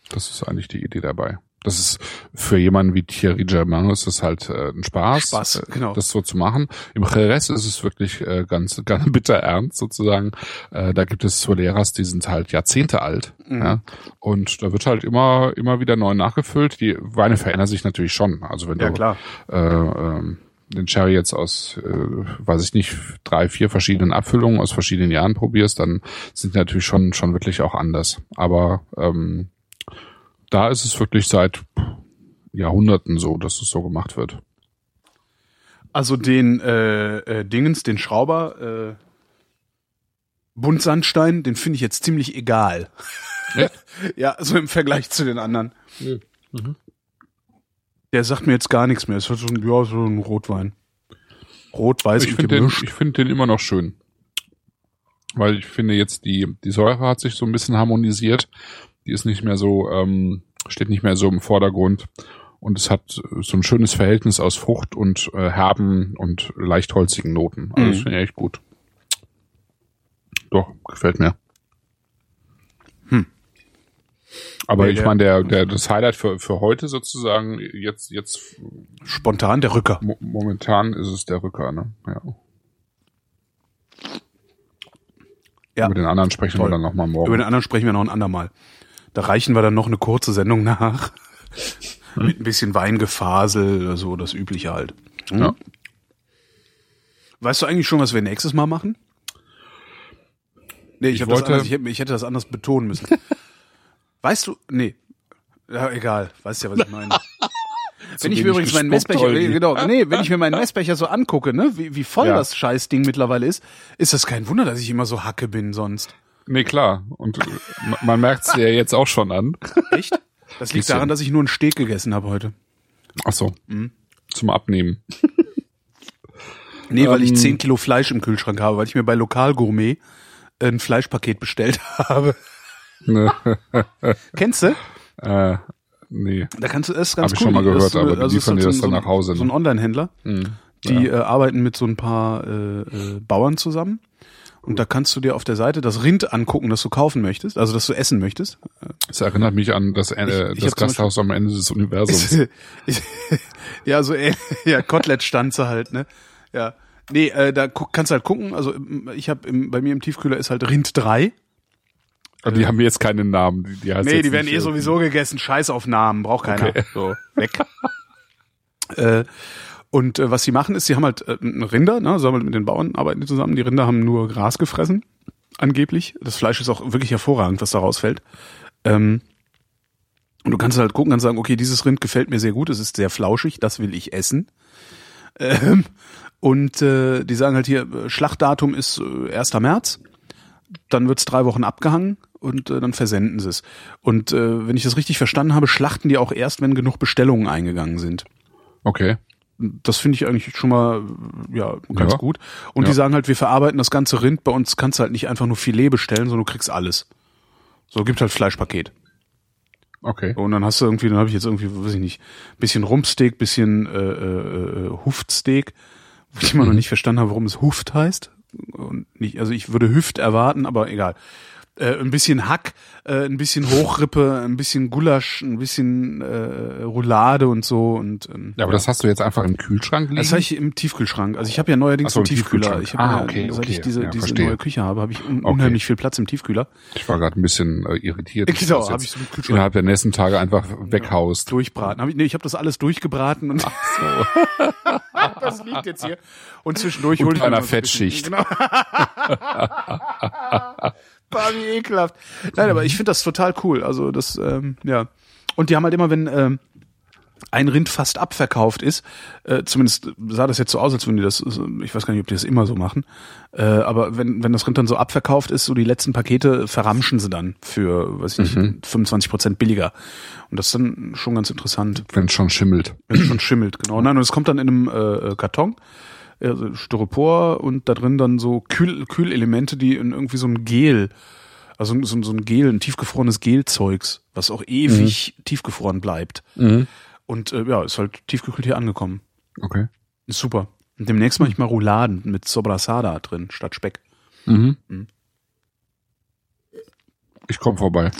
S3: das ist eigentlich die Idee dabei. Das ist für jemanden wie Thierry Germain ist das halt äh, ein Spaß,
S2: Spaß,
S3: äh,
S2: genau.
S3: das so zu machen. Im Jerez ist es wirklich äh, ganz, ganz bitter ernst sozusagen. Äh, da gibt es Soleras, die sind halt Jahrzehnte alt.
S2: Mhm.
S3: Ja? Und da wird halt immer, immer wieder neu nachgefüllt. Die Weine verändern sich natürlich schon. Also wenn
S2: Ja,
S3: du
S2: klar.
S3: äh, ähm, den Sherry jetzt aus, äh, weiß ich nicht, drei, vier verschiedenen Abfüllungen aus verschiedenen Jahren probierst, dann sind die natürlich schon schon wirklich auch anders. Aber ähm, da ist es wirklich seit Jahrhunderten so, dass es so gemacht wird.
S2: Also den äh, äh, Dingens, den Schrauber, äh, Buntsandstein, den finde ich jetzt ziemlich egal.
S3: Ja.
S2: ja, so im Vergleich zu den anderen.
S3: Mhm.
S2: Der sagt mir jetzt gar nichts mehr. Es wird so ein, ja, so ein Rotwein. Rot-Weiß
S3: Ich finde den,
S2: gemischt.
S3: ich finde den immer noch schön. Weil ich finde jetzt die, die Säure hat sich so ein bisschen harmonisiert. Die ist nicht mehr so, ähm, steht nicht mehr so im Vordergrund. Und es hat so ein schönes Verhältnis aus Frucht und äh, herben und leicht holzigen Noten. Also das
S2: Mhm.
S3: finde ich echt gut. Doch, gefällt mir.
S2: Hm.
S3: Aber
S2: Nee,
S3: ich meine, der, der, das Highlight für, für heute sozusagen, jetzt, jetzt
S2: Spontan der Rücker.
S3: mo momentan ist es der Rücker, ne? Ja.
S2: Ja.
S3: Über den anderen sprechen
S2: Toll.
S3: wir dann nochmal morgen.
S2: Über den anderen sprechen wir noch ein andermal. Da reichen wir dann noch eine kurze Sendung nach. Mit ein bisschen Weingefasel, so das Übliche halt. Hm?
S3: Ja.
S2: Weißt du eigentlich schon, was wir nächstes Mal machen? Nee, ich,
S3: Ich
S2: hab das
S3: wollte-
S2: anders, ich, hätte, ich hätte das anders betonen müssen. weißt du, nee. Ja, egal, weißt ja, was ich meine. wenn ich mir übrigens meinen Messbecher, genau, nee, wenn ich mir meinen Messbecher so angucke, ne, wie, wie voll
S3: Ja.
S2: das Scheißding mittlerweile ist, ist das kein Wunder, dass ich immer so hacke bin sonst.
S3: Nee, klar. Und ma- man merkt es dir jetzt auch schon an.
S2: Echt? Das liegt daran, dass ich nur einen Steak gegessen habe heute.
S3: Ach so.
S2: Mhm.
S3: Zum Abnehmen.
S2: Nee, weil ich
S3: Ähm.
S2: 10 Kilo Fleisch im Kühlschrank habe, weil ich mir bei Lokalgourmet ein Fleischpaket bestellt habe.
S3: Ne,
S2: Kennst du?
S3: äh, nee.
S2: Da kannst du es ganz
S3: Hab ich
S2: cool.
S3: schon mal gehört,
S2: Das
S3: aber die
S2: also
S3: liefern dir
S2: so
S3: das dann
S2: so
S3: nach Hause,
S2: So ein
S3: ne?
S2: Online-Händler.
S3: Hm.
S2: Die äh, arbeiten mit so ein paar äh, äh, Bauern zusammen Und da kannst du dir auf der Seite das Rind angucken, das du kaufen möchtest, also das du essen möchtest.
S3: Das erinnert mich an das, äh,
S2: Ich- ich
S3: das Gasthaus am Ende des Universums.
S2: Ja, so äh, ja, Kotelett-Stanze halt, ne? Ja. Nee, äh, da kannst du halt gucken, also ähm, ich habe bei mir im Tiefkühler ist halt Rind 3.
S3: Und die haben jetzt keinen Namen. Die, die heißt
S2: Nee, die werden eh
S3: irgendwie-
S2: sowieso gegessen, scheiß auf Namen, braucht keiner.
S3: Okay.
S2: So, weg. äh, und äh, was sie machen ist, sie haben halt äh, Rinder, ne, so mit den Bauern arbeiten die zusammen, die Rinder haben nur Gras gefressen, angeblich. Das Fleisch ist auch wirklich hervorragend, was da rausfällt. Ähm, und du kannst halt gucken und sagen, okay, dieses Rind gefällt mir sehr gut, es ist sehr flauschig, das will ich essen. Ähm, und äh, die sagen halt hier, äh, Schlachtdatum ist äh, 1. März, dann wird's drei Wochen abgehangen und äh, dann versenden sie es. Und äh, wenn ich das richtig verstanden habe, schlachten die auch erst, wenn genug Bestellungen eingegangen sind.
S3: Okay.
S2: Das finde ich eigentlich schon mal ja ganz
S3: Ja.
S2: gut. Und
S3: Ja.
S2: die sagen halt, wir verarbeiten das ganze Rind. Bei uns kannst du halt nicht einfach nur Filet bestellen, sondern du kriegst alles. So gibt halt Fleischpaket.
S3: Okay.
S2: Und dann hast du irgendwie, dann habe ich jetzt irgendwie, weiß ich nicht, bisschen Rumpsteak, bisschen äh, äh, äh, Huftsteak, wo ich immer noch nicht verstanden habe, warum es Huft heißt. Und nicht, also ich würde Hüft erwarten, aber egal. Äh, ein bisschen Hack, äh, ein bisschen Hochrippe, ein bisschen Gulasch, ein bisschen äh, Roulade und so und ähm,
S3: Ja, aber das hast du jetzt einfach im Kühlschrank liegen?
S2: das habe ich im Tiefkühlschrank. Also ich habe ja neuerdings
S3: so,
S2: einen
S3: im
S2: Tiefkühler. Ich habe
S3: Ah,
S2: ja,
S3: okay,
S2: seit
S3: okay.
S2: ich diese,
S3: Ja,
S2: diese neue Küche habe, habe ich un
S3: Okay.
S2: unheimlich viel Platz im Tiefkühler.
S3: ich war gerade ein bisschen äh, irritiert.
S2: Genau, hab
S3: jetzt
S2: ich so im Kühlschrank.
S3: Innerhalb der nächsten Tage einfach weghaust.
S2: Durchbraten. Hab ich, nee, ich habe das alles durchgebraten und das liegt jetzt hier. Und zwischendurch
S3: Und
S2: hol ich
S3: einer
S2: so bisschen-
S3: Fettschicht.
S2: Genau. War wie ekelhaft. Nein, aber ich finde das total cool. Also das, ähm, ja. Und die haben halt immer, wenn ähm, ein Rind fast abverkauft ist, äh, zumindest sah das jetzt so aus, als würden die das, ich weiß gar nicht, ob die das immer so machen, äh, aber wenn, wenn das Rind dann so abverkauft ist, so die letzten Pakete verramschen sie dann für, weiß ich nicht, 25 Prozent billiger. Und das ist dann schon ganz interessant.
S3: Wenn es schon schimmelt.
S2: Wenn es schon schimmelt, genau. Nein, und es kommt dann in einem äh, Karton, also Styropor und da drin dann so Kühl Kühlelemente, die in irgendwie so ein Gel, also so, so ein Gel, ein tiefgefrorenes Gelzeugs, was auch ewig tiefgefroren bleibt. Und äh, ja, ist halt tiefgekühlt hier angekommen.
S3: Okay.
S2: Ist super. Und demnächst mache ich mal Rouladen mit Sobrasada drin, statt Speck.
S3: Mhm. Ich komme vorbei.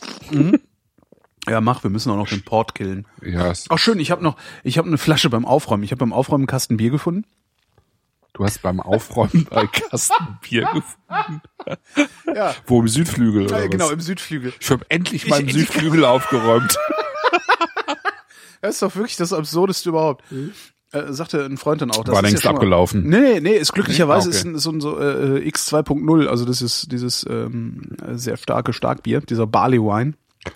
S2: Ja, mach, wir müssen auch noch den Port killen.
S3: Ja, es,
S2: Ach schön, ich habe noch, ich habe eine Flasche beim Aufräumen. Ich habe beim Aufräumen einen Kasten Bier gefunden.
S3: Du hast beim Aufräumen bei Kasten Bier gefunden.
S2: Ja,
S3: Wo im Südflügel oder was?
S2: genau, im Südflügel.
S3: Ich habe endlich mal im Südflügel aufgeräumt.
S2: Das ist doch wirklich das Absurdeste überhaupt. Äh, sagte ein Freund dann auch. Das
S3: War
S2: ist
S3: längst
S2: ja schon mal-
S3: abgelaufen.
S2: Nee, nee, nee, ist glücklicherweise
S3: okay.
S2: ist ein, so ein so, äh, X 2.0, also das ist dieses ähm, sehr starke Starkbier, dieser Barley Wine.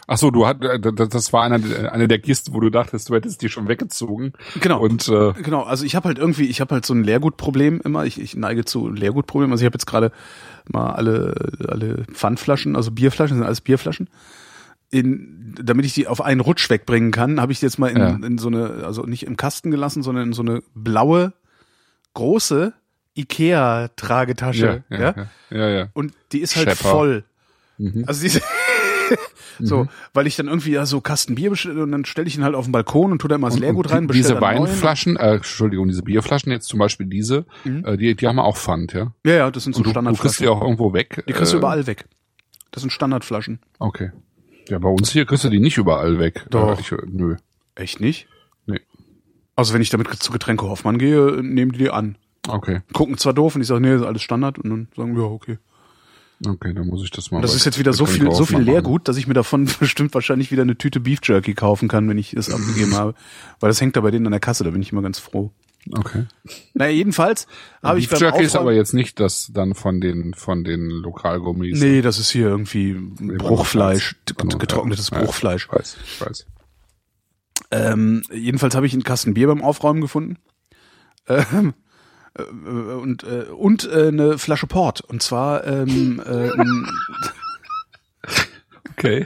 S3: Ach so, du hat, äh, das war einer, eine der Kisten, wo du dachtest, du hättest die schon weggezogen.
S2: Genau.
S3: Und äh,
S2: Genau, also ich habe halt irgendwie, ich habe halt so ein Leergutproblem immer. Ich, ich neige zu Leergutproblemen. Also ich habe jetzt gerade mal alle alle Pfandflaschen, also Bierflaschen, sind alles Bierflaschen. In, damit ich die auf einen Rutsch wegbringen kann, habe ich die jetzt mal in,
S3: Ja.
S2: in so eine, also nicht im Kasten gelassen, sondern in so eine blaue, große Ikea-Tragetasche.
S3: ja,
S2: Ja,
S3: ja, ja, ja, ja.
S2: Und die ist halt
S3: Schepper.
S2: voll.
S3: Mhm.
S2: Also diese so, weil ich dann irgendwie ja so Kasten Bier bestelle und dann stelle ich ihn halt auf den Balkon und tu da immer das Leergut
S3: und
S2: rein,
S3: Diese
S2: bestell neuen.
S3: Weinflaschen, äh, Entschuldigung, diese Bierflaschen jetzt zum Beispiel diese, äh, die, die haben wir auch Pfand, ja.
S2: Ja, ja, das sind so
S3: du, du kriegst
S2: Standardflaschen.
S3: die auch irgendwo weg.
S2: Die kriegst du
S3: äh,
S2: überall weg. Das sind Standardflaschen.
S3: Okay. Ja, bei uns hier kriegst du die nicht überall weg.
S2: Doch.
S3: Äh, ich, äh, nö.
S2: Echt nicht?
S3: Nee.
S2: Also wenn ich damit zu Getränke Hoffmann gehe, nehmen die die an.
S3: Okay.
S2: Gucken zwar doof und ich sage, nee, ist alles Standard und dann sagen wir, ja, okay.
S3: Okay, dann muss ich das mal.
S2: Das
S3: bei
S2: ist jetzt wieder so viel, so viel. Leergut, dass ich mir davon bestimmt wahrscheinlich wieder eine Tüte Beef Jerky kaufen kann, wenn ich es abgegeben habe. Weil das hängt da bei denen an der Kasse, da bin ich immer ganz froh.
S3: Okay.
S2: Naja, jedenfalls habe ich
S3: Beef
S2: beim
S3: Jerky ist aber
S2: Aufräumen-
S3: jetzt nicht das dann von den von den Lokalgummis.
S2: Nee, das ist hier irgendwie Bruchfleisch,
S3: Genau,
S2: getrocknetes
S3: ja.
S2: Bruchfleisch.
S3: Ich weiß, ich weiß.
S2: Ähm, jedenfalls habe ich einen Kasten Bier beim Aufräumen gefunden. Ähm, äh, und äh, und äh, eine Flasche Port. Und zwar ähm, äh,
S3: Okay.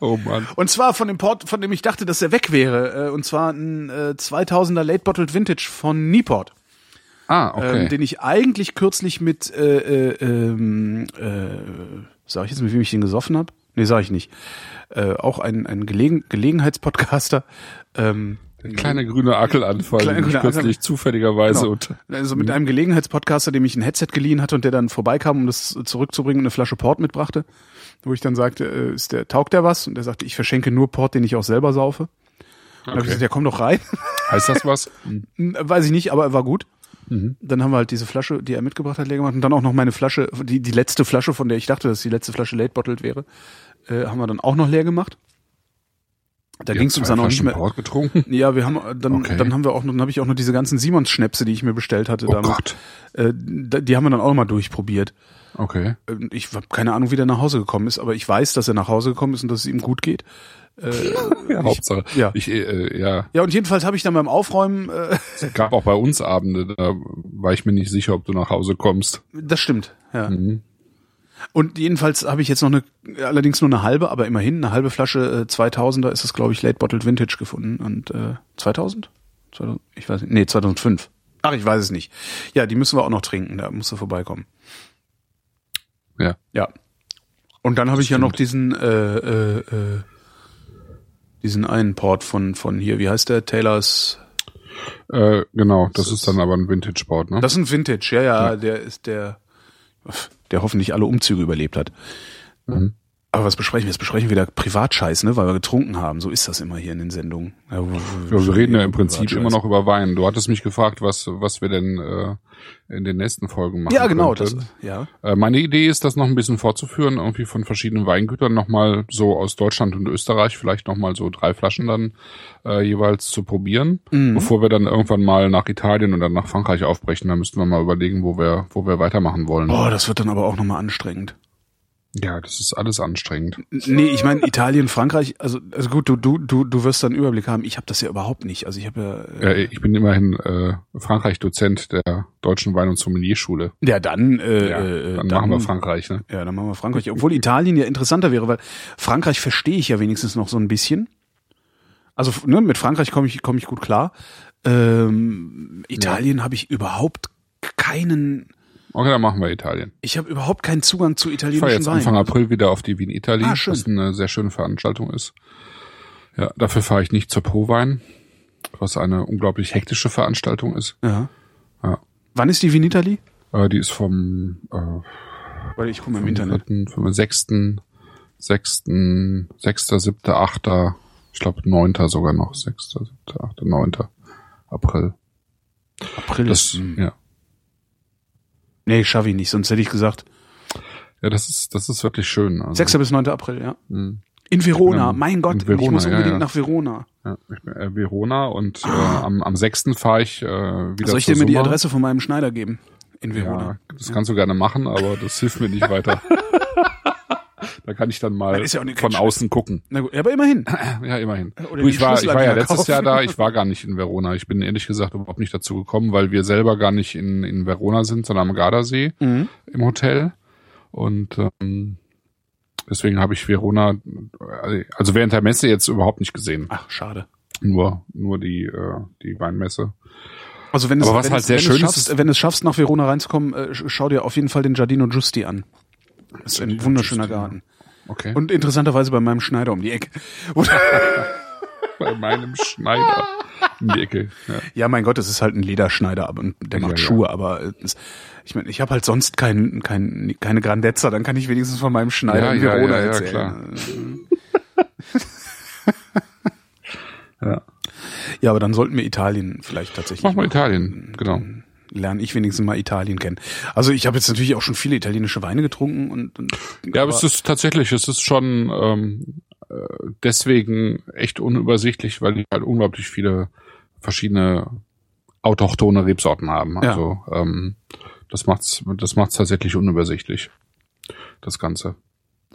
S3: oh Mann.
S2: und zwar von dem Port, von dem ich dachte, dass er weg wäre. Äh, und zwar ein äh, 2000er Late Bottled Vintage von Nieport.
S3: Ah, okay.
S2: ähm, den ich eigentlich kürzlich mit, äh, äh, ähm, äh, sag ich jetzt, mit wem ich den gesoffen habe? Nee, sag ich nicht. Äh, auch ein, ein Gelegen Gelegenheitspodcaster. Ähm,
S3: Der kleine grüne Ackelanfall,
S2: Kleine
S3: den ich
S2: grüne
S3: kürzlich zufälligerweise
S2: Genau.
S3: unter
S2: Also mit einem Gelegenheitspodcaster, dem ich ein Headset geliehen hatte und der dann vorbeikam, um das zurückzubringen und eine Flasche Port mitbrachte, wo ich dann sagte, äh, ist der, taugt der was? Und der sagte, ich verschenke nur Port, den ich auch selber saufe. Und dann hab ich gesagt, ja komm doch rein.
S3: Heißt das was?
S2: Hm, Weiß ich nicht, aber er war gut.
S3: Mhm.
S2: Dann haben wir halt diese Flasche, die er mitgebracht hat, leer gemacht und dann auch noch meine Flasche, die, die letzte Flasche, von der ich dachte, dass die letzte Flasche late bottled wäre, äh, haben wir dann auch noch leer gemacht. Da ging es uns dann auch nicht mehr.
S3: Port getrunken?
S2: Ja, wir haben dann,
S3: Okay.
S2: dann haben wir auch noch, dann habe ich auch noch diese ganzen Simons Schnäpse, die ich mir bestellt hatte
S3: Oh
S2: damals.
S3: Gott.
S2: Äh, die haben wir dann auch mal durchprobiert.
S3: Okay.
S2: Ähm, Ich habe keine Ahnung, wie der nach Hause gekommen ist, aber ich weiß, dass er nach Hause gekommen ist und dass es ihm gut geht.
S3: Ja, Hauptsache.
S2: ja.
S3: Ich, äh, ja.
S2: Ja, und jedenfalls habe ich dann beim Aufräumen, äh,
S3: Es gab auch bei uns Abende, da war ich mir nicht sicher, ob du nach Hause kommst.
S2: das stimmt, ja.
S3: Mhm.
S2: Und jedenfalls habe ich jetzt noch eine, allerdings nur eine halbe, aber immerhin eine halbe Flasche äh, 2000er ist es, glaube ich, Late Bottled Vintage gefunden. Und äh, 2000? 2000? Ich weiß nicht. Nee, 2005. Ach, ich weiß es nicht. Ja, die müssen wir auch noch trinken, da musst du vorbeikommen.
S3: Ja.
S2: Ja. Und dann habe ich ja noch
S3: stimmt.
S2: diesen, äh, äh, äh, diesen einen Port von, von hier, wie heißt der? Taylors.
S3: Äh, genau, das
S2: Das
S3: ist dann aber ein Vintage-Board, ne?
S2: Das ist ein Vintage, ja, ja, der ist der, der hoffentlich alle Umzüge überlebt hat.
S3: Mhm.
S2: Aber was besprechen wir? Jetzt besprechen wir wieder Privatscheiß, ne? Weil wir getrunken haben. So ist das immer hier in den Sendungen. Ja,
S3: Ja, wir reden ja im Prinzip immer noch über Wein. Du hattest mich gefragt, was, was wir denn äh, in den nächsten Folgen machen
S2: Ja, genau, das, ja.
S3: Äh, meine Idee ist, das noch ein bisschen fortzuführen, irgendwie von verschiedenen Weingütern nochmal so aus Deutschland und Österreich, vielleicht nochmal so drei Flaschen dann äh, jeweils zu probieren,
S2: Mhm.
S3: bevor wir dann irgendwann mal nach Italien und dann nach Frankreich aufbrechen. Da müssten wir mal überlegen, wo wir, wo wir weitermachen wollen.
S2: Oh, das wird dann aber auch nochmal anstrengend.
S3: Ja, das ist alles anstrengend.
S2: Nee, ich meine Italien, Frankreich, also, also gut, du, du, du, du wirst dann einen Überblick haben. Ich habe das ja überhaupt nicht. Also ich habe ja,
S3: Äh, ich bin immerhin äh, Frankreich-Dozent der Deutschen Wein- und Sommelierschule.
S2: ja dann, äh,
S3: Ja,
S2: äh,
S3: dann, machen wir Frankreich, ne?
S2: Ja, dann machen wir Frankreich. Obwohl Italien ja interessanter wäre, weil Frankreich verstehe ich ja wenigstens noch so ein bisschen. Also ne, mit Frankreich komme ich, komme ich gut klar. Ähm, Italien habe ich überhaupt keinen,
S3: Okay, dann machen wir Italien.
S2: ich habe überhaupt keinen Zugang zu
S3: Ich fahre
S2: italienischen
S3: jetzt
S2: Wein.
S3: Anfang April wieder auf die Wien Italy,
S2: Ah,
S3: was eine sehr schöne Veranstaltung ist. Ja, dafür fahre ich nicht zur Prowein, was eine unglaublich hektische Veranstaltung ist.
S2: Ja.
S3: Ja.
S2: Wann ist die Vinitali?
S3: Äh, die ist vom äh,
S2: Weil ich gucke mal im Internet.
S3: 4., vom 6., 6., 6., 7., 8., ich glaube 9. sogar noch, 6., 7., 8., 9. April.
S2: April.
S3: Das,
S2: hm.
S3: ja.
S2: Nee, schaffe ich nicht, sonst hätte ich gesagt
S3: ja, das ist, das ist wirklich schön. Also,
S2: 6. bis 9. April, ja.
S3: mh.
S2: In Verona.
S3: In-
S2: mein Gott,
S3: Verona,
S2: ich muss
S3: ja,
S2: unbedingt
S3: ja.
S2: nach Verona.
S3: Ja, ich bin äh, Verona und äh, am, am 6. fahre ich äh, wieder
S2: Soll ich dir mir die. Adresse von meinem Schneider geben? In Verona.
S3: Ja, das kannst du gerne machen, aber das hilft mir nicht weiter. da kann ich dann mal
S2: ja
S3: von außen gucken.
S2: Na gut, ja, aber immerhin.
S3: Ja, immerhin. Du, ich war, ich war ja letztes
S2: kaufen.
S3: Jahr da, ich war gar nicht in Verona. Ich bin ehrlich gesagt überhaupt nicht dazu gekommen, weil wir selber gar nicht in, in Verona sind, sondern am Gardasee
S2: Mhm.
S3: im Hotel. Und ähm, deswegen habe ich Verona, also während der Messe jetzt überhaupt nicht gesehen.
S2: Ach, schade.
S3: Nur, nur die, äh, die Weinmesse.
S2: Also wenn es,
S3: Aber was
S2: wenn
S3: halt
S2: es,
S3: sehr
S2: wenn
S3: schön
S2: es
S3: ist,
S2: schaffst, wenn es schaffst, nach Verona reinzukommen, äh, sch- schau dir auf jeden Fall den Giardino Giusti an. Das ist ein wunderschöner Garten.
S3: Okay.
S2: Und interessanterweise bei meinem Schneider um die Ecke.
S3: Bei meinem Schneider in die Ecke. Ja.
S2: ja, mein Gott, es ist halt ein Lederschneider, aber der
S3: Ja,
S2: macht
S3: ja.
S2: Schuhe, aber äh, es, ich meine, ich habe halt sonst kein, kein, keine Grandezza, dann kann ich wenigstens von meinem Schneider
S3: Ja,
S2: in
S3: ja,
S2: Verona
S3: ja, ja,
S2: erzählen.
S3: klar. Ja.
S2: Ja, aber dann sollten wir Italien vielleicht tatsächlich.
S3: Mach mal
S2: machen.
S3: Italien, genau.
S2: Lerne ich wenigstens mal Italien kennen. Also ich habe jetzt natürlich auch schon viele italienische Weine getrunken und, und
S3: Ja, aber es ist tatsächlich, es ist schon ähm, äh, deswegen echt unübersichtlich, weil die halt unglaublich viele verschiedene autochtone Rebsorten haben.
S2: Ja.
S3: Also ähm, das macht's, das macht's tatsächlich unübersichtlich, das Ganze.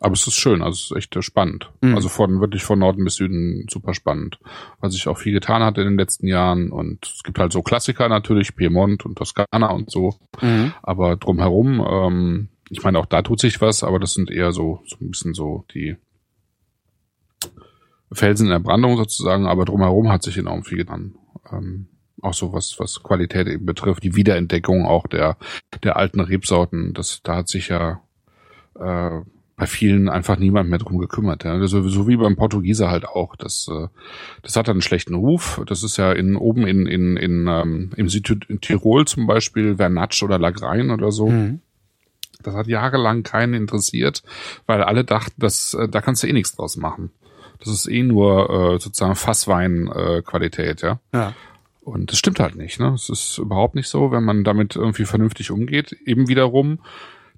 S3: Aber es ist schön, also es ist echt äh, spannend.
S2: Mhm.
S3: Also von wirklich von Norden bis Süden super spannend, weil sich auch viel getan hat in den letzten Jahren und es gibt halt so Klassiker natürlich, Piemont und Toskana und so.
S2: Mhm.
S3: Aber drumherum, ähm, ich meine, auch da tut sich was, aber das sind eher so, so ein bisschen so die Felsen in der Brandung sozusagen, aber drumherum hat sich enorm viel getan. Ähm, auch so was, was Qualität eben betrifft, die Wiederentdeckung auch der, der alten Rebsorten, das, da hat sich ja äh, bei vielen einfach niemand mehr drum gekümmert. Ja. So, so wie beim Portugieser halt auch. Das, äh, das hat einen schlechten Ruf. Das ist ja in oben in, in, in ähm, im Südtirol zum Beispiel, Vernatsch oder Lagrein oder so. Mhm. Das hat jahrelang keinen interessiert, weil alle dachten, dass äh, da kannst du eh nichts draus machen. Das ist eh nur äh, sozusagen Fasswein-Qualität, äh, ja.
S2: Ja.
S3: Und das stimmt halt nicht. Ne? Es ist überhaupt nicht so, wenn man damit irgendwie vernünftig umgeht. Eben wiederum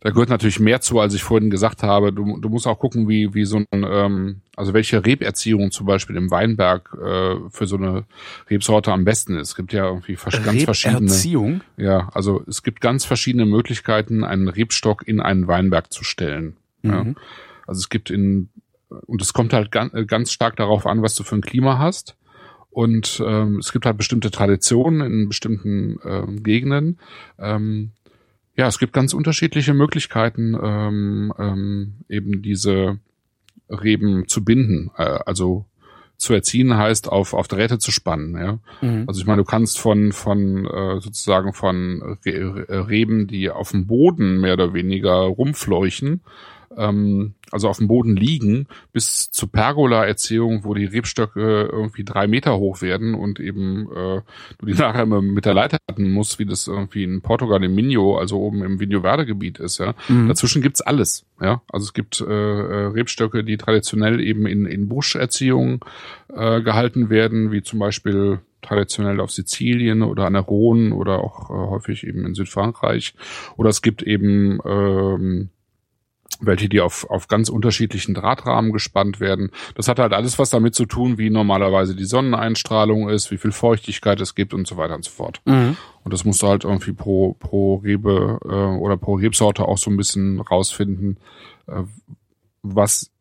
S3: da gehört natürlich mehr zu, als ich vorhin gesagt habe. Du, du musst auch gucken, wie, wie so ein, ähm, also welche Reberziehung zum Beispiel im Weinberg äh, für so eine Rebsorte am besten ist. Es gibt ja irgendwie vers ganz verschiedene.
S2: Erziehung?
S3: Ja, also es gibt ganz verschiedene Möglichkeiten, einen Rebstock in einen Weinberg zu stellen. Mhm. Ja. Also es gibt in, und es kommt halt ganz, ganz stark darauf an, was du für ein Klima hast. Und ähm, es gibt halt bestimmte Traditionen in bestimmten ähm, Gegenden. Ähm, ja, es gibt ganz unterschiedliche Möglichkeiten, ähm, ähm, eben diese Reben zu binden. Äh, also zu erziehen heißt, auf, auf Drähte zu spannen. Ja? Mhm. Also ich meine, du kannst von, von äh, sozusagen von Reben, die auf dem Boden mehr oder weniger rumfleuchen, ähm, also auf dem Boden liegen, bis zur Pergola-Erziehung, wo die Rebstöcke irgendwie drei Meter hoch werden und eben äh, du die nachher immer mit der Leiter hatten musst, wie das irgendwie in Portugal im Minho, also oben im Vinho Verde Gebiet ist. Ja, mhm. dazwischen gibt's alles. Ja, also es gibt äh, äh, Rebstöcke, die traditionell eben in in Buscherziehung äh, gehalten werden, wie zum Beispiel traditionell auf Sizilien oder an der Rhone oder auch äh, häufig eben in Südfrankreich. Oder es gibt eben ähm, welche die auf, auf ganz unterschiedlichen Drahtrahmen gespannt werden. Das hat halt alles was damit zu tun, wie normalerweise die Sonneneinstrahlung ist, wie viel Feuchtigkeit es gibt und so weiter und so fort. Mhm. Und das musst du halt irgendwie pro, pro Rebe äh, oder pro Rebsorte auch so ein bisschen rausfinden, äh, was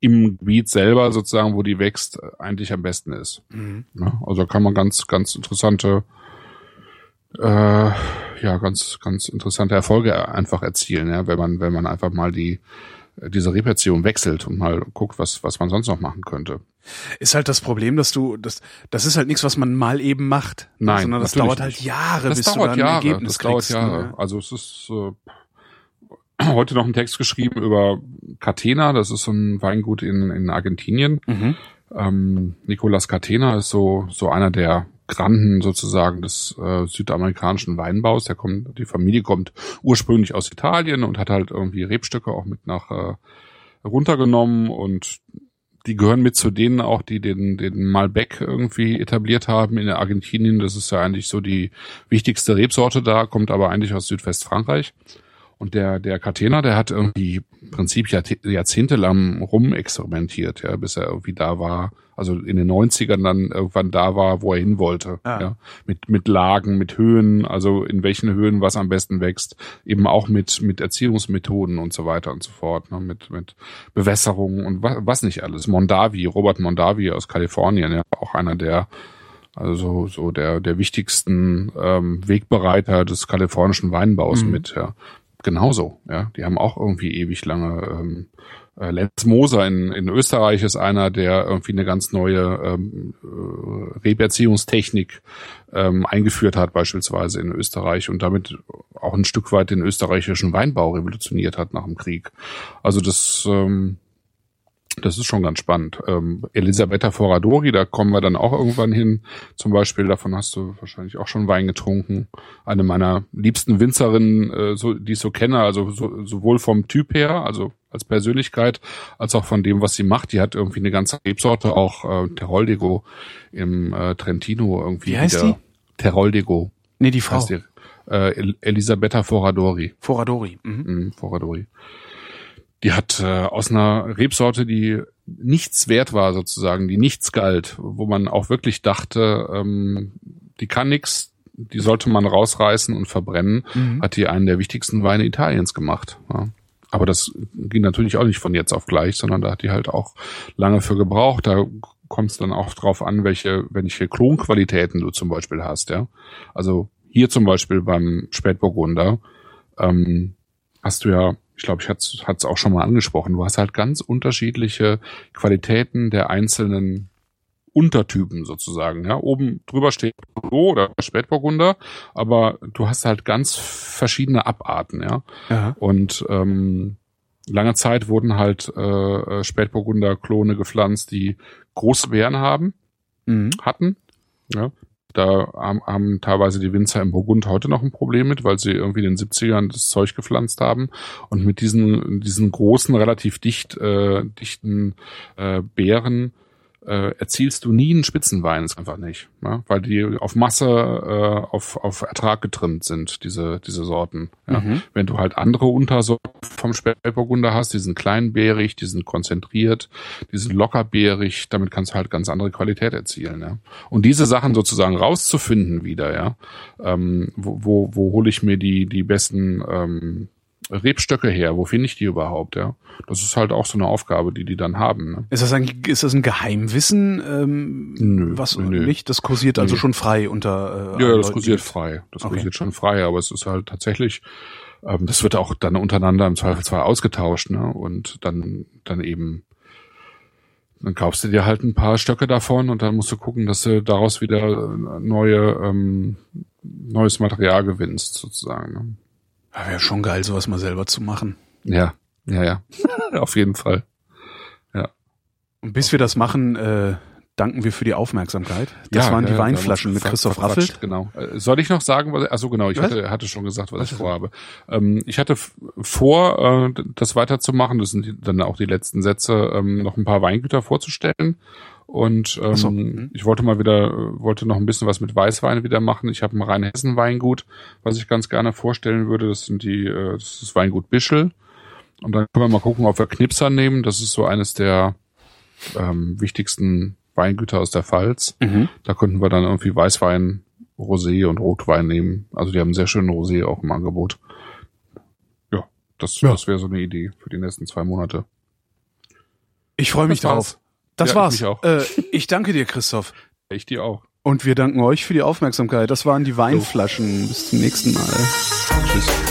S3: im Gebiet selber sozusagen, wo die wächst, eigentlich am besten ist. Mhm. Ja, also kann man ganz, ganz interessante äh, ja ganz ganz interessante Erfolge einfach erzielen, ja, wenn man wenn man einfach mal die diese Repertion wechselt und mal guckt, was was man sonst noch machen könnte.
S2: Ist halt das Problem, dass du das das ist halt nichts, was man mal eben macht,
S3: Nein,
S2: sondern das dauert halt Jahre,
S3: das
S2: bis
S3: dauert
S2: du dann
S3: Jahre,
S2: ein Ergebnis
S3: das dauert
S2: kriegst.
S3: Jahre.
S2: Ne?
S3: Also es ist äh, heute noch einen Text geschrieben über Catena, das ist so ein Weingut in in Argentinien.
S2: Mhm.
S3: Ähm, Nicolas Catena ist so so einer der Granden sozusagen des äh, südamerikanischen Weinbaus. Der kommt, die Familie kommt ursprünglich aus Italien und hat halt irgendwie Rebstöcke auch mit nach äh, runtergenommen und die gehören mit zu denen auch, die den, den Malbec irgendwie etabliert haben in Argentinien. Das ist ja eigentlich so die wichtigste Rebsorte da, kommt aber eigentlich aus Südwestfrankreich. Und der, der Catena, der hat irgendwie im Prinzip jahrzehntelang rumexperimentiert, ja, bis er irgendwie da war, also in den 90ern dann irgendwann da war, wo er hin wollte.
S2: Ah.
S3: Ja, mit, mit Lagen, mit Höhen, also in welchen Höhen was am besten wächst, eben auch mit, mit Erziehungsmethoden und so weiter und so fort, ne, mit, mit Bewässerung und was, was nicht alles. Mondavi, Robert Mondavi aus Kalifornien, ja, auch einer der also so der der wichtigsten ähm, Wegbereiter des kalifornischen Weinbaus
S2: Mhm.
S3: mit, ja genauso. Ja, die haben auch irgendwie ewig lange. Ähm, äh, Lenz Moser in, in Österreich ist einer, der irgendwie eine ganz neue ähm, äh, Reberziehungstechnik ähm, eingeführt hat, beispielsweise in Österreich und damit auch ein Stück weit den österreichischen Weinbau revolutioniert hat nach dem Krieg. Also das ähm, das ist schon ganz spannend. Ähm, Elisabetta Foradori, da kommen wir dann auch irgendwann hin. Zum Beispiel, davon hast du wahrscheinlich auch schon Wein getrunken. Eine meiner liebsten Winzerinnen, äh, so, die ich so kenne, also so, sowohl vom Typ her, also als Persönlichkeit, als auch von dem, was sie macht. Die hat irgendwie eine ganze Rebsorte, auch äh, Teroldego im äh, Trentino irgendwie
S2: Wie heißt
S3: wieder. Teroldego
S2: Nee, die Frau.
S3: heißt die. Äh, El Elisabetta Foradori.
S2: Foradori. Mhm.
S3: Mhm, Foradori. Die hat äh, aus einer Rebsorte, die nichts wert war sozusagen, die nichts galt, wo man auch wirklich dachte, ähm, die kann nix, die sollte man rausreißen und verbrennen,
S2: Mhm.
S3: hat die einen der wichtigsten Weine Italiens gemacht. Ja. Aber das ging natürlich auch nicht von jetzt auf gleich, sondern da hat die halt auch lange für gebraucht. Da kommt es dann auch drauf an, welche, welche Klonqualitäten du zum Beispiel hast, ja. Also hier zum Beispiel beim Spätburgunder ähm, hast du ja, ich glaube, ich hatte es auch schon mal angesprochen, du hast halt ganz unterschiedliche Qualitäten der einzelnen Untertypen sozusagen. Ja, oben drüber steht Bordeaux oder Spätburgunder, aber du hast halt ganz verschiedene Abarten, ja.
S2: Ja.
S3: Und ähm, lange Zeit wurden halt äh, äh, Spätburgunder-Klone gepflanzt, die große Beeren haben,
S2: Mhm.
S3: hatten. Ja. Da haben, haben teilweise die Winzer im Burgund heute noch ein Problem mit, weil sie irgendwie in den 70ern das Zeug gepflanzt haben. Und mit diesen, diesen großen, relativ dicht, äh, dichten äh, Beeren äh, erzielst du nie einen Spitzenwein, ist einfach nicht. Ja? Weil die auf Masse, äh, auf, auf Ertrag getrimmt sind, diese, diese Sorten. Ja?
S2: Mhm.
S3: Wenn du halt andere Untersorten vom Spätburgunder hast, die sind kleinbeerig, die sind konzentriert, die sind lockerbeerig, damit kannst du halt ganz andere Qualität erzielen. Ja? Und diese Sachen sozusagen rauszufinden wieder, ja, ähm, wo, wo, wo hole ich mir die, die besten ähm, Rebstöcke her? Wo finde ich die überhaupt? Ja, das ist halt auch so eine Aufgabe, die die dann haben. Ne?
S2: Ist das ein, ist das ein Geheimwissen? Ähm,
S3: Nö,
S2: was
S3: nö.
S2: nicht? Das kursiert also
S3: Nö.
S2: schon frei unter. Äh,
S3: Ja, das kursiert frei. Das
S2: Okay.
S3: kursiert schon frei, aber es ist halt tatsächlich, ähm, das wird auch dann untereinander im Zweifelsfall ausgetauscht, ne? Und dann, dann eben, dann kaufst du dir halt ein paar Stöcke davon und dann musst du gucken, dass du daraus wieder äh, neue, ähm, neues Material gewinnst, sozusagen.
S2: Ja, Wäre schon geil, sowas mal selber zu machen.
S3: Ja, ja, ja. Auf jeden Fall.
S2: Und bis wir das machen, äh, danken wir für die Aufmerksamkeit. Das
S3: Ja,
S2: waren die
S3: ja,
S2: Weinflaschen mit Christoph Raffelt.
S3: Genau. Äh, Soll ich noch sagen, was, also genau, ich
S2: Was?
S3: hatte, hatte schon gesagt, was,
S2: Was
S3: ich vorhabe. Ähm, ich hatte vor, äh, das weiterzumachen, das sind dann auch die letzten Sätze, ähm, noch ein paar Weingüter vorzustellen. Und ähm,
S2: so, mhm.
S3: ich wollte mal wieder, äh, wollte noch ein bisschen was mit Weißwein wieder machen. Ich habe ein Rheinhessen-Weingut, was ich ganz gerne vorstellen würde. Das sind die, äh, das ist das Weingut Bischel. Und dann können wir mal gucken, ob wir Knipser nehmen. Das ist so eines der ähm, wichtigsten Weingüter aus der Pfalz.
S2: Mhm.
S3: Da könnten wir dann irgendwie Weißwein, Rosé und Rotwein nehmen. Also die haben einen sehr schönen Rosé auch im Angebot. Ja, das,
S2: Ja.
S3: das wäre so eine Idee für die nächsten zwei Monate.
S2: Ich freue mich drauf. Das
S3: Ja, ich
S2: war's.
S3: mich auch.
S2: Äh, ich danke dir, Christoph.
S3: Ich dir auch.
S2: Und wir danken euch für die Aufmerksamkeit. Das waren die Weinflaschen. Bis zum nächsten Mal.
S3: Tschüss.